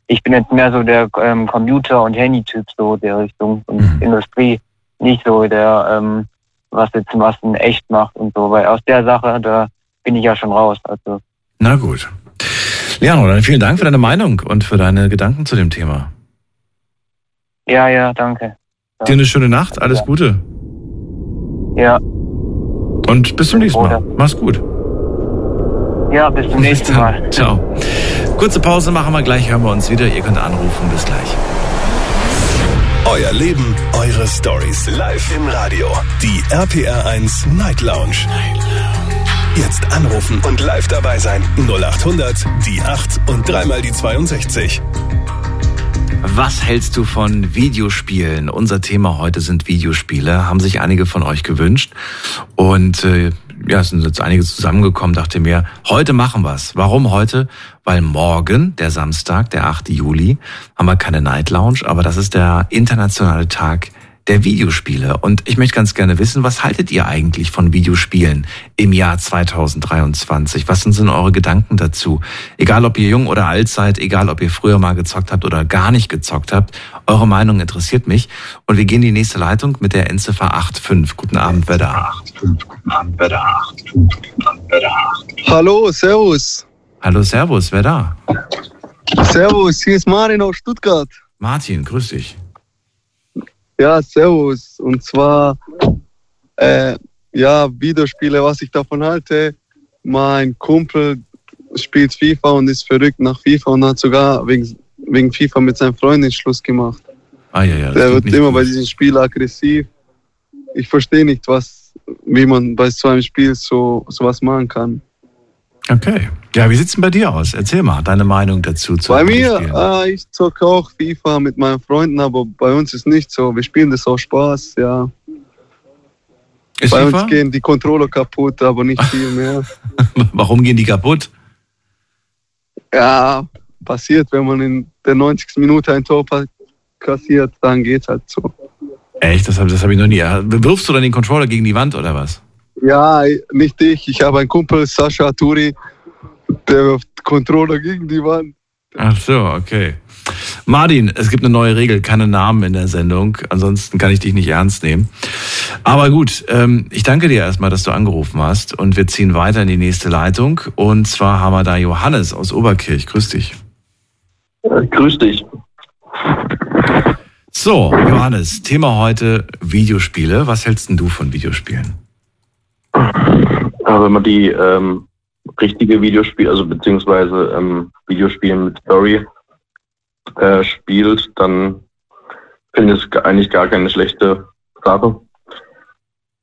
ich bin jetzt mehr so der ähm, Computer- und Handy-Typ so der Richtung und Mhm. Industrie, nicht so der, ähm, was jetzt was in echt macht und so. Weil aus der Sache, da bin ich ja schon raus. Also Na gut. Leandro, dann vielen Dank für deine Meinung und für deine Gedanken zu dem Thema. Ja, ja, danke. Ja. Dir eine schöne Nacht, alles Gute. Ja. Und bis zum nächsten Mal. Mach's gut. Ja, bis zum nächsten Mal. Ciao. Kurze Pause machen wir gleich, hören wir uns wieder. Ihr könnt anrufen. Bis gleich. Euer Leben, eure Stories. Live im Radio. Die RPR1 Night Lounge. Night Lounge. Jetzt anrufen und live dabei sein. 0800 die 8 und dreimal die 62. Was hältst du von Videospielen? Unser Thema heute sind Videospiele. Haben sich einige von euch gewünscht. Und äh, ja, es sind jetzt einige zusammengekommen, dachte mir, heute machen wir's. Warum heute? Weil morgen, der Samstag, der 8. Juli, haben wir keine Night Lounge, aber das ist der internationale Tag der Videospiele. Und ich möchte ganz gerne wissen, was haltet ihr eigentlich von Videospielen im Jahr 2023? Was sind eure Gedanken dazu? Egal, ob ihr jung oder alt seid, egal, ob ihr früher mal gezockt habt oder gar nicht gezockt habt, eure Meinung interessiert mich. Und wir gehen in die nächste Leitung mit der Endziffer 85. Guten Abend, wer da? Guten Abend, wer da? Hallo, servus. Hallo, servus, wer da? Servus, hier ist Martin aus Stuttgart. Martin, grüß dich. Ja, servus. Und zwar, äh, ja, Videospiele, was ich davon halte. Mein Kumpel spielt FIFA und ist verrückt nach FIFA und hat sogar wegen, wegen FIFA mit seinem Freundin Schluss gemacht. Ah, ja, ja, Der wird immer gut. bei diesem Spiel aggressiv. Ich verstehe nicht, was, wie man bei so einem Spiel so sowas machen kann. Okay. Ja, wie sieht's denn bei dir aus? Erzähl mal deine Meinung dazu. Zu bei mir, äh, ich zocke auch FIFA mit meinen Freunden, aber bei uns ist nicht so. Wir spielen das aus Spaß, ja. Ist bei FIFA? uns gehen die Controller kaputt, aber nicht viel mehr. Warum gehen die kaputt? Ja, passiert, wenn man in der 90. Minute ein Tor kassiert, dann geht's halt so. Echt? Das habe hab ich noch nie. Wirfst du dann den Controller gegen die Wand oder was? Ja, nicht ich. Ich habe einen Kumpel, Sascha Turi, der wirft Controller gegen die Wand. Ach so, okay. Martin, es gibt eine neue Regel, keine Namen in der Sendung. Ansonsten kann ich dich nicht ernst nehmen. Aber gut, ähm, ich danke dir erstmal, dass du angerufen hast. Und wir ziehen weiter in die nächste Leitung. Und zwar haben wir da Johannes aus Oberkirch. Grüß dich. grüß dich. So, Johannes, Thema heute Videospiele. Was hältst denn du von Videospielen? Aber wenn man die ähm, richtige Videospiele, also beziehungsweise ähm, Videospiele mit Story äh, spielt, dann finde ich es eigentlich gar keine schlechte Sache.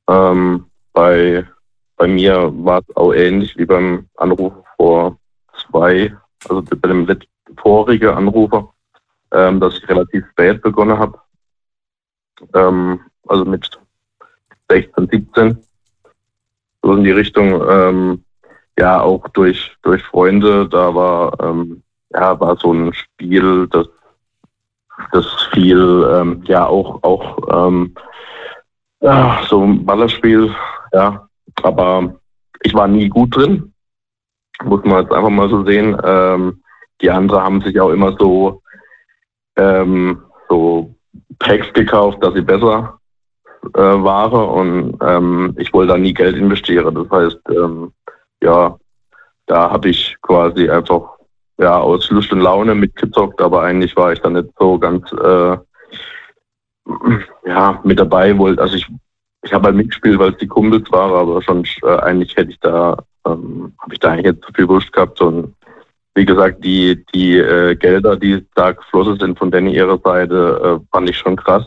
Ähm, bei, bei mir war es auch ähnlich wie beim Anruf vor zwei, also bei dem vorigen Anrufer, ähm, dass ich relativ spät begonnen habe. Ähm, also mit 16, 17 so in die Richtung, ähm, ja, auch durch, durch Freunde, da war, ähm, ja, war so ein Spiel, das, das viel, ähm, ja, auch, auch, ähm, ja, so ein Ballerspiel, ja, aber ich war nie gut drin, muss man jetzt einfach mal so sehen. Ähm, die anderen haben sich auch immer so, ähm, so Packs gekauft, dass sie besser äh, Ware und ähm, ich wollte da nie Geld investieren. Das heißt, ähm, ja, da habe ich quasi einfach ja aus Lust und Laune mitgezockt, aber eigentlich war ich da nicht so ganz äh, ja mit dabei. Wollte also ich ich habe halt mitgespielt, weil es die Kumpels waren, aber schon äh, eigentlich hätte ich da ähm, habe ich da eigentlich nicht so viel Wurst gehabt und wie gesagt, die, die äh, Gelder, die da geflossen sind von Danny ihrer Seite, äh, fand ich schon krass.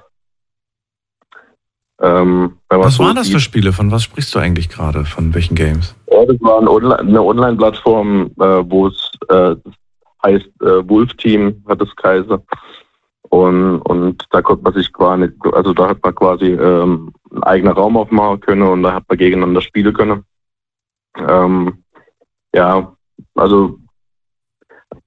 Ähm, was so waren das für Spiele? Von was sprichst du eigentlich gerade? Von welchen Games? Ja, das war eine Online-Plattform, äh, wo es äh, heißt äh, Wolf Team, hat es Kaiser. Und, und da konnte man sich quasi, also da hat man quasi ähm, einen eigenen Raum aufmachen können und da hat man gegeneinander spielen können. Ähm, ja, also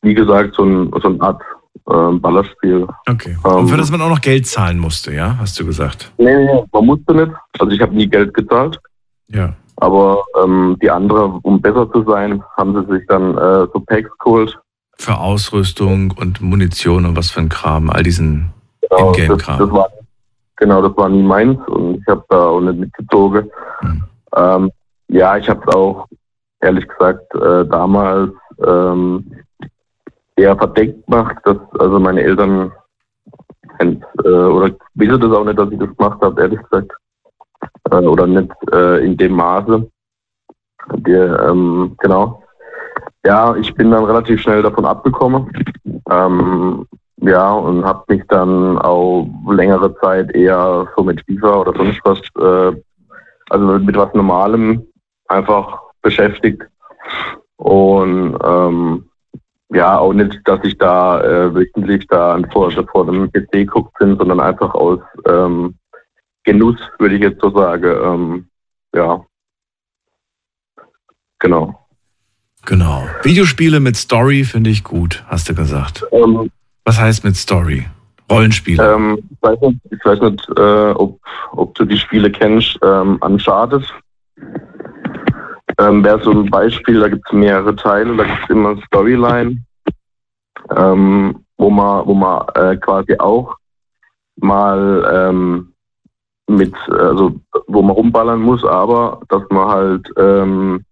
wie gesagt, so, ein, so eine Art äh, Ballerspiel. Okay. Und für ähm, das man auch noch Geld zahlen musste, ja? Hast du gesagt? Nee, nee, man musste nicht. Also ich habe nie Geld gezahlt. Ja. Aber ähm, die anderen, um besser zu sein, haben sie sich dann äh, so Packs geholt. Für Ausrüstung und Munition und was für ein Kram, all diesen genau, Ingame-Kram. Das, das war, genau, das war nie meins und ich habe da auch nicht mitgezogen. Hm. Ähm, ja, ich habe es auch, ehrlich gesagt, äh, damals ähm, eher verdeckt macht, dass also meine Eltern äh, oder wissen das auch nicht, dass ich das gemacht habe, ehrlich gesagt. Äh, oder nicht äh, in dem Maße. Der, ähm, genau. Ja, ich bin dann relativ schnell davon abgekommen. Ähm, ja, und habe mich dann auch längere Zeit eher so mit FIFA oder sonst was, äh, also mit was Normalem einfach beschäftigt. Und ähm, ja, auch nicht, dass ich da äh, wöchentlich da vor, vor dem PC geguckt bin, sondern einfach aus ähm, Genuss, würde ich jetzt so sagen. Ähm, ja. Genau. Genau. Videospiele mit Story finde ich gut, hast du gesagt. Ähm, Was heißt mit Story? Rollenspiele? Ähm, ich weiß nicht, ich weiß nicht äh, ob, ob du die Spiele kennst. Ähm, Uncharted ähm, wäre so ein Beispiel, da gibt es mehrere Teile, da gibt es immer eine Storyline, ähm, wo man, wo man äh, quasi auch mal ähm, mit, also wo man rumballern muss, aber dass man halt ähm,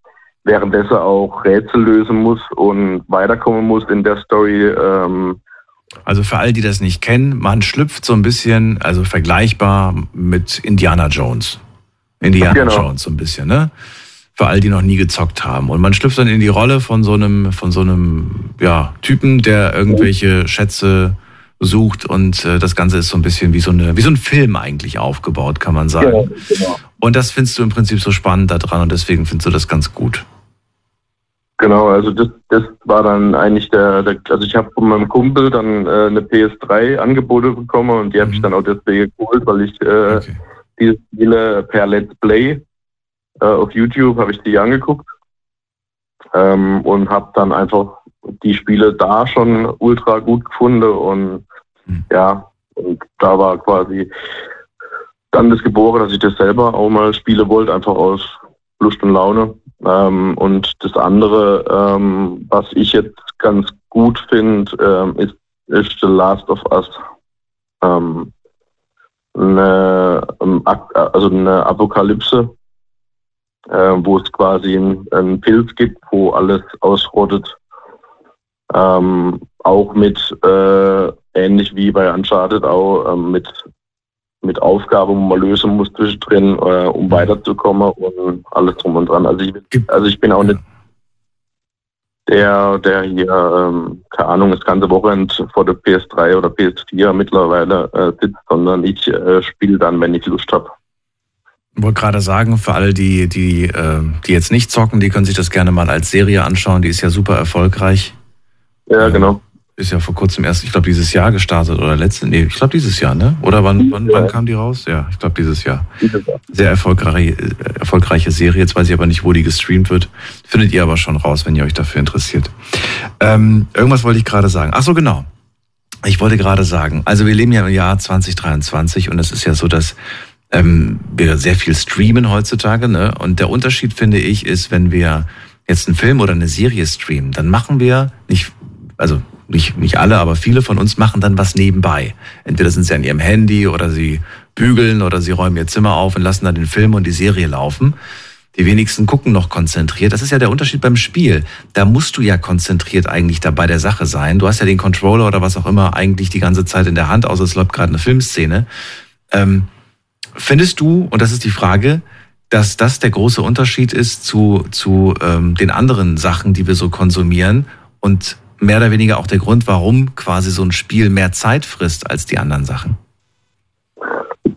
währenddessen auch Rätsel lösen muss und weiterkommen muss in der Story. Ähm, also für all die das nicht kennen, man schlüpft so ein bisschen, also vergleichbar mit Indiana Jones. Indiana genau. Jones so ein bisschen, ne? Für all die noch nie gezockt haben. Und man schlüpft dann in die Rolle von so einem, von so einem, ja, Typen, der irgendwelche Schätze sucht und äh, das Ganze ist so ein bisschen wie so, eine, wie so ein Film eigentlich aufgebaut, kann man sagen. Ja, genau. Und das findest du im Prinzip so spannend daran und deswegen findest du das ganz gut. Genau, also das, das war dann eigentlich der, der also ich habe von meinem Kumpel dann äh, eine PS3 Angebote bekommen und die habe ich mhm. dann auch deswegen geholt, weil ich äh, okay. diese Spiele per Let's Play äh, auf YouTube habe ich die angeguckt ähm, und habe dann einfach die Spiele da schon ultra gut gefunden und mhm. ja, und da war quasi dann das geboren, dass ich das selber auch mal spielen wollte, einfach aus Lust und Laune. Ähm, und das andere, ähm, was ich jetzt ganz gut finde, ähm, ist, ist The Last of Us. Ähm, eine, ähm, also eine Apokalypse, äh, wo es quasi einen Pilz gibt, wo alles ausrottet. Ähm, auch mit, äh, ähnlich wie bei Uncharted, auch ähm, mit mit Aufgaben, wo man lösen muss zwischendrin, äh, um mhm. weiterzukommen und alles drum und dran. Also ich, also ich bin auch nicht der, der hier, ähm, keine Ahnung, das ganze Wochenende vor der PS3 oder PS4 mittlerweile äh, sitzt, sondern ich äh, spiele dann, wenn ich Lust habe. Ich wollte gerade sagen, für alle, die, die, äh, die jetzt nicht zocken, die können sich das gerne mal als Serie anschauen. Die ist ja super erfolgreich. Ja, genau ist ja vor kurzem erst, ich glaube, dieses Jahr gestartet oder letzte, nee, ich glaube dieses Jahr, ne? Oder wann, wann, wann kam die raus? Ja, ich glaube dieses Jahr. Sehr erfolgreiche, erfolgreiche Serie. Jetzt weiß ich aber nicht, wo die gestreamt wird. Findet ihr aber schon raus, wenn ihr euch dafür interessiert. Ähm, irgendwas wollte ich gerade sagen. Ach so, genau. Ich wollte gerade sagen, also wir leben ja im Jahr 2023 und es ist ja so, dass ähm, wir sehr viel streamen heutzutage. Ne? Und der Unterschied, finde ich, ist, wenn wir jetzt einen Film oder eine Serie streamen, dann machen wir nicht, also nicht, nicht alle, aber viele von uns machen dann was nebenbei. Entweder sind sie an ihrem Handy oder sie bügeln oder sie räumen ihr Zimmer auf und lassen dann den Film und die Serie laufen. Die wenigsten gucken noch konzentriert. Das ist ja der Unterschied beim Spiel. Da musst du ja konzentriert eigentlich dabei der Sache sein. Du hast ja den Controller oder was auch immer eigentlich die ganze Zeit in der Hand, außer es läuft gerade eine Filmszene. Ähm, findest du, und das ist die Frage, dass das der große Unterschied ist zu, zu ähm, den anderen Sachen, die wir so konsumieren und mehr oder weniger auch der Grund, warum quasi so ein Spiel mehr Zeit frisst als die anderen Sachen?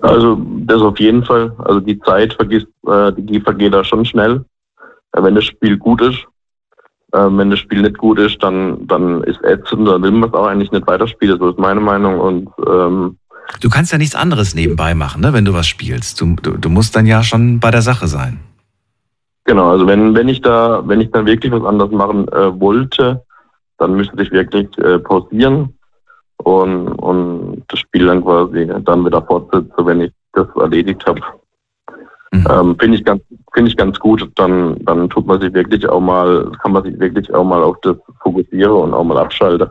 Also das auf jeden Fall. Also die Zeit vergisst, äh, die vergeht da schon schnell, äh, wenn das Spiel gut ist. Äh, wenn das Spiel nicht gut ist, dann, dann ist ätzend, dann will man es auch eigentlich nicht weiterspielen. So ist meine Meinung. Und ähm, Du kannst ja nichts anderes nebenbei machen, ne, wenn du was spielst. Du, du, du musst dann ja schon bei der Sache sein. Genau, also wenn, wenn ich da, wenn ich dann wirklich was anderes machen äh, wollte, dann müsste ich wirklich äh, pausieren und, und das Spiel dann quasi dann wieder fortsetzen, wenn ich das erledigt habe. Mhm. Ähm, Finde ich ganz, finde ich ganz gut. Dann, dann tut man sich wirklich auch mal, kann man sich wirklich auch mal auf das fokussieren und auch mal abschalten.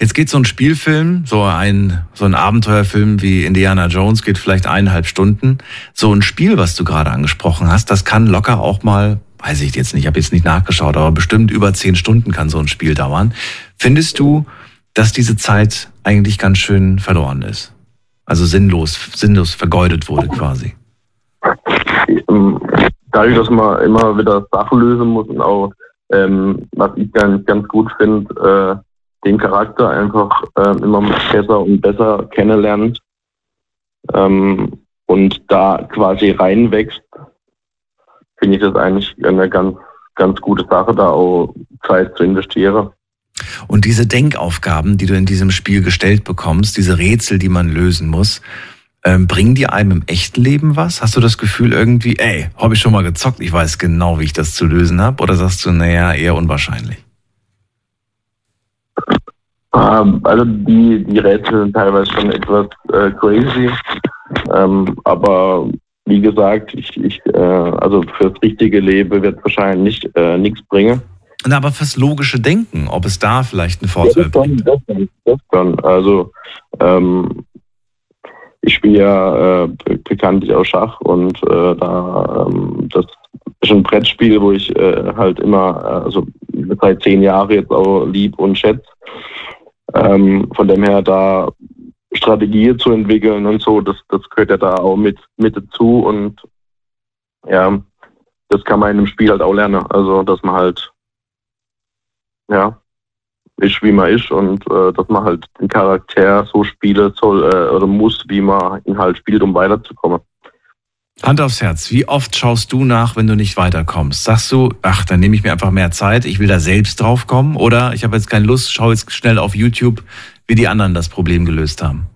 Jetzt geht so ein Spielfilm, so ein, so ein Abenteuerfilm wie Indiana Jones geht vielleicht eineinhalb Stunden. So ein Spiel, was du gerade angesprochen hast, das kann locker auch mal weiß ich jetzt nicht, ich habe jetzt nicht nachgeschaut, aber bestimmt über zehn Stunden kann so ein Spiel dauern. Findest du, dass diese Zeit eigentlich ganz schön verloren ist? Also sinnlos, sinnlos vergeudet wurde quasi. Dadurch, dass man immer wieder Sachen lösen muss und auch, ähm, was ich ganz, ganz gut finde, äh, den Charakter einfach äh, immer besser und besser kennenlernt ähm, und da quasi reinwächst, finde ich das eigentlich eine ganz, ganz gute Sache, da auch Zeit zu investieren. Und diese Denkaufgaben, die du in diesem Spiel gestellt bekommst, diese Rätsel, die man lösen muss, ähm, bringen die einem im echten Leben was? Hast du das Gefühl irgendwie, ey, habe ich schon mal gezockt, ich weiß genau, wie ich das zu lösen habe? Oder sagst du, naja, eher unwahrscheinlich? Ähm, also die, die Rätsel sind teilweise schon etwas äh, crazy, ähm, aber wie gesagt, ich, ich äh, also fürs richtige Leben wird wahrscheinlich äh, nichts bringen. Na, aber fürs logische Denken, ob es da vielleicht einen Vorteil ja, das bringt. das, kann, das kann. Also ähm, ich spiele ja äh, bekanntlich auch Schach und äh, da ähm, das ist ein Brettspiel, wo ich äh, halt immer, äh, also seit zehn Jahren jetzt auch lieb und schätze. Ähm, von dem her da Strategie zu entwickeln und so, das, das gehört ja da auch mit, mit dazu und ja, das kann man in einem Spiel halt auch lernen. Also, dass man halt, ja, ist, wie man ist und äh, dass man halt den Charakter so spielen soll äh, oder muss, wie man ihn halt spielt, um weiterzukommen. Hand aufs Herz, wie oft schaust du nach, wenn du nicht weiterkommst? Sagst du, ach, dann nehme ich mir einfach mehr Zeit, ich will da selbst drauf kommen oder ich habe jetzt keine Lust, schau jetzt schnell auf YouTube, wie die anderen das Problem gelöst haben?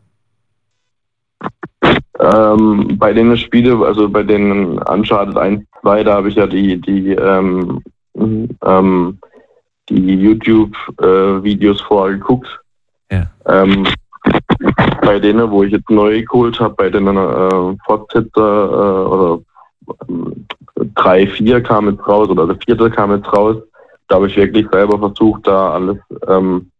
Ähm, bei den Spielen, also bei den Uncharted 1, 2, da habe ich ja die, die, ähm, ähm, die YouTube-Videos äh, vorher geguckt. Ja. Ähm, bei denen, wo ich jetzt neu geholt habe, bei den äh, Fortsetzer äh, oder ähm, drei, vier kam jetzt raus oder der vierte kam jetzt raus, da habe ich wirklich selber versucht, da alles ähm,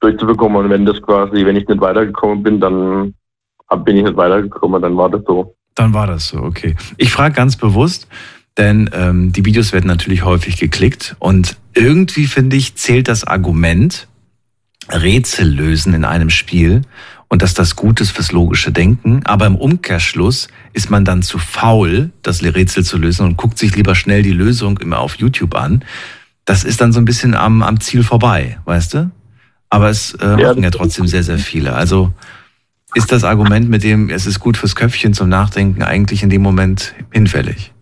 durchzubekommen. Und wenn das quasi, wenn ich nicht weitergekommen bin, dann bin ich nicht weitergekommen, dann war das so. Dann war das so, okay. Ich frage ganz bewusst, denn ähm, die Videos werden natürlich häufig geklickt und irgendwie finde ich zählt das Argument Rätsel lösen in einem Spiel und dass das gut ist fürs logische Denken, aber im Umkehrschluss ist man dann zu faul, das Rätsel zu lösen und guckt sich lieber schnell die Lösung immer auf YouTube an. Das ist dann so ein bisschen am, am Ziel vorbei, weißt du? Aber es äh, ja, machen ja trotzdem sehr, sehr viele. Also ist das Argument mit dem, es ist gut fürs Köpfchen zum Nachdenken, eigentlich in dem Moment hinfällig?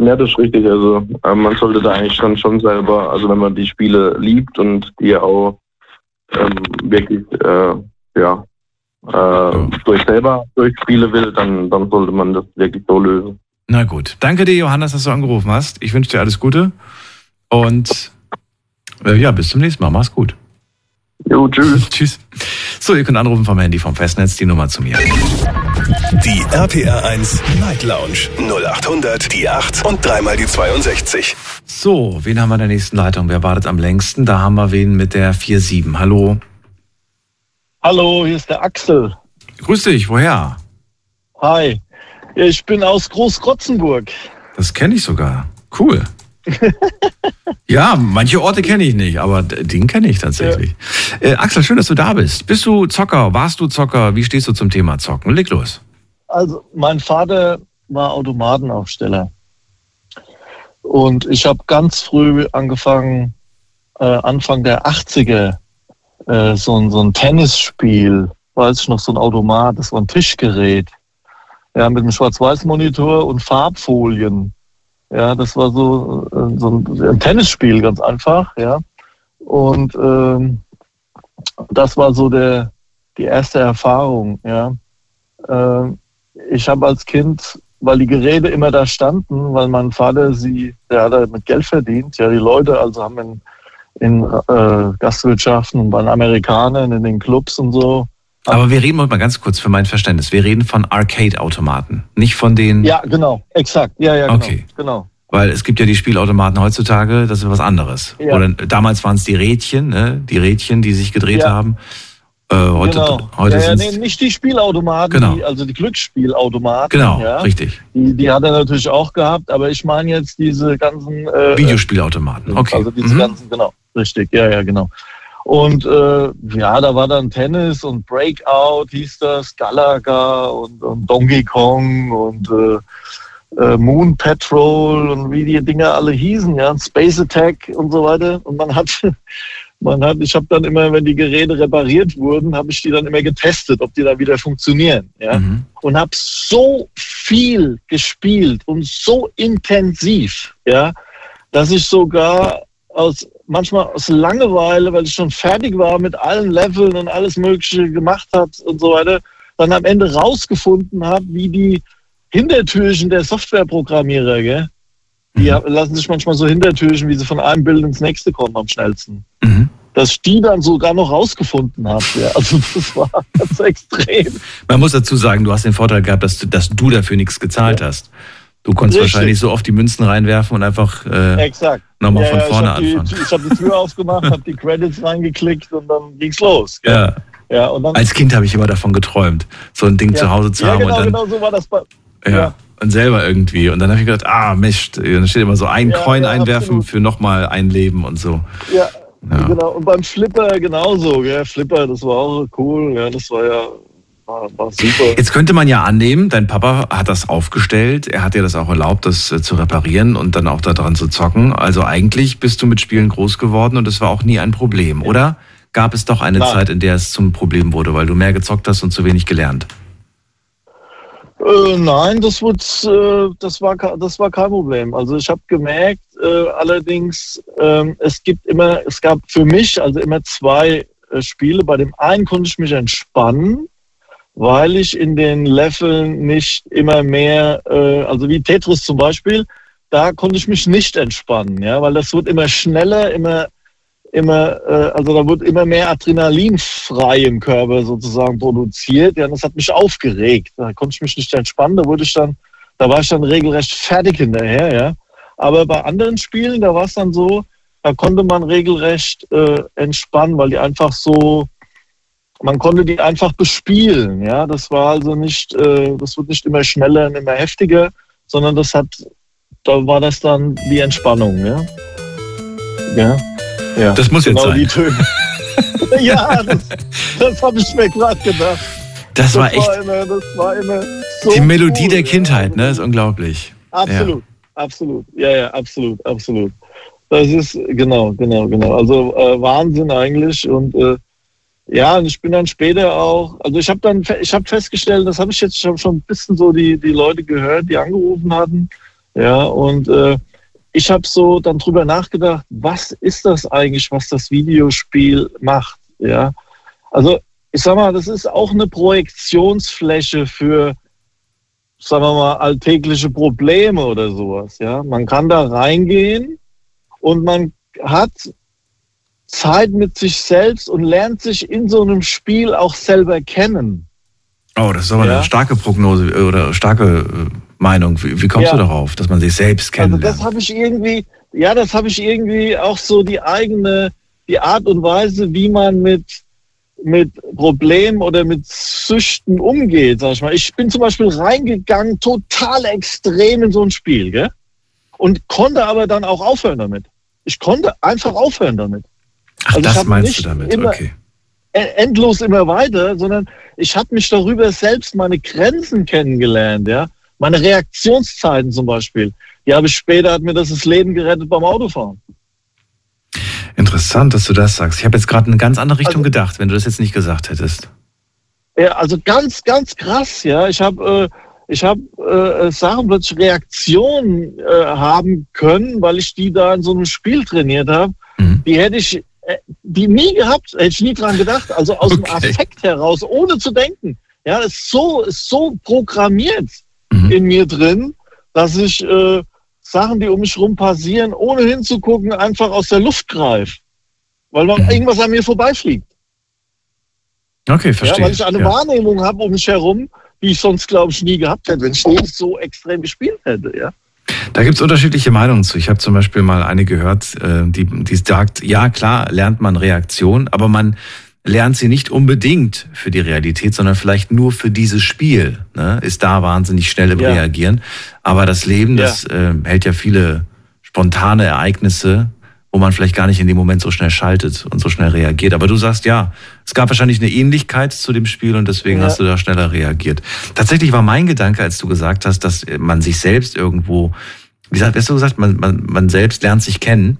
Ja, das ist richtig. Also äh, man sollte da eigentlich schon, schon selber, also wenn man die Spiele liebt und die auch ähm, wirklich äh, ja, äh, durch selber durchspielen will, dann, dann sollte man das wirklich so lösen. Na gut. Danke dir, Johannes, dass du angerufen hast. Ich wünsche dir alles Gute und äh, ja, bis zum nächsten Mal. Mach's gut. Jo, tschüss. tschüss. So, ihr könnt anrufen vom Handy vom Festnetz, die Nummer zu mir. Die RPR 1 Night Lounge 0800 die 8 und dreimal die 62. So, wen haben wir in der nächsten Leitung? Wer wartet am längsten? Da haben wir wen mit der 47. Hallo. Hallo, hier ist der Axel. Grüß dich, woher? Hi. Ich bin aus Großkrotzenburg. Das kenne ich sogar. Cool ja, manche Orte kenne ich nicht, aber den kenne ich tatsächlich. Ja. Äh, Axel, schön, dass du da bist. Bist du Zocker? Warst du Zocker? Wie stehst du zum Thema Zocken? Leg los. Also, mein Vater war Automatenaufsteller. Und ich habe ganz früh angefangen, äh, Anfang der 80er, äh, so, ein, so ein Tennisspiel, weiß ich noch, so ein Automat, das war ein Tischgerät. Ja, mit einem Schwarz-Weiß-Monitor und Farbfolien. Ja, das war so, äh, so ein Tennisspiel, ganz einfach, ja. Und ähm, das war so der, die erste Erfahrung, ja. Ähm, ich habe als Kind, weil die Geräte immer da standen, weil mein Vater sie, der hat mit Geld verdient, ja, die Leute also haben in, in äh, Gastwirtschaften und bei den Amerikanern in den Clubs und so, aber wir reden mal ganz kurz für mein Verständnis. Wir reden von Arcade-Automaten, nicht von den. Ja, genau, exakt. Ja, ja, genau. Okay. genau. Weil es gibt ja die Spielautomaten heutzutage, das ist was anderes. Ja. Oder damals waren es die Rädchen, ne? die Rädchen, die sich gedreht ja. haben. Äh, heute, genau. heute ja, ja, nee, nicht die Spielautomaten, Genau. die, also die Glücksspielautomaten. Genau, ja, richtig. Die, die hat er natürlich auch gehabt, aber ich meine jetzt diese ganzen äh, Videospielautomaten. Okay. Also diese Mhm. ganzen, genau, richtig, ja, ja, genau. Und äh, ja, da war dann Tennis und Breakout hieß das, Galaga und, und Donkey Kong und äh, äh, Moon Patrol und wie die Dinger alle hießen, ja, Space Attack und so weiter. Und man hat, man hat, ich habe dann immer, wenn die Geräte repariert wurden, habe ich die dann immer getestet, ob die dann wieder funktionieren, ja. Mhm. Und habe so viel gespielt und so intensiv, ja, dass ich sogar aus manchmal aus Langeweile, weil ich schon fertig war mit allen Leveln und alles Mögliche gemacht hat und so weiter, dann am Ende rausgefunden habe, wie die Hintertürchen der Softwareprogrammierer, gell? Die Mhm. lassen sich manchmal so Hintertürchen, wie sie von einem Bild ins nächste kommen am schnellsten. Mhm. Dass ich die dann sogar noch rausgefunden habe. Ja. Also das war ganz extrem. Man muss dazu sagen, du hast den Vorteil gehabt, dass du, dass du dafür nichts gezahlt hast. Du konntest Richtig. wahrscheinlich so oft die Münzen reinwerfen und einfach äh, Exakt. Nochmal Ja, von ja, vorne ich hab die, anfangen. Ich habe die Tür aufgemacht, habe die Credits reingeklickt und dann ging's los. Ja. Ja, und dann, Als Kind habe ich immer davon geträumt, so ein Ding zu Hause zu ja, haben genau, und dann genau so war das bei, ja, ja. und selber irgendwie. Und dann habe ich gedacht, ah Mist, dann steht immer so ein Ja, Coin ja, einwerfen absolut. für nochmal ein Leben und so. Ja, Ja. genau. Und beim Flipper genauso. Gell? Flipper, das war auch cool. Ja, das war ja war, war super. Jetzt könnte man ja annehmen, dein Papa hat das aufgestellt, er hat dir das auch erlaubt, das äh, zu reparieren und dann auch daran zu zocken. Also eigentlich bist du mit Spielen groß geworden und es war auch nie ein Problem, oder? Gab es doch eine Nein. Zeit, in der es zum Problem wurde, weil du mehr gezockt hast und zu wenig gelernt? Äh, nein, das, wird, äh, das, war, das war kein Problem. Also ich habe gemerkt, äh, allerdings, ähm, es gibt immer, es gab für mich also immer zwei Spiele. Bei dem einen konnte ich mich entspannen, weil ich in den Leveln nicht immer mehr, äh, also wie Tetris zum Beispiel, da konnte ich mich nicht entspannen, ja, weil das wird immer schneller, immer immer, äh, also da wird immer mehr Adrenalin frei im Körper sozusagen produziert. Ja, und das hat mich aufgeregt. Da konnte ich mich nicht entspannen. Da wurde ich dann, da war ich dann regelrecht fertig hinterher, ja. Aber bei anderen Spielen, da war es dann so, da konnte man regelrecht äh, entspannen, weil die einfach so, man konnte die einfach bespielen, ja. Das war also nicht, äh, das wird nicht immer schneller und immer heftiger, sondern das hat, da war das dann die Entspannung, ja. Ja. Ja, Das muss jetzt genau sein. die Töne. ja, das, das habe ich mir gerade gedacht. Das war echt immer, das war immer so die Melodie cool. der Kindheit, ne? Ist unglaublich. Absolut, absolut. Ja, ja, absolut, absolut. Das ist, genau, genau, genau. Also äh, Wahnsinn eigentlich. Und äh, ja, und ich bin dann später auch, also ich habe dann, ich habe festgestellt, das habe ich jetzt, habe schon ein bisschen so die, die Leute gehört, die angerufen hatten. Ja, und äh, ich habe so dann drüber nachgedacht, was ist das eigentlich, was das Videospiel macht? Ja, also ich sag mal, das ist auch eine Projektionsfläche für, sagen wir mal, alltägliche Probleme oder sowas. Ja, man kann da reingehen und man hat Zeit mit sich selbst und lernt sich in so einem Spiel auch selber kennen. Oh, das ist aber Ja. eine starke Prognose äh, oder starke äh, Meinung. Wie, wie kommst Ja. du darauf, dass man sich selbst Also kennenlernt? das habe ich irgendwie, ja, das habe ich irgendwie auch so die eigene, die Art und Weise, wie man mit mit Problemen oder mit Süchten umgeht, sag ich mal. Ich bin zum Beispiel reingegangen, total extrem in so ein Spiel, gell? Und konnte aber dann auch aufhören damit. Ich konnte einfach aufhören damit. Ach, also das meinst du damit, okay. E- endlos immer weiter, sondern ich habe mich darüber selbst meine Grenzen kennengelernt, ja. Meine Reaktionszeiten zum Beispiel. Die habe ich später, hat mir das das Leben gerettet beim Autofahren. Interessant, dass du das sagst. Ich habe jetzt gerade in eine ganz andere Richtung Also- gedacht, wenn du das jetzt nicht gesagt hättest. Ja, also ganz, ganz krass, ja. Ich habe äh, ich hab, äh, Sachen plötzlich Reaktionen äh, haben können, weil ich die da in so einem Spiel trainiert habe. Mhm. Die hätte ich die nie gehabt, hätte ich nie dran gedacht. Also aus dem Okay. Affekt heraus, ohne zu denken. Ja, ist so, ist so programmiert Mhm. in mir drin, dass ich äh, Sachen, die um mich rum passieren, ohne hinzugucken, einfach aus der Luft greife. Weil man Mhm. irgendwas an mir vorbeifliegt. Okay, Ja, verstehe. weil ich eine Ja. Wahrnehmung habe um mich herum, die ich sonst, glaube ich, nie gehabt hätte, wenn ich nicht so extrem gespielt hätte. Ja? Da gibt es unterschiedliche Meinungen zu. Ich habe zum Beispiel mal eine gehört, äh, die, die sagt, ja klar, lernt man Reaktion, aber man lernt sie nicht unbedingt für die Realität, sondern vielleicht nur für dieses Spiel. Ne? Ist da wahnsinnig schnell im Ja. Reagieren. Aber das Leben, Ja. das äh, hält ja viele spontane Ereignisse, wo man vielleicht gar nicht in dem Moment so schnell schaltet und so schnell reagiert. Aber du sagst ja, es gab wahrscheinlich eine Ähnlichkeit zu dem Spiel und deswegen Ja. hast du da schneller reagiert. Tatsächlich war mein Gedanke, als du gesagt hast, dass man sich selbst irgendwo, wie gesagt, hast du gesagt, man, man, man selbst lernt sich kennen.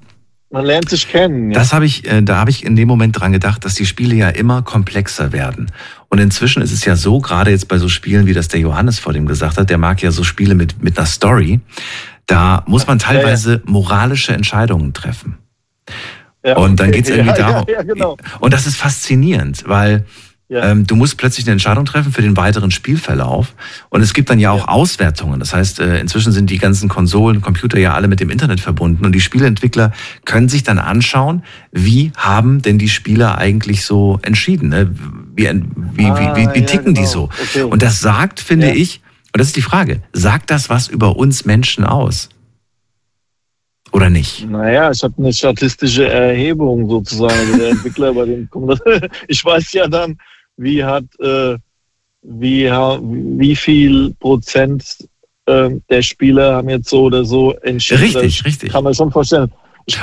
Man lernt sich kennen. Ja. Das habe ich, äh, da habe ich in dem Moment dran gedacht, dass die Spiele ja immer komplexer werden. Und inzwischen ist es ja so, gerade jetzt bei so Spielen, wie das der Johannes vor dem gesagt hat, der mag ja so Spiele mit, mit einer Story, da muss man teilweise moralische Entscheidungen treffen. Ja, Und dann okay. geht's irgendwie darum. Genau. Und das ist faszinierend, weil ähm, du musst plötzlich eine Entscheidung treffen für den weiteren Spielverlauf. Und es gibt dann ja auch Auswertungen. Das heißt, äh, inzwischen sind die ganzen Konsolen, Computer ja alle mit dem Internet verbunden. Und die Spieleentwickler können sich dann anschauen, wie haben denn die Spieler eigentlich so entschieden? Ne? Wie, wie, Ah, wie, wie ticken die genau. so? Okay. Und das sagt, finde ich, und das ist die Frage, sagt das was über uns Menschen aus? Oder nicht? Naja, ich habe eine statistische Erhebung sozusagen. Also der Entwickler bei dem kommt das, Ich weiß ja dann, wie hat, äh, wie, wie viel Prozent äh, der Spieler haben jetzt so oder so entschieden. Richtig, Das richtig. Kann man schon vorstellen.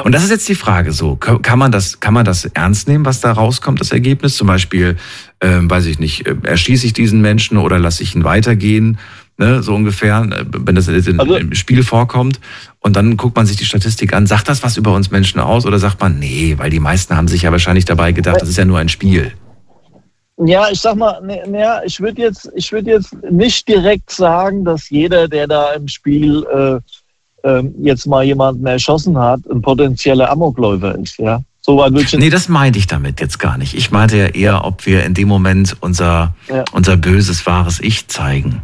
Und das ist jetzt die Frage so, kann man das, kann man das ernst nehmen, was da rauskommt, das Ergebnis? Zum Beispiel, ähm, weiß ich nicht, äh, erschließe ich diesen Menschen oder lasse ich ihn weitergehen, ne, so ungefähr, äh, wenn das in, Also- im Spiel vorkommt. Und dann guckt man sich die Statistik an. Sagt das was über uns Menschen aus oder sagt man, nee, weil die meisten haben sich ja wahrscheinlich dabei gedacht, das ist ja nur ein Spiel. Ja, ich sag mal, ne, ne, ich würde jetzt, ich würde jetzt nicht direkt sagen, dass jeder, der da im Spiel äh, ähm, jetzt mal jemanden erschossen hat, ein potenzieller Amokläufer ist. Ja, so weit würde ich jetzt Nee, das meinte ich damit jetzt gar nicht. Ich meinte ja eher, ob wir in dem Moment unser, Ja. unser böses, wahres Ich zeigen.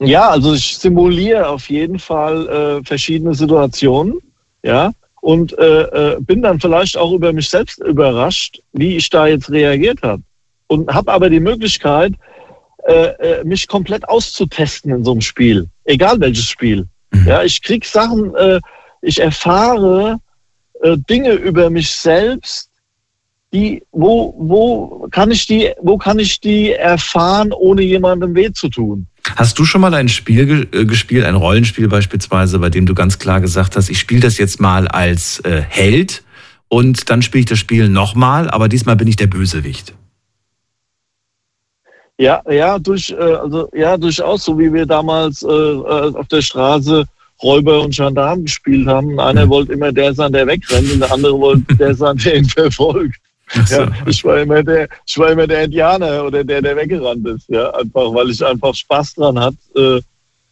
Ja, also ich simuliere auf jeden Fall äh, verschiedene Situationen, ja, und äh, äh, bin dann vielleicht auch über mich selbst überrascht, wie ich da jetzt reagiert habe. Und habe aber die Möglichkeit, äh, äh, mich komplett auszutesten in so einem Spiel, egal welches Spiel. Mhm. Ja, ich krieg Sachen, äh, ich erfahre äh, Dinge über mich selbst, die, wo, wo kann ich die, wo kann ich die erfahren, ohne jemandem weh zu tun? Hast du schon mal ein Spiel äh, gespielt, ein Rollenspiel beispielsweise, bei dem du ganz klar gesagt hast, ich spiele das jetzt mal als äh, Held und dann spiele ich das Spiel nochmal, aber diesmal bin ich der Bösewicht. Ja, ja, durch, äh, also ja, durchaus, so wie wir damals äh, äh, auf der Straße Räuber und Gendarmen gespielt haben. Einer wollte immer der sein, der wegrennt, und der andere wollte der sein, der ihn verfolgt. Ja, ich war immer der, ich war immer der Indianer oder der, der weggerannt ist. Ja, einfach, weil ich einfach Spaß dran hat, äh,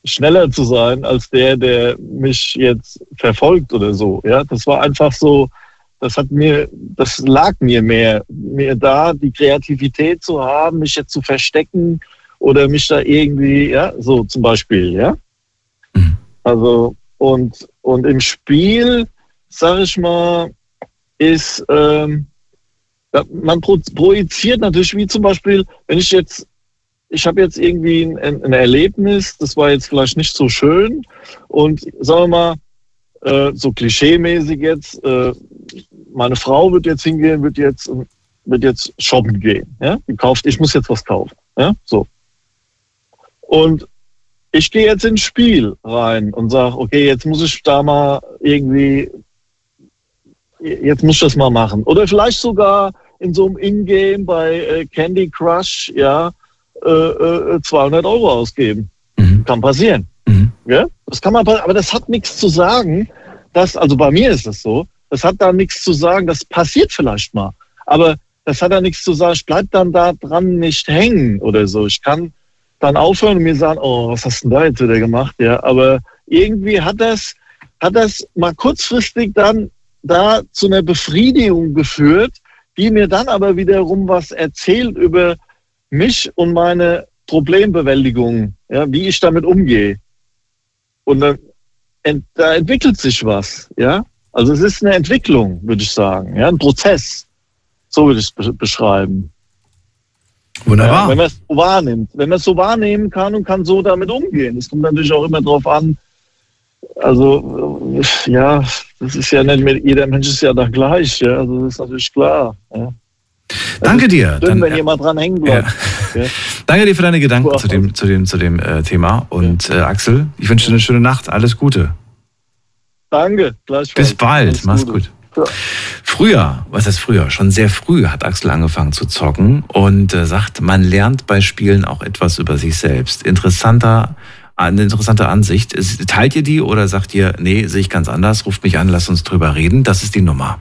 schneller zu sein als der, der mich jetzt verfolgt oder so. Ja, das war einfach so. Das hat mir, das lag mir mehr, mir da, die Kreativität zu haben, mich jetzt zu verstecken oder mich da irgendwie, ja, so zum Beispiel, ja. Mhm. Also, und, und im Spiel, sag ich mal, ist, ähm, man pro projiziert natürlich, wie zum Beispiel, wenn ich jetzt, ich habe jetzt irgendwie ein, ein Erlebnis, das war jetzt vielleicht nicht so schön und sagen wir mal, äh, so klischeemäßig jetzt, äh, meine Frau wird jetzt hingehen, wird jetzt, wird jetzt shoppen gehen, ja, gekauft, ich muss jetzt was kaufen, ja, so. Und ich gehe jetzt ins Spiel rein und sage, okay, jetzt muss ich da mal irgendwie, jetzt muss ich das mal machen. Oder vielleicht sogar in so einem Ingame bei äh, Candy Crush, ja, äh, äh, 200 Euro ausgeben. Mhm. Kann passieren. Mhm. Ja? Das kann man, aber das hat nichts zu sagen. Dass, also bei mir ist es so, das hat da nichts zu sagen, das passiert vielleicht mal. Aber das hat da nichts zu sagen, ich bleib dann da dran nicht hängen oder so. Ich kann dann aufhören und mir sagen, oh, was hast du denn da jetzt wieder gemacht? Ja, aber irgendwie hat das, hat das mal kurzfristig dann da zu einer Befriedigung geführt, die mir dann aber wiederum was erzählt über mich und meine Problembewältigung, ja, wie ich damit umgehe. Und dann, ent, da entwickelt sich was, ja. Also es ist eine Entwicklung, würde ich sagen, ja, ein Prozess. So würde ich es be beschreiben. Wunderbar. Ja, wenn man es so wahrnimmt. Wenn man es so wahrnehmen kann und kann so damit umgehen. Es kommt natürlich auch immer darauf an, also äh, ja, das ist ja nicht mit jeder Mensch ist ja da gleich, ja. Also das ist natürlich klar. Ja. Danke dir. Schlimm, Dann, wenn jemand dran hängen bleibt. Ja. Danke dir für deine Gedanken zu dem, zu dem, zu dem äh, Thema. Und äh, Axel, ich wünsche dir eine schöne Nacht. Alles Gute. Danke. Bis bald. Alles Mach's Gute. gut. Ja. Früher, was heißt früher? Schon sehr früh hat Axel angefangen zu zocken und äh, sagt, man lernt bei Spielen auch etwas über sich selbst. Interessanter eine interessante Ansicht. Teilt ihr die oder sagt ihr, nee, sehe ich ganz anders, ruft mich an, lasst uns drüber reden. Das ist die Nummer.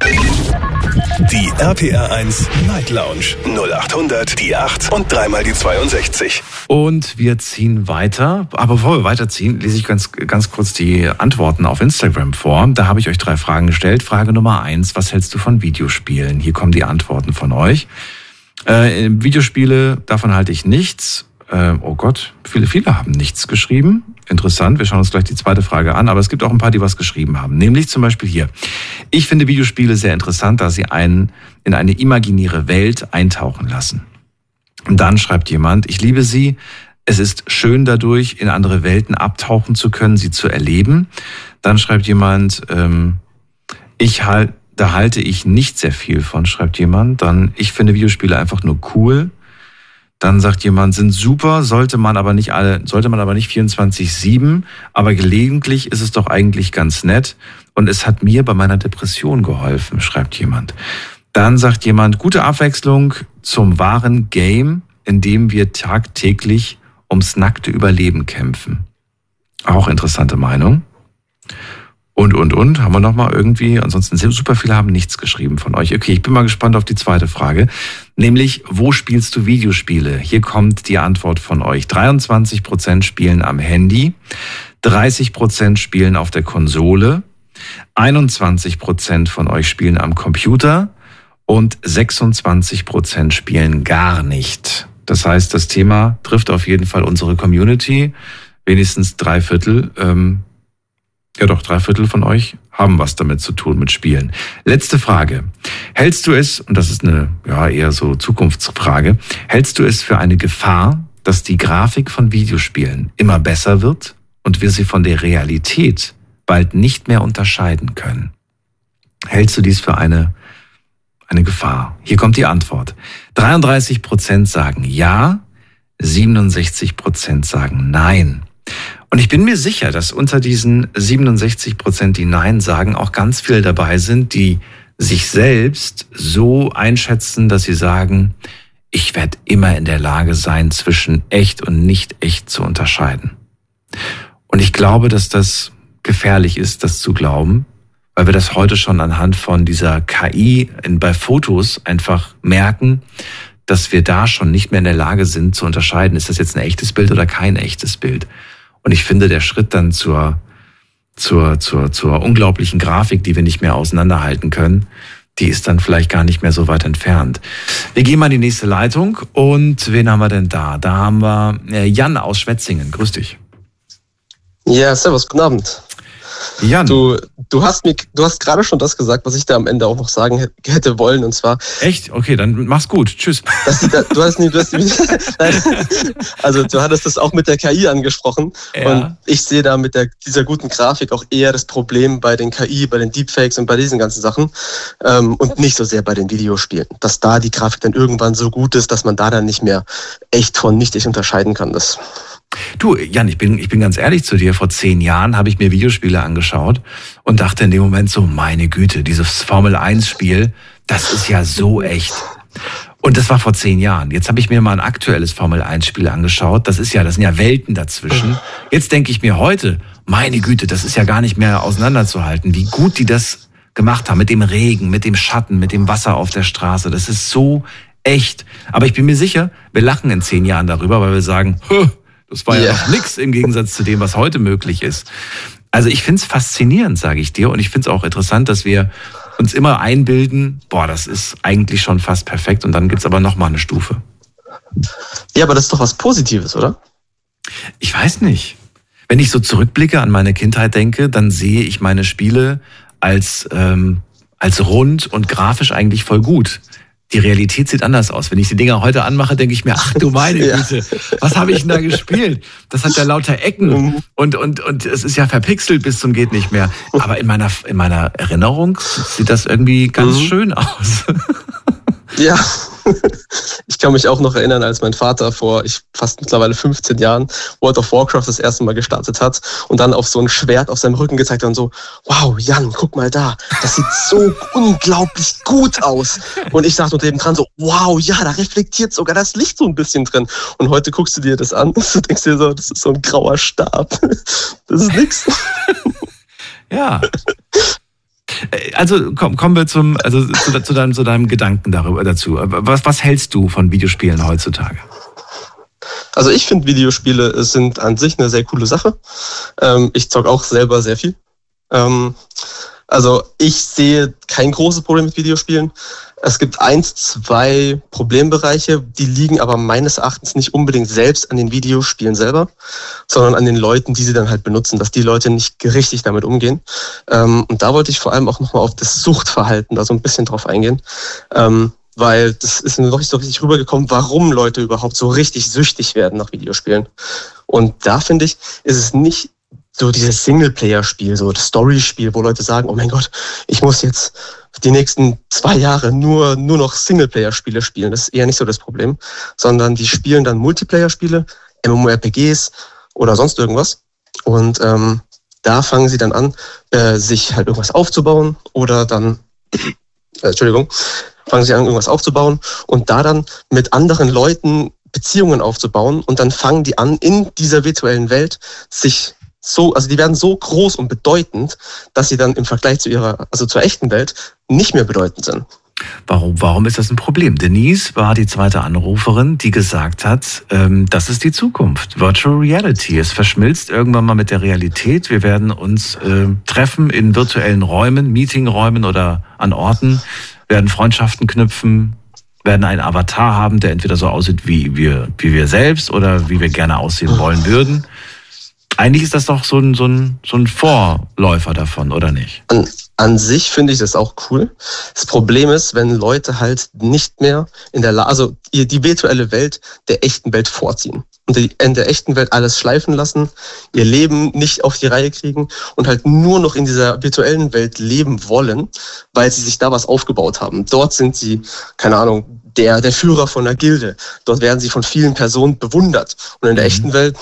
Die RPR 1 Night Lounge 0800 die 8 und dreimal die 62. Und wir ziehen weiter. Aber bevor wir weiterziehen, lese ich ganz, ganz kurz die Antworten auf Instagram vor. Da habe ich euch drei Fragen gestellt. Frage Nummer eins, was hältst du von Videospielen? Hier kommen die Antworten von euch. Äh, Videospiele, davon halte ich nichts. Äh, oh Gott, viele, viele haben nichts geschrieben. Interessant, wir schauen uns gleich die zweite Frage an, aber es gibt auch ein paar, die was geschrieben haben. Nämlich zum Beispiel hier. Ich finde Videospiele sehr interessant, da sie einen in eine imaginäre Welt eintauchen lassen. Und dann schreibt jemand, ich liebe sie. Es ist schön dadurch, in andere Welten abtauchen zu können, sie zu erleben. Dann schreibt jemand, ähm, ich halt, da halte ich nicht sehr viel von, schreibt jemand. Dann, ich finde Videospiele einfach nur cool. Dann sagt jemand, sind super, sollte man aber nicht alle, sollte man aber nicht 24-7, aber gelegentlich ist es doch eigentlich ganz nett. Und es hat mir bei meiner Depression geholfen, schreibt jemand. Dann sagt jemand, gute Abwechslung zum wahren Game, in dem wir tagtäglich ums nackte Überleben kämpfen. Auch interessante Meinung und, und, und. Haben wir nochmal irgendwie, ansonsten super viele haben nichts geschrieben von euch. Okay, ich bin mal gespannt auf die zweite Frage. Nämlich, wo spielst du Videospiele? Hier kommt die Antwort von euch. 23 Prozent spielen am Handy, 30 Prozent spielen auf der Konsole, 21 Prozent von euch spielen am Computer und 26 Prozent spielen gar nicht. Das heißt, das Thema trifft auf jeden Fall unsere Community. Wenigstens drei Viertel ähm, ja doch, drei Viertel von euch haben was damit zu tun mit Spielen. Letzte Frage. Hältst du es, und das ist eine ja eher so Zukunftsfrage, hältst du es für eine Gefahr, dass die Grafik von Videospielen immer besser wird und wir sie von der Realität bald nicht mehr unterscheiden können? Hältst du dies für eine, eine Gefahr? Hier kommt die Antwort. 33 Prozent sagen ja, 67 Prozent sagen nein. Und ich bin mir sicher, dass unter diesen 67 Prozent, die Nein sagen, auch ganz viele dabei sind, die sich selbst so einschätzen, dass sie sagen, ich werde immer in der Lage sein, zwischen echt und nicht echt zu unterscheiden. Und ich glaube, dass das gefährlich ist, das zu glauben, weil wir das heute schon anhand von dieser KI bei Fotos einfach merken, dass wir da schon nicht mehr in der Lage sind zu unterscheiden, ist das jetzt ein echtes Bild oder kein echtes Bild. Und ich finde, der Schritt dann zur, zur, zur, zur unglaublichen Grafik, die wir nicht mehr auseinanderhalten können, die ist dann vielleicht gar nicht mehr so weit entfernt. Wir gehen mal in die nächste Leitung und wen haben wir denn da? Da haben wir äh, Jan aus Schwetzingen. Grüß dich. Ja, servus, guten Abend. Jan. Du, du hast mir, du hast gerade schon das gesagt, was ich da am Ende auch noch sagen hätte wollen, und zwar. Echt? Okay, dann mach's gut. Tschüss. Die, du hast nie, du hast nie, also du hattest das auch mit der KI angesprochen. Ja. Und ich sehe da mit der, dieser guten Grafik auch eher das Problem bei den KI, bei den Deepfakes und bei diesen ganzen Sachen. Ähm, und nicht so sehr bei den Videospielen. Dass da die Grafik dann irgendwann so gut ist, dass man da dann nicht mehr echt von nicht echt unterscheiden kann. Das Du, Jan, ich bin, ich bin ganz ehrlich zu dir. Vor zehn Jahren habe ich mir Videospiele angeschaut und dachte in dem Moment so, meine Güte, dieses Formel-1-Spiel, das ist ja so echt. Und das war vor zehn Jahren. Jetzt habe ich mir mal ein aktuelles Formel-1-Spiel angeschaut. Das ist ja, das sind ja Welten dazwischen. Jetzt denke ich mir heute, meine Güte, das ist ja gar nicht mehr auseinanderzuhalten, wie gut die das gemacht haben mit dem Regen, mit dem Schatten, mit dem Wasser auf der Straße. Das ist so echt. Aber ich bin mir sicher, wir lachen in zehn Jahren darüber, weil wir sagen, das war ja, ja noch nichts im Gegensatz zu dem, was heute möglich ist. Also ich finde es faszinierend, sage ich dir. Und ich finde es auch interessant, dass wir uns immer einbilden, boah, das ist eigentlich schon fast perfekt. Und dann gibt's aber noch mal eine Stufe. Ja, aber das ist doch was Positives, oder? Ich weiß nicht. Wenn ich so zurückblicke an meine Kindheit denke, dann sehe ich meine Spiele als, ähm, als rund und grafisch eigentlich voll gut die Realität sieht anders aus. Wenn ich die Dinger heute anmache, denke ich mir, ach du meine Güte, was habe ich denn da gespielt? Das hat ja lauter Ecken mhm. und, und, und es ist ja verpixelt bis zum geht nicht mehr. Aber in meiner, in meiner Erinnerung sieht das irgendwie ganz mhm. schön aus. Ja, ich kann mich auch noch erinnern, als mein Vater vor ich, fast mittlerweile 15 Jahren World of Warcraft das erste Mal gestartet hat und dann auf so ein Schwert auf seinem Rücken gezeigt hat und so, wow, Jan, guck mal da, das sieht so unglaublich gut aus. Und ich dachte unter dem dran so, wow, ja, da reflektiert sogar das Licht so ein bisschen drin. Und heute guckst du dir das an und denkst dir so, das ist so ein grauer Stab. Das ist nix. Ja. Äh, also komm, kommen wir zum, also zu, zu, deinem, zu deinem Gedanken darüber dazu. Was, was hältst du von Videospielen heutzutage? Also ich finde Videospiele sind an sich eine sehr coole Sache. Ähm, ich zock auch selber sehr viel. Ähm, also ich sehe kein großes Problem mit Videospielen. Es gibt eins, zwei Problembereiche, die liegen aber meines Erachtens nicht unbedingt selbst an den Videospielen selber, sondern an den Leuten, die sie dann halt benutzen, dass die Leute nicht richtig damit umgehen. Ähm, und da wollte ich vor allem auch nochmal auf das Suchtverhalten da so ein bisschen drauf eingehen. Ähm, weil das ist noch nicht so richtig rübergekommen, warum Leute überhaupt so richtig süchtig werden nach Videospielen. Und da finde ich, ist es nicht so dieses Singleplayer-Spiel, so das Story-Spiel, wo Leute sagen, oh mein Gott, ich muss jetzt die nächsten zwei Jahre nur, nur noch Singleplayer-Spiele spielen. Das ist eher nicht so das Problem, sondern die spielen dann Multiplayer-Spiele, MMORPGs oder sonst irgendwas. Und ähm, da fangen sie dann an, äh, sich halt irgendwas aufzubauen oder dann, äh, Entschuldigung, fangen sie an, irgendwas aufzubauen und da dann mit anderen Leuten Beziehungen aufzubauen und dann fangen die an, in dieser virtuellen Welt sich so, also die werden so groß und bedeutend, dass sie dann im Vergleich zu ihrer, also zur echten Welt nicht mehr bedeutend sind. Warum, warum ist das ein Problem? Denise war die zweite Anruferin, die gesagt hat, ähm, das ist die Zukunft. Virtual Reality. Es verschmilzt irgendwann mal mit der Realität. Wir werden uns äh, treffen in virtuellen Räumen, Meetingräumen oder an Orten, werden Freundschaften knüpfen, werden einen Avatar haben, der entweder so aussieht wie wir, wie wir selbst oder wie wir gerne aussehen wollen würden. Eigentlich ist das doch so ein, so ein, so ein Vorläufer davon, oder nicht? An, an sich finde ich das auch cool. Das Problem ist, wenn Leute halt nicht mehr in der Lage, also die virtuelle Welt der echten Welt vorziehen und in der echten Welt alles schleifen lassen, ihr Leben nicht auf die Reihe kriegen und halt nur noch in dieser virtuellen Welt leben wollen, weil sie sich da was aufgebaut haben. Dort sind sie, keine Ahnung, der, der Führer von der Gilde. Dort werden sie von vielen Personen bewundert. Und in der mhm. echten Welt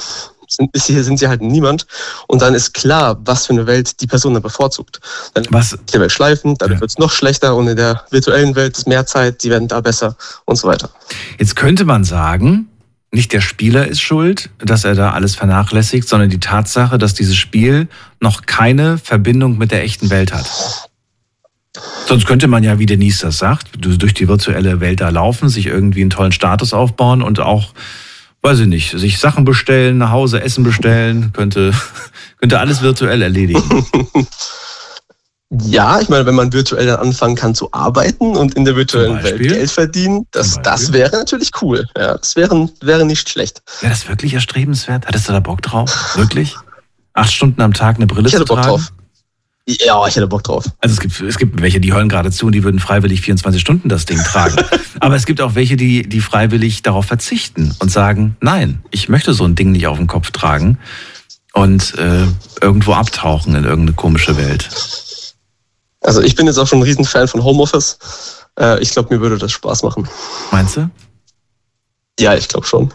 sind, bis hier sind sie halt niemand. Und dann ist klar, was für eine Welt die Person dann bevorzugt. Dann was? Der Welt schleifen, dadurch ja. wird es noch schlechter und in der virtuellen Welt ist mehr Zeit, die werden da besser und so weiter. Jetzt könnte man sagen, nicht der Spieler ist schuld, dass er da alles vernachlässigt, sondern die Tatsache, dass dieses Spiel noch keine Verbindung mit der echten Welt hat. Sonst könnte man ja, wie Denise das sagt, durch die virtuelle Welt da laufen, sich irgendwie einen tollen Status aufbauen und auch weiß ich nicht, sich Sachen bestellen, nach Hause Essen bestellen, könnte, könnte alles virtuell erledigen. Ja, ich meine, wenn man virtuell dann anfangen kann zu arbeiten und in der virtuellen Welt Geld verdienen, das, das wäre natürlich cool. Ja, das wäre, wäre nicht schlecht. Wäre das wirklich erstrebenswert? Hattest du da Bock drauf? Wirklich? Acht Stunden am Tag eine Brille ich zu tragen? Bock drauf. Ja, ich hätte Bock drauf. Also es gibt, es gibt welche, die hören gerade zu und die würden freiwillig 24 Stunden das Ding tragen. Aber es gibt auch welche, die, die freiwillig darauf verzichten und sagen, nein, ich möchte so ein Ding nicht auf dem Kopf tragen und äh, irgendwo abtauchen in irgendeine komische Welt. Also ich bin jetzt auch schon ein Riesenfan von Homeoffice. Äh, ich glaube, mir würde das Spaß machen. Meinst du? Ja, ich glaube schon.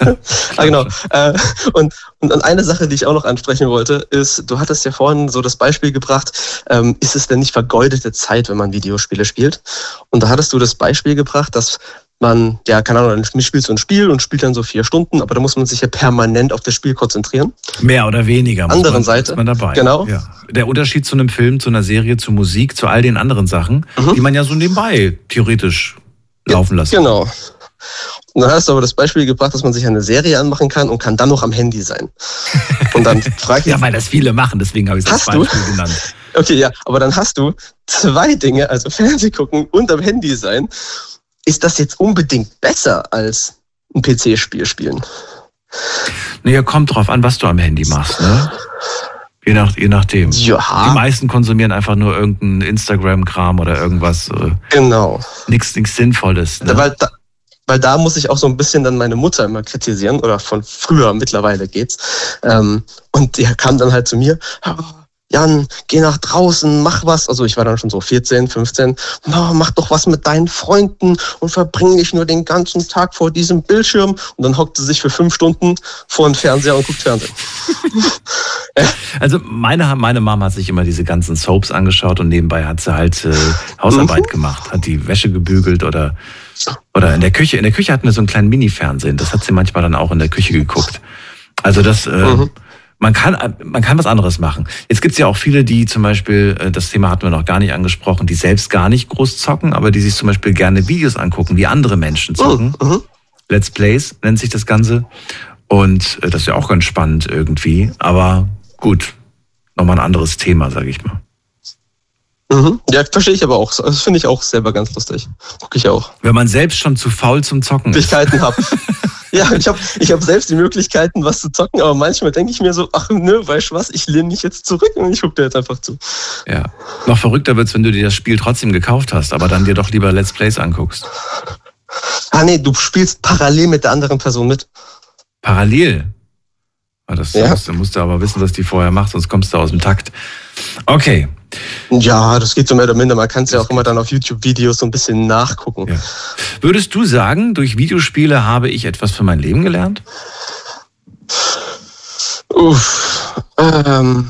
ah, genau. Äh, und, und eine Sache, die ich auch noch ansprechen wollte, ist, du hattest ja vorhin so das Beispiel gebracht, ähm, ist es denn nicht vergeudete Zeit, wenn man Videospiele spielt? Und da hattest du das Beispiel gebracht, dass man, ja, keine Ahnung, dann spielt so ein Spiel und spielt dann so vier Stunden, aber da muss man sich ja permanent auf das Spiel konzentrieren. Mehr oder weniger. Muss anderen man, Seite. Ist man dabei. Genau. Ja. Der Unterschied zu einem Film, zu einer Serie, zu Musik, zu all den anderen Sachen, mhm. die man ja so nebenbei theoretisch laufen lassen Genau. Und dann hast du aber das Beispiel gebracht, dass man sich eine Serie anmachen kann und kann dann noch am Handy sein. Und dann frage ich. ja, weil das viele machen, deswegen habe ich das Beispiel du? genannt. Okay, ja, aber dann hast du zwei Dinge, also Fernseh gucken und am Handy sein. Ist das jetzt unbedingt besser als ein PC-Spiel spielen? Naja, kommt drauf an, was du am Handy machst, ne? Je, nach, je nachdem. Ja. Die meisten konsumieren einfach nur irgendeinen Instagram-Kram oder irgendwas. Äh, genau. Nichts Sinnvolles. Ne? Weil da, weil da muss ich auch so ein bisschen dann meine Mutter immer kritisieren oder von früher mittlerweile geht's. Ähm, und die kam dann halt zu mir, Jan, geh nach draußen, mach was. Also ich war dann schon so 14, 15. No, mach doch was mit deinen Freunden und verbring nicht nur den ganzen Tag vor diesem Bildschirm. Und dann hockt sie sich für fünf Stunden vor den Fernseher und guckt Fernsehen. also meine, meine Mama hat sich immer diese ganzen Soaps angeschaut und nebenbei hat sie halt äh, Hausarbeit mhm. gemacht, hat die Wäsche gebügelt oder, oder in der Küche. In der Küche hatten wir so einen kleinen Mini-Fernsehen. Das hat sie manchmal dann auch in der Küche geguckt. Also das... Äh, mhm man kann, man kann was anderes machen. Jetzt gibt's ja auch viele, die zum Beispiel, äh, das Thema hatten wir noch gar nicht angesprochen, die selbst gar nicht groß zocken, aber die sich zum Beispiel gerne Videos angucken, wie andere Menschen zocken. Mhm. mhm. Let's Plays nennt sich das Ganze. Und äh, das ist ja auch ganz spannend irgendwie. Aber gut, nochmal ein anderes Thema, sage ich mal. Mhm. Ja, verstehe ich aber auch. Das finde ich auch selber ganz lustig. Gucke ich auch. Wenn man selbst schon zu faul zum Zocken ist. Möglichkeiten habe. ja, ich habe ich hab selbst die Möglichkeiten, was zu zocken, aber manchmal denke ich mir so, ach nö, weißt du was, ich lehne mich jetzt zurück und ich gucke dir jetzt einfach zu. Ja. Noch verrückter wird's, wenn du dir das Spiel trotzdem gekauft hast, aber dann dir doch lieber Let's Plays anguckst. Ah nee, du spielst parallel mit der anderen Person mit. Parallel? Ah, das ja. musst, musst du aber wissen, was die vorher macht, sonst kommst du aus dem Takt. Okay. Ja, das geht so mehr oder minder. Man kann es ja auch immer dann auf YouTube-Videos so ein bisschen nachgucken. Ja. Würdest du sagen, durch Videospiele habe ich etwas für mein Leben gelernt? Uff, ähm,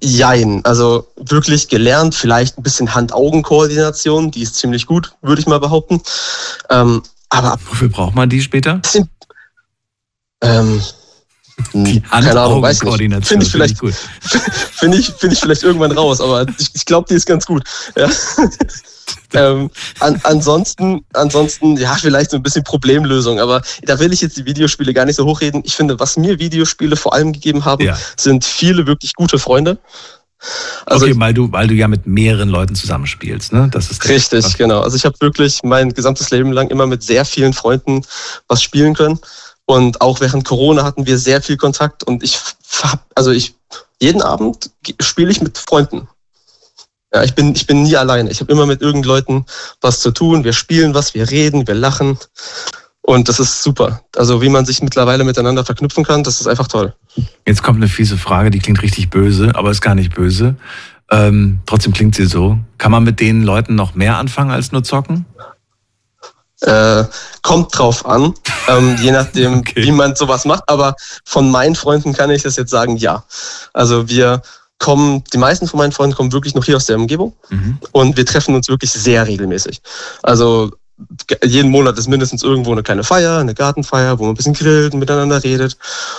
jein. Also wirklich gelernt, vielleicht ein bisschen Hand-Augen-Koordination, die ist ziemlich gut, würde ich mal behaupten. Ähm, aber Wofür braucht man die später? Bisschen, ähm, die Hand-Augen-Koordination. Finde ich vielleicht gut. Finde ich, find ich vielleicht irgendwann raus, aber ich, ich glaube, die ist ganz gut. Ja. ähm, an, ansonsten, ansonsten, ja, vielleicht so ein bisschen Problemlösung, aber da will ich jetzt die Videospiele gar nicht so hochreden. Ich finde, was mir Videospiele vor allem gegeben haben, ja. sind viele wirklich gute Freunde. Also okay, weil du, weil du ja mit mehreren Leuten zusammenspielst, ne? Das ist richtig, okay. genau. Also ich habe wirklich mein gesamtes Leben lang immer mit sehr vielen Freunden was spielen können. Und auch während Corona hatten wir sehr viel Kontakt und ich also ich jeden Abend spiele ich mit Freunden. Ja, ich bin ich bin nie alleine. Ich habe immer mit irgendeinen was zu tun. Wir spielen was, wir reden, wir lachen und das ist super. Also wie man sich mittlerweile miteinander verknüpfen kann, das ist einfach toll. Jetzt kommt eine fiese Frage, die klingt richtig böse, aber ist gar nicht böse. Ähm, trotzdem klingt sie so. Kann man mit den Leuten noch mehr anfangen als nur zocken? Äh, kommt drauf an, ähm, je nachdem, okay. wie man sowas macht. Aber von meinen Freunden kann ich das jetzt sagen, ja. Also wir kommen, die meisten von meinen Freunden kommen wirklich noch hier aus der Umgebung mhm. und wir treffen uns wirklich sehr regelmäßig. Also jeden Monat ist mindestens irgendwo eine kleine Feier, eine Gartenfeier, wo man ein bisschen grillt und miteinander redet.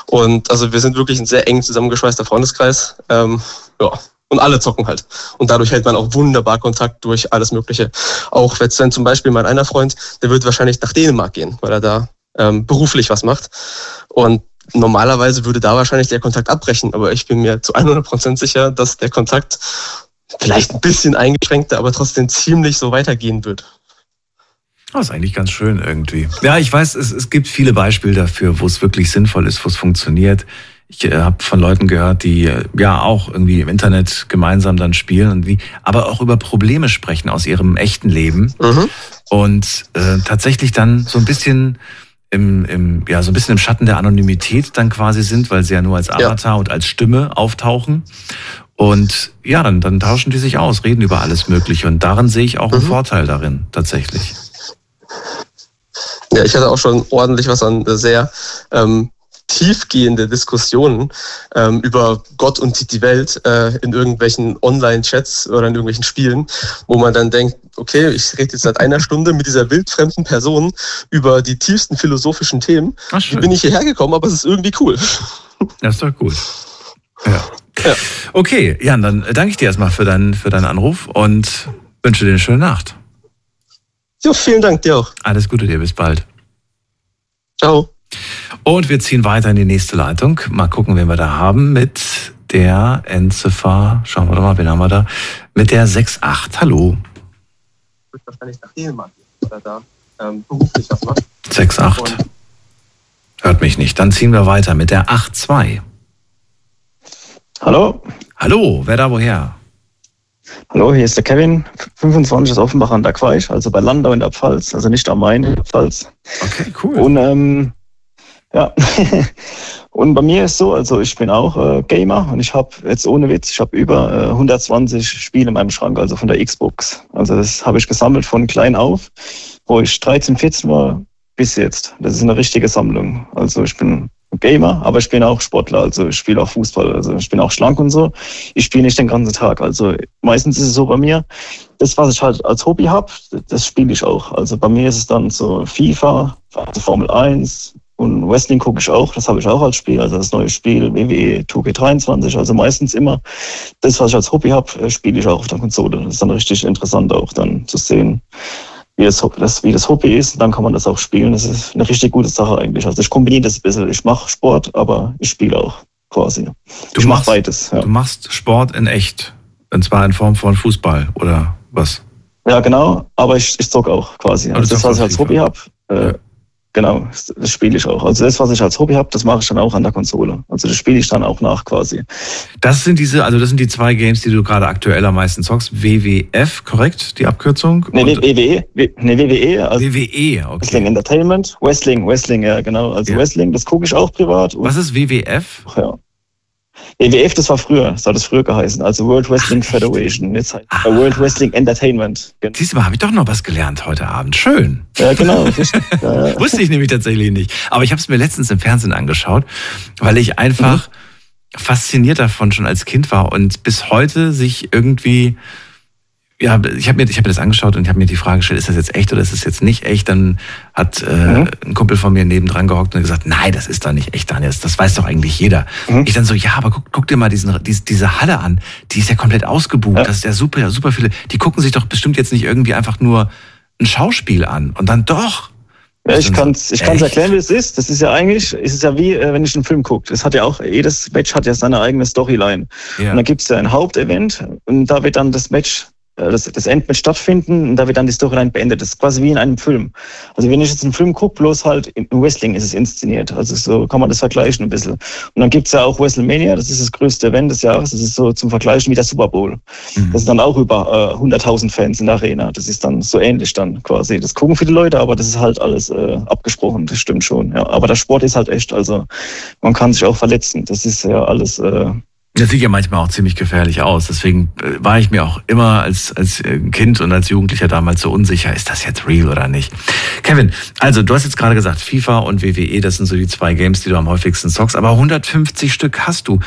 Und also wir sind wirklich ein sehr eng zusammengeschweißter Freundeskreis. Ähm, ja, und alle zocken halt. Und dadurch hält man auch wunderbar Kontakt durch alles Mögliche. Auch jetzt, wenn zum Beispiel mein einer Freund, der wird wahrscheinlich nach Dänemark gehen, weil er da ähm, beruflich was macht. Und normalerweise würde da wahrscheinlich der Kontakt abbrechen, aber ich bin mir zu 100 Prozent sicher, dass der Kontakt vielleicht ein bisschen eingeschränkter, aber trotzdem ziemlich so weitergehen wird. Das ist eigentlich ganz schön irgendwie. Ja, ich weiß, es, es gibt viele Beispiele dafür, wo es wirklich sinnvoll ist, wo es funktioniert. Ich äh, habe von Leuten gehört, die äh, ja auch irgendwie im Internet gemeinsam dann spielen und wie, aber auch über Probleme sprechen aus ihrem echten Leben mhm. und äh, tatsächlich dann so ein bisschen im, im, ja, so ein bisschen im Schatten der Anonymität dann quasi sind, weil sie ja nur als Avatar ja. und als Stimme auftauchen. Und ja, dann, dann tauschen die sich aus, reden über alles Mögliche. Und darin sehe ich auch einen mhm. Vorteil darin, tatsächlich. Ja, ich hatte auch schon ordentlich was an sehr ähm, tiefgehende Diskussionen ähm, über Gott und die Welt äh, in irgendwelchen Online-Chats oder in irgendwelchen Spielen, wo man dann denkt, okay, ich rede jetzt seit einer Stunde mit dieser wildfremden Person über die tiefsten philosophischen Themen. Ach, Wie bin ich hierher gekommen, aber es ist irgendwie cool. Das ist doch gut. Ja. ja. Okay, Jan, dann danke ich dir erstmal für deinen, für deinen Anruf und wünsche dir eine schöne Nacht. Ja, vielen Dank dir auch. Alles Gute dir, bis bald. Ciao. Und wir ziehen weiter in die nächste Leitung. Mal gucken, wen wir da haben mit der Endziffer. Schauen wir doch mal, wen haben wir da? Mit der 68. Hallo. wahrscheinlich nach oder da ähm, beruflich was macht. 68. Hört mich nicht. Dann ziehen wir weiter mit der 82. Hallo. Hallo, wer da woher? Hallo, hier ist der Kevin, 25 aus Offenbach an der Queich, also bei Landau in der Pfalz, also nicht am Main in der Pfalz. Okay, cool. Und ähm, ja. Und bei mir ist so, also ich bin auch äh, Gamer und ich habe jetzt ohne Witz, ich habe über äh, 120 Spiele in meinem Schrank, also von der Xbox. Also das habe ich gesammelt von klein auf, wo ich 13, 14 war bis jetzt. Das ist eine richtige Sammlung. Also ich bin Gamer, aber ich bin auch Sportler, also ich spiele auch Fußball, also ich bin auch schlank und so. Ich spiele nicht den ganzen Tag. Also meistens ist es so bei mir, das, was ich halt als Hobby habe, das spiele ich auch. Also bei mir ist es dann so FIFA, also Formel 1 und Wrestling gucke ich auch, das habe ich auch als Spiel, also das neue Spiel WWE 2K23. Also meistens immer das, was ich als Hobby habe, spiele ich auch auf der Konsole. Das ist dann richtig interessant auch dann zu sehen wie das, das, wie das Hobby ist, dann kann man das auch spielen. Das ist eine richtig gute Sache eigentlich. Also ich kombiniere das ein bisschen. Ich mache Sport, aber ich spiele auch quasi. Du ich machst beides. Ja. Du machst Sport in echt. Und zwar in Form von Fußball oder was? Ja, genau. Aber ich, ich zocke auch quasi. Also das, was ich als Hobby habe, äh, ja. Genau, das spiele ich auch. Also das, was ich als Hobby habe, das mache ich dann auch an der Konsole. Also das spiele ich dann auch nach quasi. Das sind diese, also das sind die zwei Games, die du gerade aktuell am meisten zockst. WWF, korrekt, die Abkürzung? Nee, nee, WWE. Nee, WWE. Also WWE, okay. Wrestling Entertainment. Wrestling, Wrestling, ja, genau. Also ja. Wrestling, das gucke ich auch privat. Was ist WWF? Ja. WWF, das war früher, das hat es früher geheißen, also World Wrestling Ach, Federation. Jetzt heißt ah. World Wrestling Entertainment. Genau. Siehst du habe ich doch noch was gelernt heute Abend. Schön. Ja, genau. ja. Wusste ich nämlich tatsächlich nicht. Aber ich habe es mir letztens im Fernsehen angeschaut, weil ich einfach mhm. fasziniert davon schon als Kind war und bis heute sich irgendwie ja, ich habe mir, ich hab mir das angeschaut und ich habe mir die Frage gestellt, ist das jetzt echt oder ist das jetzt nicht echt? Dann hat äh, mhm. ein Kumpel von mir nebendran gehockt und gesagt, nein, das ist doch nicht echt, Daniel. Das weiß doch eigentlich jeder. Mhm. Ich dann so, ja, aber guck, guck dir mal diesen, diese, diese Halle an. Die ist ja komplett ausgebucht. Ja. Das ist ja super, super viele. Die gucken sich doch bestimmt jetzt nicht irgendwie einfach nur ein Schauspiel an. Und dann doch. Ja, ich kann es ich kann's erklären, wie es ist. Das ist ja eigentlich, es ist ja wie, äh, wenn ich einen Film gucke. Es hat ja auch, jedes Match hat ja seine eigene Storyline. Ja. Und dann gibt's ja ein Hauptevent und da wird dann das Match das, das Endmatch stattfinden und da wird dann die Storyline beendet. Das ist quasi wie in einem Film. Also wenn ich jetzt einen Film gucke, bloß halt im Wrestling ist es inszeniert. Also so kann man das vergleichen ein bisschen. Und dann gibt's ja auch WrestleMania, das ist das größte Event des Jahres. Das ist so zum Vergleichen wie der Super Bowl. Mhm. Das ist dann auch über äh, 100.000 Fans in der Arena. Das ist dann so ähnlich dann quasi. Das gucken viele Leute, aber das ist halt alles äh, abgesprochen. Das stimmt schon. Ja. Aber der Sport ist halt echt. Also man kann sich auch verletzen. Das ist ja alles... Äh, das sieht ja manchmal auch ziemlich gefährlich aus. Deswegen äh, war ich mir auch immer als, als äh, Kind und als Jugendlicher damals so unsicher, ist das jetzt real oder nicht? Kevin, also du hast jetzt gerade gesagt, FIFA und WWE, das sind so die zwei Games, die du am häufigsten zockst. Aber 150 Stück hast du.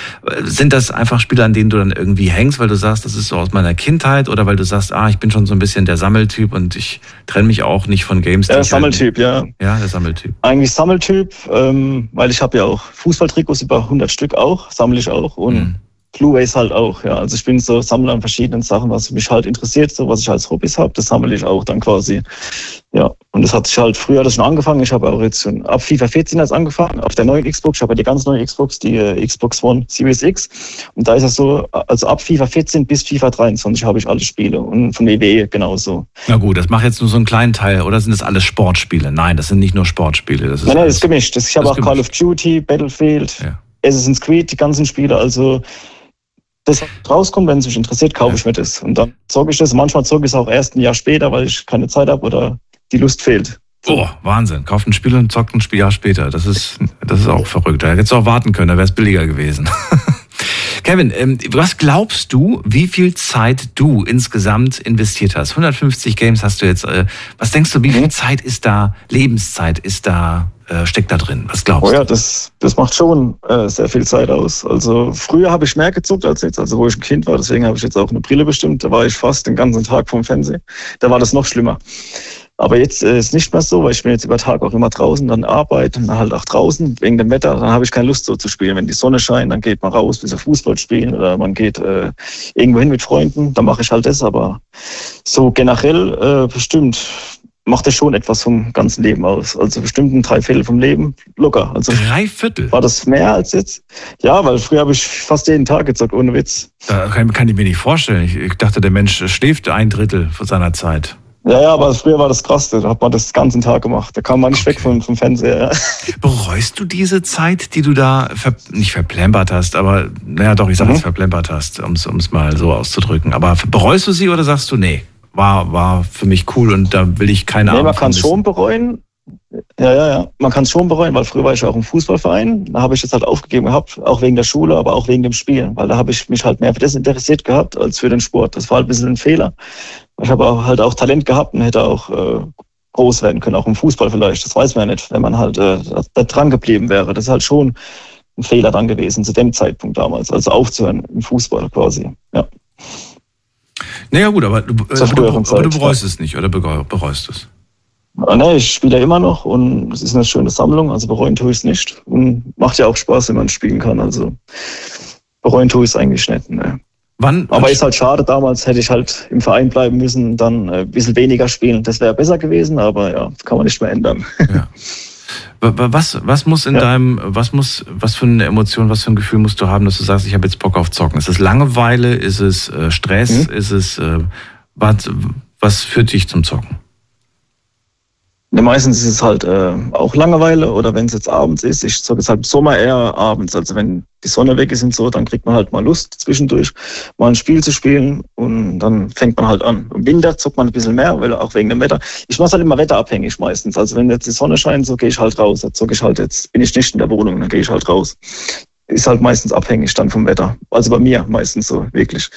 Sind das einfach Spiele, an denen du dann irgendwie hängst, weil du sagst, das ist so aus meiner Kindheit oder weil du sagst, ah, ich bin schon so ein bisschen der Sammeltyp und ich trenne mich auch nicht von Games. Der Sammeltyp, ja. Ja, der Sammeltyp. Eigentlich Sammeltyp, ähm, weil ich habe ja auch Fußballtrikots über 100 Stück auch, sammle ich auch und mhm. Blu-rays halt auch, ja. Also ich bin so Sammler an verschiedenen Sachen, was mich halt interessiert, so was ich als Hobbys habe, das sammle ich auch dann quasi. Ja, und das hat sich halt früher das schon angefangen. Ich habe auch jetzt schon ab FIFA 14 als angefangen, auf der neuen Xbox. Ich habe ja die ganz neue Xbox, die äh, Xbox One Series X. Und da ist es so, also ab FIFA 14 bis FIFA 23 habe ich alle Spiele und von WWE genauso. Na gut, das macht jetzt nur so einen kleinen Teil, oder sind das alles Sportspiele? Nein, das sind nicht nur Sportspiele. Das ist nein, nein, das ist gemischt. ich habe auch gemischt. Call of Duty, Battlefield, ja. Assassin's Creed, die ganzen Spiele. Also das rauskommt, wenn es mich interessiert, kaufe ich mir das. Und dann zocke ich das. Manchmal zocke ich es auch erst ein Jahr später, weil ich keine Zeit habe oder die Lust fehlt. Oh, Wahnsinn. Kauft ein Spiel und zockt ein Jahr später. Das ist, das ist auch verrückt. Da hättest du auch warten können, da wäre es billiger gewesen. Kevin, ähm, was glaubst du, wie viel Zeit du insgesamt investiert hast? 150 Games hast du jetzt. Äh, was denkst du, wie viel mhm. Zeit ist da, Lebenszeit ist da äh, steckt da drin? Was glaubst oh ja, das, das macht schon äh, sehr viel Zeit aus. Also früher habe ich mehr gezuckt als jetzt, also wo ich ein Kind war. Deswegen habe ich jetzt auch eine Brille bestimmt. Da war ich fast den ganzen Tag vom Fernsehen. Da war das noch schlimmer. Aber jetzt äh, ist nicht mehr so, weil ich bin jetzt über Tag auch immer draußen, dann arbeite und dann halt auch draußen wegen dem Wetter. Dann habe ich keine Lust so zu spielen. Wenn die Sonne scheint, dann geht man raus, bisschen Fußball spielen oder man geht äh, irgendwo hin mit Freunden. Dann mache ich halt das. Aber so generell äh, bestimmt macht das schon etwas vom ganzen Leben aus. Also bestimmt ein Dreiviertel vom Leben locker. Also Drei Viertel? War das mehr als jetzt? Ja, weil früher habe ich fast jeden Tag gezockt, ohne Witz. Da kann, kann ich mir nicht vorstellen. Ich, ich dachte, der Mensch schläft ein Drittel von seiner Zeit. Ja, ja, aber früher war das krass, da hat man das den ganzen Tag gemacht. Da kam man nicht okay. weg vom, vom Fernseher. Ja. Bereust du diese Zeit, die du da ver nicht verplempert hast, aber naja doch, ich sag mhm. jetzt verplempert hast, um es mal so auszudrücken. Aber bereust du sie oder sagst du, nee, war, war für mich cool und da will ich keine Ahnung. Nee, man kann es schon bereuen. Ja, ja, ja. Man kann es schon bereuen, weil früher war ich auch im Fußballverein. Da habe ich das halt aufgegeben gehabt, auch wegen der Schule, aber auch wegen dem Spiel, weil da habe ich mich halt mehr für das interessiert gehabt als für den Sport. Das war halt ein bisschen ein Fehler. Ich habe halt auch Talent gehabt und hätte auch äh, groß werden können, auch im Fußball vielleicht. Das weiß man ja nicht, wenn man halt äh, da dran geblieben wäre. Das ist halt schon ein Fehler dann gewesen zu dem Zeitpunkt damals, also aufzuhören im Fußball quasi. Ja. Naja gut, aber du, äh, du, aber du bereust es nicht oder bereust es? Nee, ich spiele ja immer noch und es ist eine schöne Sammlung, also bereuen tue ich es nicht. Und macht ja auch Spaß, wenn man spielen kann. Also bereuen tue ich es eigentlich nicht. Nee. Wann? Aber ist halt schade, damals hätte ich halt im Verein bleiben müssen, und dann äh, ein bisschen weniger spielen. Das wäre besser gewesen, aber ja, kann man nicht mehr ändern. Ja. Was, was muss in ja. deinem, was muss, was für eine Emotion, was für ein Gefühl musst du haben, dass du sagst, ich habe jetzt Bock auf Zocken? Ist es Langeweile? Ist es äh, Stress? Mhm. Ist es, äh, was, was führt dich zum Zocken? Ja, meistens ist es halt äh, auch Langeweile oder wenn es jetzt abends ist, ich sage es halt im Sommer eher abends. Also wenn die Sonne weg ist und so, dann kriegt man halt mal Lust zwischendurch mal ein Spiel zu spielen und dann fängt man halt an. Im Winter zockt man ein bisschen mehr, weil auch wegen dem Wetter. Ich mache halt immer wetterabhängig meistens. Also wenn jetzt die Sonne scheint, so gehe ich halt raus. Da zocke ich halt jetzt, bin ich nicht in der Wohnung, dann gehe ich halt raus ist halt meistens abhängig dann vom Wetter. Also bei mir meistens so, wirklich.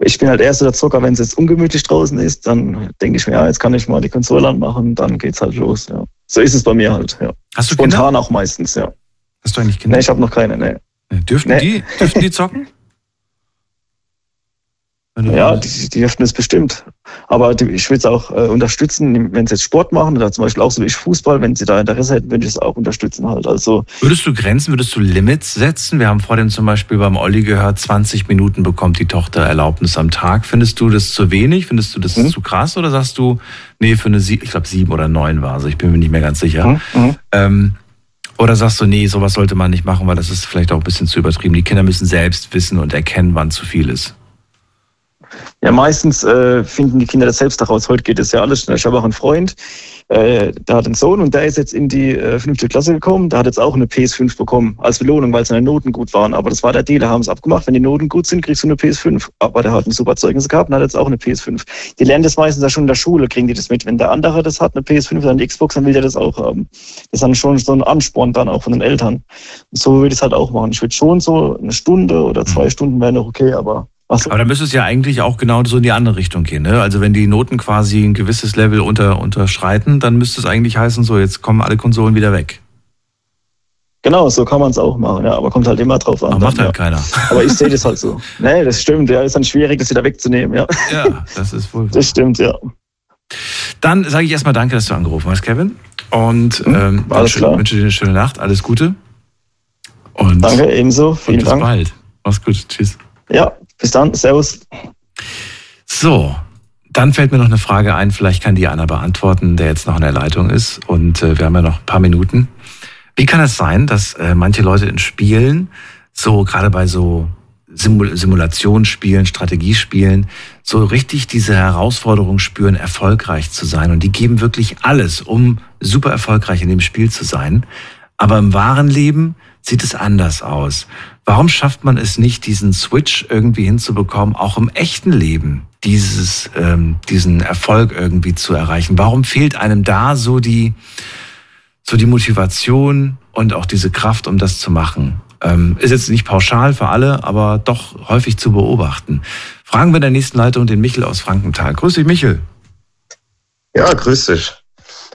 Ich bin halt erst der Zocker, wenn es jetzt ungemütlich draußen ist, dann denke ich mir, ja, jetzt kann ich mal die Konsole anmachen, dann geht's halt los, ja. So ist es bei mir halt, ja. Hast du Spontan Kinder? auch meistens, ja. Hast du eigentlich Kinder? Nee, ich habe noch keine, nee. Dürften, nee. Die, dürften die zocken? Ja, die, die dürften es bestimmt. Aber die, ich würde es auch äh, unterstützen, wenn sie jetzt Sport machen oder zum Beispiel auch so wie ich Fußball, wenn sie da Interesse hätten, würde ich es auch unterstützen halt. Also würdest du Grenzen, würdest du Limits setzen? Wir haben vorhin zum Beispiel beim Olli gehört, 20 Minuten bekommt die Tochter Erlaubnis am Tag. Findest du das zu wenig? Findest du das mhm. zu krass? Oder sagst du, nee, für eine, ich glaube sieben oder neun war sie, ich bin mir nicht mehr ganz sicher. Mhm. mhm. Ähm, oder sagst du, nee, sowas sollte man nicht machen, weil das ist vielleicht auch ein bisschen zu übertrieben. Die Kinder müssen selbst wissen und erkennen, wann zu viel ist. Ja, meistens äh, finden die Kinder das selbst heraus. Heute geht es ja alles schnell. Ich habe auch einen Freund, äh, der hat einen Sohn und der ist jetzt in die äh, fünfte Klasse gekommen. Der hat jetzt auch eine PS5 bekommen als Belohnung, weil seine Noten gut waren. Aber das war der Deal, da haben es abgemacht. Wenn die Noten gut sind, kriegst du eine PS5. Aber der hat ein super Zeugnis gehabt und hat jetzt auch eine PS5. Die lernen das meistens ja schon in der Schule, kriegen die das mit. Wenn der andere das hat, eine PS5 oder eine Xbox, dann will der das auch haben. Das ist dann schon so ein Ansporn dann auch von den Eltern. Und so würde ich es halt auch machen. Ich würde schon so eine Stunde oder zwei mhm. Stunden wäre noch okay, aber so. Aber da müsste es ja eigentlich auch genau so in die andere Richtung gehen. Ne? Also wenn die Noten quasi ein gewisses Level unter, unterschreiten, dann müsste es eigentlich heißen, so jetzt kommen alle Konsolen wieder weg. Genau, so kann man es auch machen, ja, aber kommt halt immer drauf an. Aber macht halt ja. keiner. Aber ich sehe das halt so. Nee, das stimmt, ja, ist dann schwierig, das wieder wegzunehmen, ja. Ja, das ist wohl. Das stimmt, ja. Dann sage ich erstmal danke, dass du angerufen hast, Kevin. Und hm, ähm, alles wünsche, klar. wünsche dir eine schöne Nacht, alles Gute. Und danke, ebenso. Vielen bis Dank. bald. Mach's gut. Tschüss. Ja, bis dann, Servus. So, dann fällt mir noch eine Frage ein, vielleicht kann die einer beantworten, der jetzt noch in der Leitung ist. Und äh, wir haben ja noch ein paar Minuten. Wie kann es sein, dass äh, manche Leute in Spielen, so gerade bei so Simul Simulationsspielen, Strategiespielen, so richtig diese Herausforderung spüren, erfolgreich zu sein. Und die geben wirklich alles, um super erfolgreich in dem Spiel zu sein. Aber im wahren Leben sieht es anders aus. Warum schafft man es nicht, diesen Switch irgendwie hinzubekommen, auch im echten Leben, dieses, ähm, diesen Erfolg irgendwie zu erreichen? Warum fehlt einem da so die, so die Motivation und auch diese Kraft, um das zu machen? Ähm, ist jetzt nicht pauschal für alle, aber doch häufig zu beobachten. Fragen wir in der nächsten Leitung den Michel aus Frankenthal. Grüß dich, Michel. Ja, grüß dich.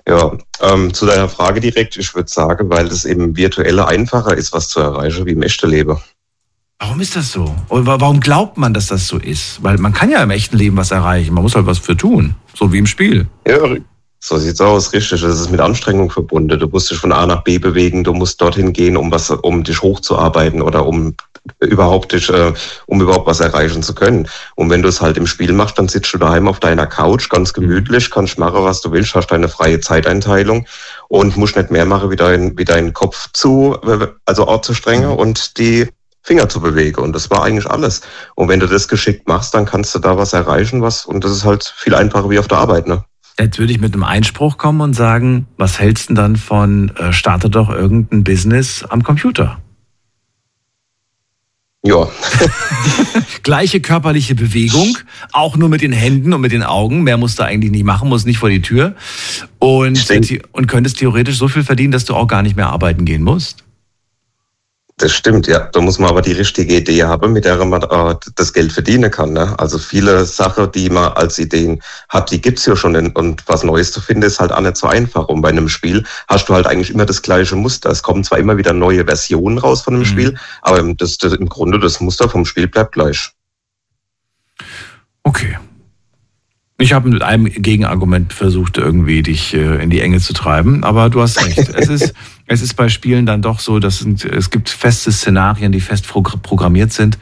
Ja, ähm, zu deiner Frage direkt, ich würde sagen, weil es eben virtuelle einfacher ist, was zu erreichen, wie im echten Leben. Warum ist das so? Und warum glaubt man, dass das so ist? Weil man kann ja im echten Leben was erreichen, man muss halt was für tun, so wie im Spiel. Ja, so sieht's aus, richtig. Das ist mit Anstrengung verbunden. Du musst dich von A nach B bewegen, du musst dorthin gehen, um was, um dich hochzuarbeiten oder um überhaupt dich, äh, um überhaupt was erreichen zu können. Und wenn du es halt im Spiel machst, dann sitzt du daheim auf deiner Couch, ganz gemütlich, kannst machen, was du willst, hast deine freie Zeiteinteilung und musst nicht mehr machen, wie dein, wie deinen Kopf zu, also auch zu strenge und die Finger zu bewegen. Und das war eigentlich alles. Und wenn du das geschickt machst, dann kannst du da was erreichen, was, und das ist halt viel einfacher wie auf der Arbeit, ne? Jetzt würde ich mit einem Einspruch kommen und sagen, was hältst du dann von, äh, starte doch irgendein Business am Computer? Ja. Gleiche körperliche Bewegung, auch nur mit den Händen und mit den Augen. Mehr musst du eigentlich nicht machen, musst nicht vor die Tür. Und, und könntest theoretisch so viel verdienen, dass du auch gar nicht mehr arbeiten gehen musst. Das stimmt, ja. Da muss man aber die richtige Idee haben, mit der man äh, das Geld verdienen kann. Ne? Also viele Sachen, die man als Ideen hat, die gibt's ja schon. Und was Neues zu finden, ist halt auch nicht so einfach. Und bei einem Spiel hast du halt eigentlich immer das gleiche Muster. Es kommen zwar immer wieder neue Versionen raus von einem mhm. Spiel, aber das, das, im Grunde das Muster vom Spiel bleibt gleich. Okay. Ich habe mit einem Gegenargument versucht, irgendwie dich äh, in die Enge zu treiben, aber du hast recht. es, ist, es ist bei Spielen dann doch so, dass es gibt feste Szenarien, die fest programmiert sind.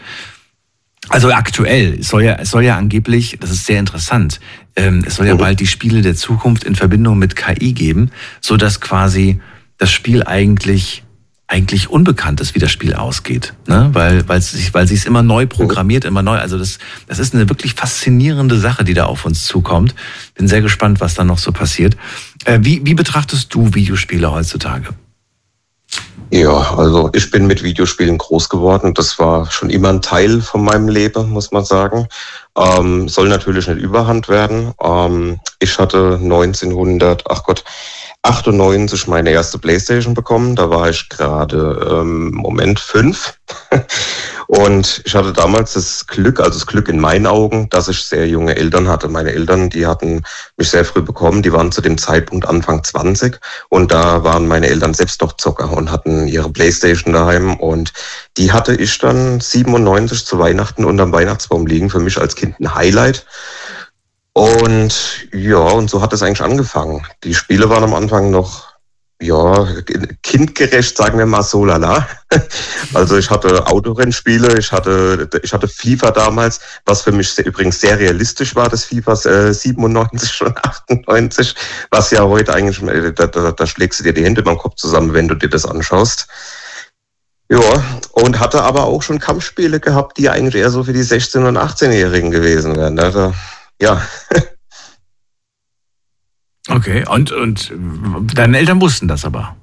Also aktuell, es soll ja, es soll ja angeblich, das ist sehr interessant, ähm, es soll ja mhm. bald die Spiele der Zukunft in Verbindung mit KI geben, so dass quasi das Spiel eigentlich eigentlich unbekannt ist, wie das Spiel ausgeht, ne? weil weil sich weil sie es immer neu programmiert, immer neu. Also das das ist eine wirklich faszinierende Sache, die da auf uns zukommt. Bin sehr gespannt, was da noch so passiert. Äh, wie wie betrachtest du Videospiele heutzutage? Ja, also ich bin mit Videospielen groß geworden. Das war schon immer ein Teil von meinem Leben, muss man sagen. Ähm, soll natürlich nicht Überhand werden. Ähm, ich hatte 1900, ach Gott, 98 meine erste Playstation bekommen. Da war ich gerade ähm, Moment fünf. Und ich hatte damals das Glück, also das Glück in meinen Augen, dass ich sehr junge Eltern hatte. Meine Eltern, die hatten mich sehr früh bekommen. Die waren zu dem Zeitpunkt Anfang 20. Und da waren meine Eltern selbst doch Zocker und hatten ihre Playstation daheim. Und die hatte ich dann 97 zu Weihnachten unterm Weihnachtsbaum liegen. Für mich als Kind ein Highlight. Und ja, und so hat es eigentlich angefangen. Die Spiele waren am Anfang noch, ja, kindgerecht, sagen wir mal so lala. Also ich hatte Autorennspiele, ich hatte, ich hatte FIFA damals, was für mich übrigens sehr realistisch war, das FIFA äh, 97 und 98, was ja heute eigentlich, äh, da, da, da schlägst du dir die Hände beim Kopf zusammen, wenn du dir das anschaust. Ja, und hatte aber auch schon Kampfspiele gehabt, die eigentlich eher so für die 16- und 18-Jährigen gewesen wären. Also, ja. okay, und, und deine Eltern wussten das aber?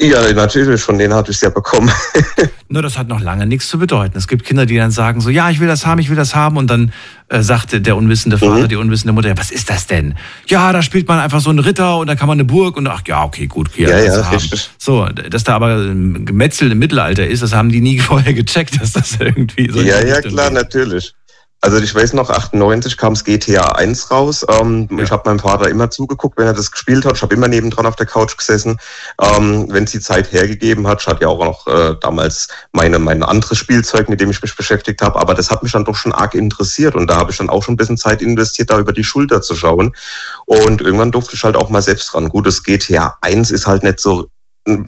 Ja, natürlich, von denen hatte ich es ja bekommen. Nur das hat noch lange nichts zu bedeuten. Es gibt Kinder, die dann sagen so, ja, ich will das haben, ich will das haben. Und dann äh, sagte der unwissende Vater, mhm. die unwissende Mutter, ja, was ist das denn? Ja, da spielt man einfach so einen Ritter und dann kann man eine Burg und ach ja, okay, gut, okay, ja, ja, richtig. So, dass da aber ein Gemetzel im Mittelalter ist, das haben die nie vorher gecheckt, dass das irgendwie so Ja, ja, klar, geht. natürlich. Also ich weiß noch, 98 kam es GTA 1 raus. Ähm, ja. Ich habe meinem Vater immer zugeguckt, wenn er das gespielt hat. Ich habe immer nebendran auf der Couch gesessen. Ähm, wenn es die Zeit hergegeben hat, ich hatte ja auch noch äh, damals meine, mein anderes Spielzeug, mit dem ich mich beschäftigt habe. Aber das hat mich dann doch schon arg interessiert. Und da habe ich dann auch schon ein bisschen Zeit investiert, da über die Schulter zu schauen. Und irgendwann durfte ich halt auch mal selbst ran. Gut, das GTA 1 ist halt nicht so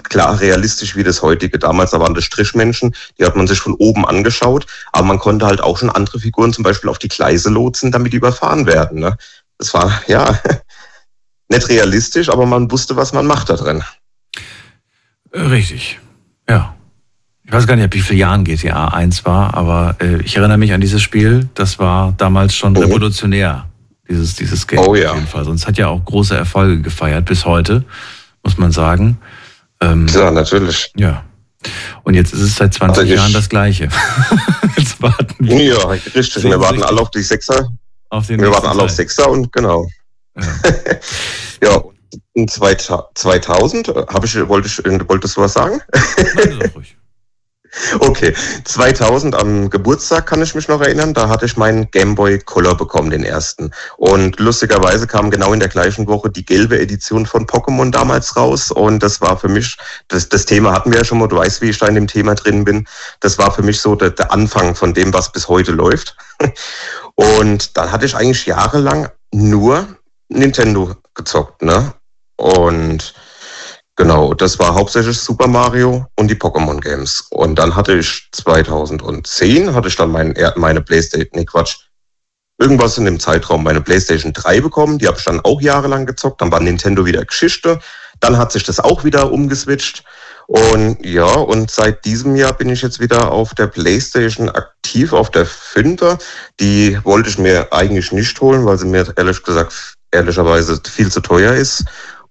klar realistisch wie das heutige. Damals da waren das Strichmenschen, die hat man sich von oben angeschaut, aber man konnte halt auch schon andere Figuren zum Beispiel auf die Gleise lotsen, damit die überfahren werden. Ne? Das war ja nicht realistisch, aber man wusste, was man macht da drin. Richtig, ja. Ich weiß gar nicht, wie viele Jahren GTA 1 war, aber äh, ich erinnere mich an dieses Spiel. Das war damals schon oh. revolutionär, dieses, dieses Game oh, ja. auf jeden Fall. Sonst hat ja auch große Erfolge gefeiert bis heute, muss man sagen. Ähm, ja, natürlich. Ja. Und jetzt ist es seit 20 also Jahren das Gleiche. jetzt warten wir. Ja, richtig. Wir warten alle auf die Sechser. Auf wir warten alle Teil. auf Sechser und genau. Ja, ja in 2000 habe ich, wollte ich, wolltest du was sagen? Nein, ruhig. Okay, 2000 am Geburtstag kann ich mich noch erinnern, da hatte ich meinen Game Boy Color bekommen, den ersten. Und lustigerweise kam genau in der gleichen Woche die gelbe Edition von Pokémon damals raus. Und das war für mich, das, das Thema hatten wir ja schon mal, du weißt, wie ich da in dem Thema drin bin. Das war für mich so der, der Anfang von dem, was bis heute läuft. Und dann hatte ich eigentlich jahrelang nur Nintendo gezockt, ne? Und Genau, das war hauptsächlich Super Mario und die Pokémon Games. Und dann hatte ich 2010, hatte ich dann mein, meine Playstation, nee Quatsch, irgendwas in dem Zeitraum meine Playstation 3 bekommen. Die habe ich dann auch jahrelang gezockt. Dann war Nintendo wieder Geschichte. Dann hat sich das auch wieder umgeswitcht. Und ja, und seit diesem Jahr bin ich jetzt wieder auf der Playstation aktiv, auf der Fünfer. Die wollte ich mir eigentlich nicht holen, weil sie mir ehrlich gesagt, ehrlicherweise viel zu teuer ist.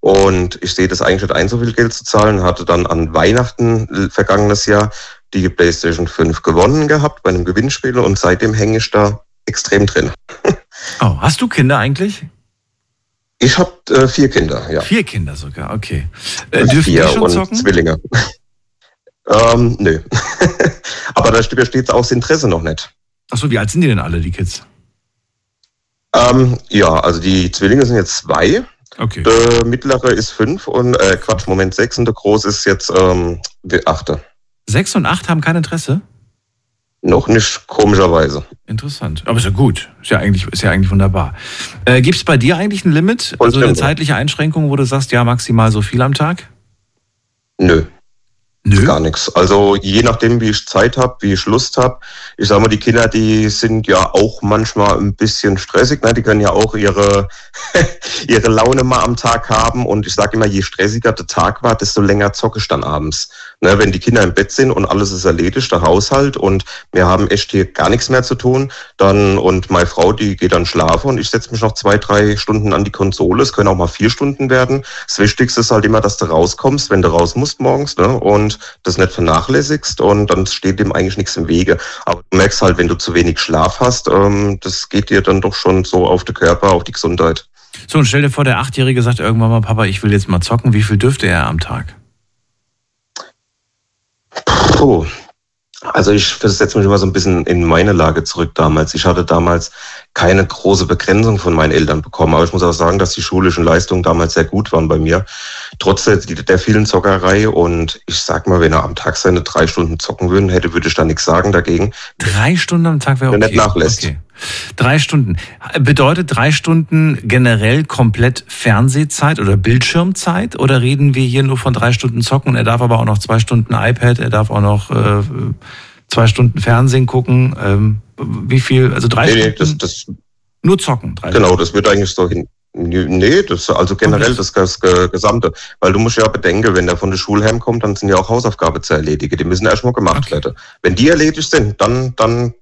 Und ich sehe das eigentlich nicht ein, so viel Geld zu zahlen. Hatte dann an Weihnachten äh, vergangenes Jahr die PlayStation 5 gewonnen gehabt bei einem Gewinnspiel und seitdem hänge ich da extrem drin. Oh, hast du Kinder eigentlich? Ich habe äh, vier Kinder, ja. Vier Kinder sogar, okay. Äh, dürfen vier die schon und zocken? Zwillinge. ähm, nö. Aber da besteht auch das Interesse noch nicht. Achso, wie alt sind die denn alle, die Kids? Ähm, ja, also die Zwillinge sind jetzt zwei. Okay. Der mittlere ist fünf und äh, Quatsch, Moment sechs und der große ist jetzt ähm, der achte. Sechs und acht haben kein Interesse? Noch nicht, komischerweise. Interessant. Aber ist ja gut. Ist ja eigentlich, ist ja eigentlich wunderbar. Äh, Gibt es bei dir eigentlich ein Limit? Also eine zeitliche Einschränkung, wo du sagst, ja, maximal so viel am Tag? Nö. Nö. Gar nichts. Also je nachdem, wie ich Zeit habe, wie ich Lust habe. Ich sag mal, die Kinder, die sind ja auch manchmal ein bisschen stressig. Ne? Die können ja auch ihre, ihre Laune mal am Tag haben. Und ich sage immer, je stressiger der Tag war, desto länger zocke ich dann abends. Ne? Wenn die Kinder im Bett sind und alles ist erledigt, der Haushalt und wir haben echt hier gar nichts mehr zu tun, dann und meine Frau, die geht dann schlafen und ich setze mich noch zwei, drei Stunden an die Konsole. Es können auch mal vier Stunden werden. Das Wichtigste ist halt immer, dass du rauskommst, wenn du raus musst morgens. Ne? Und das nicht vernachlässigst und dann steht dem eigentlich nichts im Wege. Aber du merkst halt, wenn du zu wenig Schlaf hast, ähm, das geht dir dann doch schon so auf den Körper, auf die Gesundheit. So, und stell dir vor, der Achtjährige sagt irgendwann mal, Papa, ich will jetzt mal zocken. Wie viel dürfte er am Tag? Puh. Also ich versetze mich immer so ein bisschen in meine Lage zurück damals. Ich hatte damals keine große Begrenzung von meinen Eltern bekommen. Aber ich muss auch sagen, dass die schulischen Leistungen damals sehr gut waren bei mir. Trotz der, der vielen Zockerei. Und ich sag mal, wenn er am Tag seine drei Stunden zocken würden hätte, würde ich da nichts sagen dagegen. Drei Stunden am Tag wäre okay. Wenn er nicht nachlässt. Okay. Drei Stunden. Bedeutet drei Stunden generell komplett Fernsehzeit oder Bildschirmzeit? Oder reden wir hier nur von drei Stunden zocken? Er darf aber auch noch zwei Stunden iPad, er darf auch noch äh, zwei Stunden Fernsehen gucken. Ähm, wie viel? Also drei nee, Stunden? Nee, das, das, nur zocken. Drei genau, das wird eigentlich so hin. Nee, das also generell das, das, Gesamte. Weil du musst ja bedenken, wenn der von der Schule heimkommt, dann sind ja auch Hausaufgaben zu erledigen. Die müssen erstmal gemacht okay. werden. Wenn die erledigt sind, dann, dann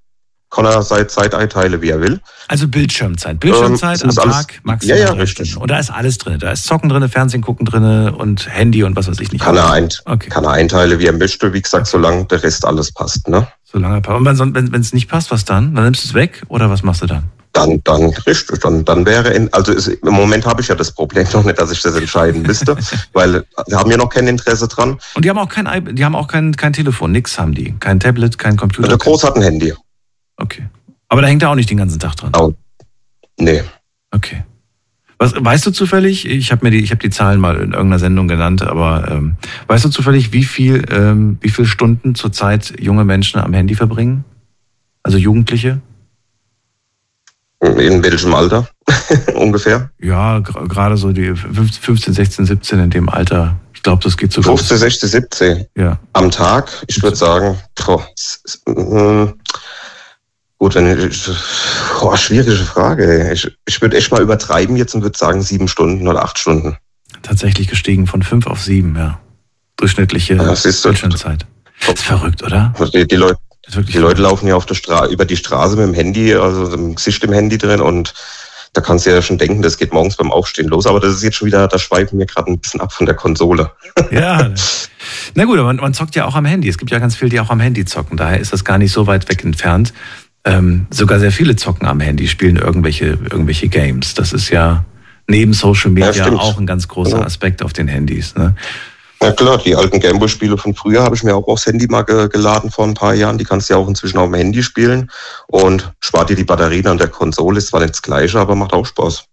kann er seine Zeit einteilen, wie er will. Also Bildschirmzeit. Bildschirmzeit ähm, am alles, Tag maximal Ja, ja, richtig. Stunden. Und da ist alles drin. Da ist Zocken drin, Fernsehen gucken drin und Handy und was weiß ich nicht. Kann er, ein, okay. kann er einteilen, wie er möchte. Wie gesagt, solange der Rest alles passt. Ne? Solange er passt. Und wenn es nicht passt, was dann? Dann nimmst du es weg oder was machst du dann? Dann, dann, richtig, dann, dann wäre, in, also ist, im Moment habe ich ja das Problem noch nicht, dass ich das entscheiden müsste, weil sie haben ja noch kein Interesse dran. Und die haben auch kein, die haben auch kein, kein Telefon, nix haben die. Kein Tablet, kein Computer. Der Groß hat ein Handy. Okay. Aber da hängt er auch nicht den ganzen Tag dran. Oh. Nee. Okay. Was, weißt du zufällig, ich habe mir die, ich habe die Zahlen mal in irgendeiner Sendung genannt, aber ähm, weißt du zufällig, wie viel, ähm, wie viele Stunden zurzeit junge Menschen am Handy verbringen? Also Jugendliche? In welchem Alter ungefähr? Ja, gerade so die 15, 16, 17 in dem Alter. Ich glaube, das geht sogar. 15, 16, 17 Ja. am Tag. Ich würde sagen, boah, mm, gut, wenn ich, boah, schwierige Frage. Ich, ich würde echt mal übertreiben jetzt und würde sagen sieben Stunden oder acht Stunden. Tatsächlich gestiegen von 5 auf 7, ja. Durchschnittliche Ja. Bildschirmzeit. Das ist verrückt, oder? Die, die, Leute, die Leute laufen ja auf der Stra über die Straße mit dem Handy, also mit dem Gesicht im Handy drin und da kannst du ja schon denken, das geht morgens beim Aufstehen los. Aber das ist jetzt schon wieder, da schweifen wir gerade ein bisschen ab von der Konsole. Ja. Na gut, aber man, man zockt ja auch am Handy. Es gibt ja ganz viele, die auch am Handy zocken. Daher ist das gar nicht so weit weg entfernt. Ähm, sogar sehr viele zocken am Handy, spielen irgendwelche, irgendwelche Games. Das ist ja neben Social Media Ja, auch ein ganz großer Genau. Aspekt auf den Handys. Ne? Ja klar, die alten Gameboy-Spiele von früher habe ich mir auch aufs Handy mal ge geladen vor ein paar Jahren. Die kannst du ja auch inzwischen auf dem Handy spielen und spart dir die Batterien an der Konsole. Ist zwar nicht das Gleiche, aber macht auch Spaß.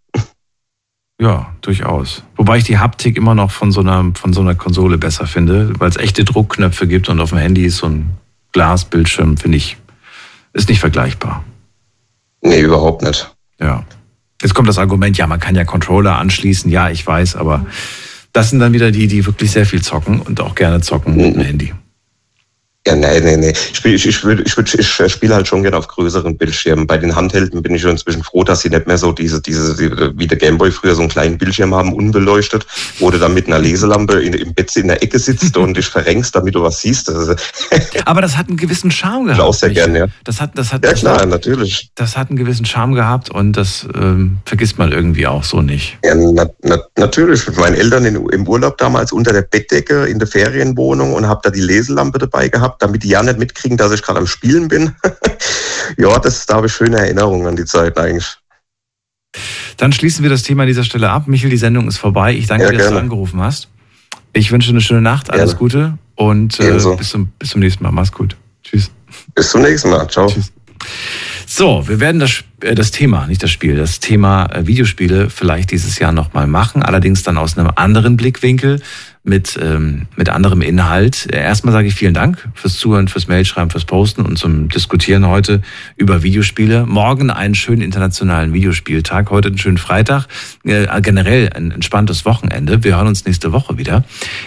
Ja, durchaus. Wobei ich die Haptik immer noch von so einer, von so einer Konsole besser finde, weil es echte Druckknöpfe gibt und auf dem Handy ist so ein Glasbildschirm, finde ich, ist nicht vergleichbar. Nee, überhaupt nicht. Ja. Jetzt kommt das Argument, ja, man kann ja Controller anschließen, ja, ich weiß, aber das sind dann wieder die, die wirklich sehr viel zocken und auch gerne zocken mit dem Handy. Ja, nee, nee, nee. Ich, spiel, ich, ich, ich, ich spiele halt schon gerne auf größeren Bildschirmen. Bei den Handhelden bin ich schon inzwischen froh, dass sie nicht mehr so diese, diese, wie der Gameboy früher so einen kleinen Bildschirm haben, unbeleuchtet, wo du dann mit einer Leselampe in, im Bett in der Ecke sitzt und dich verrenkst, damit du was siehst. Aber das hat einen gewissen Charme gehabt. Ich auch sehr gerne, ja. Das hat, das hat, ja, klar, natürlich. Das hat einen gewissen Charme gehabt und das ähm, vergisst man irgendwie auch so nicht. Ja, na, na, natürlich. Mit meinen Eltern in, im Urlaub damals unter der Bettdecke in der Ferienwohnung und habe da die Leselampe dabei gehabt damit die ja nicht mitkriegen, dass ich gerade am Spielen bin. ja, das, da habe ich schöne Erinnerungen an die Zeit eigentlich. Dann schließen wir das Thema an dieser Stelle ab. Michel, die Sendung ist vorbei. Ich danke ja, dir, dass du angerufen hast. Ich wünsche eine schöne Nacht, alles gerne. Gute und äh, bis, zum, bis zum nächsten Mal. Mach's gut. Tschüss. Bis zum nächsten Mal. Ciao. Tschüss. So, wir werden das, äh, das Thema, nicht das Spiel, das Thema äh, Videospiele vielleicht dieses Jahr nochmal machen, allerdings dann aus einem anderen Blickwinkel mit, ähm, mit anderem Inhalt. Erstmal sage ich vielen Dank fürs Zuhören, fürs Mailschreiben, fürs Posten und zum Diskutieren heute über Videospiele. Morgen einen schönen internationalen Videospieltag, heute einen schönen Freitag, äh, generell ein entspanntes Wochenende. Wir hören uns nächste Woche wieder.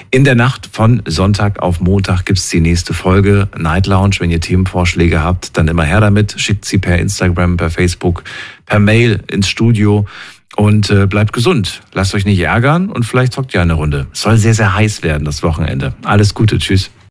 In der Nacht von Sonntag auf Montag gibt's die nächste Folge Night Lounge. Wenn ihr Themenvorschläge habt, dann immer her damit. Schickt sie per Instagram, per Facebook, per Mail ins Studio. Und äh, bleibt gesund. Lasst euch nicht ärgern und vielleicht zockt ihr eine Runde. Es soll sehr, sehr heiß werden das Wochenende. Alles Gute. Tschüss.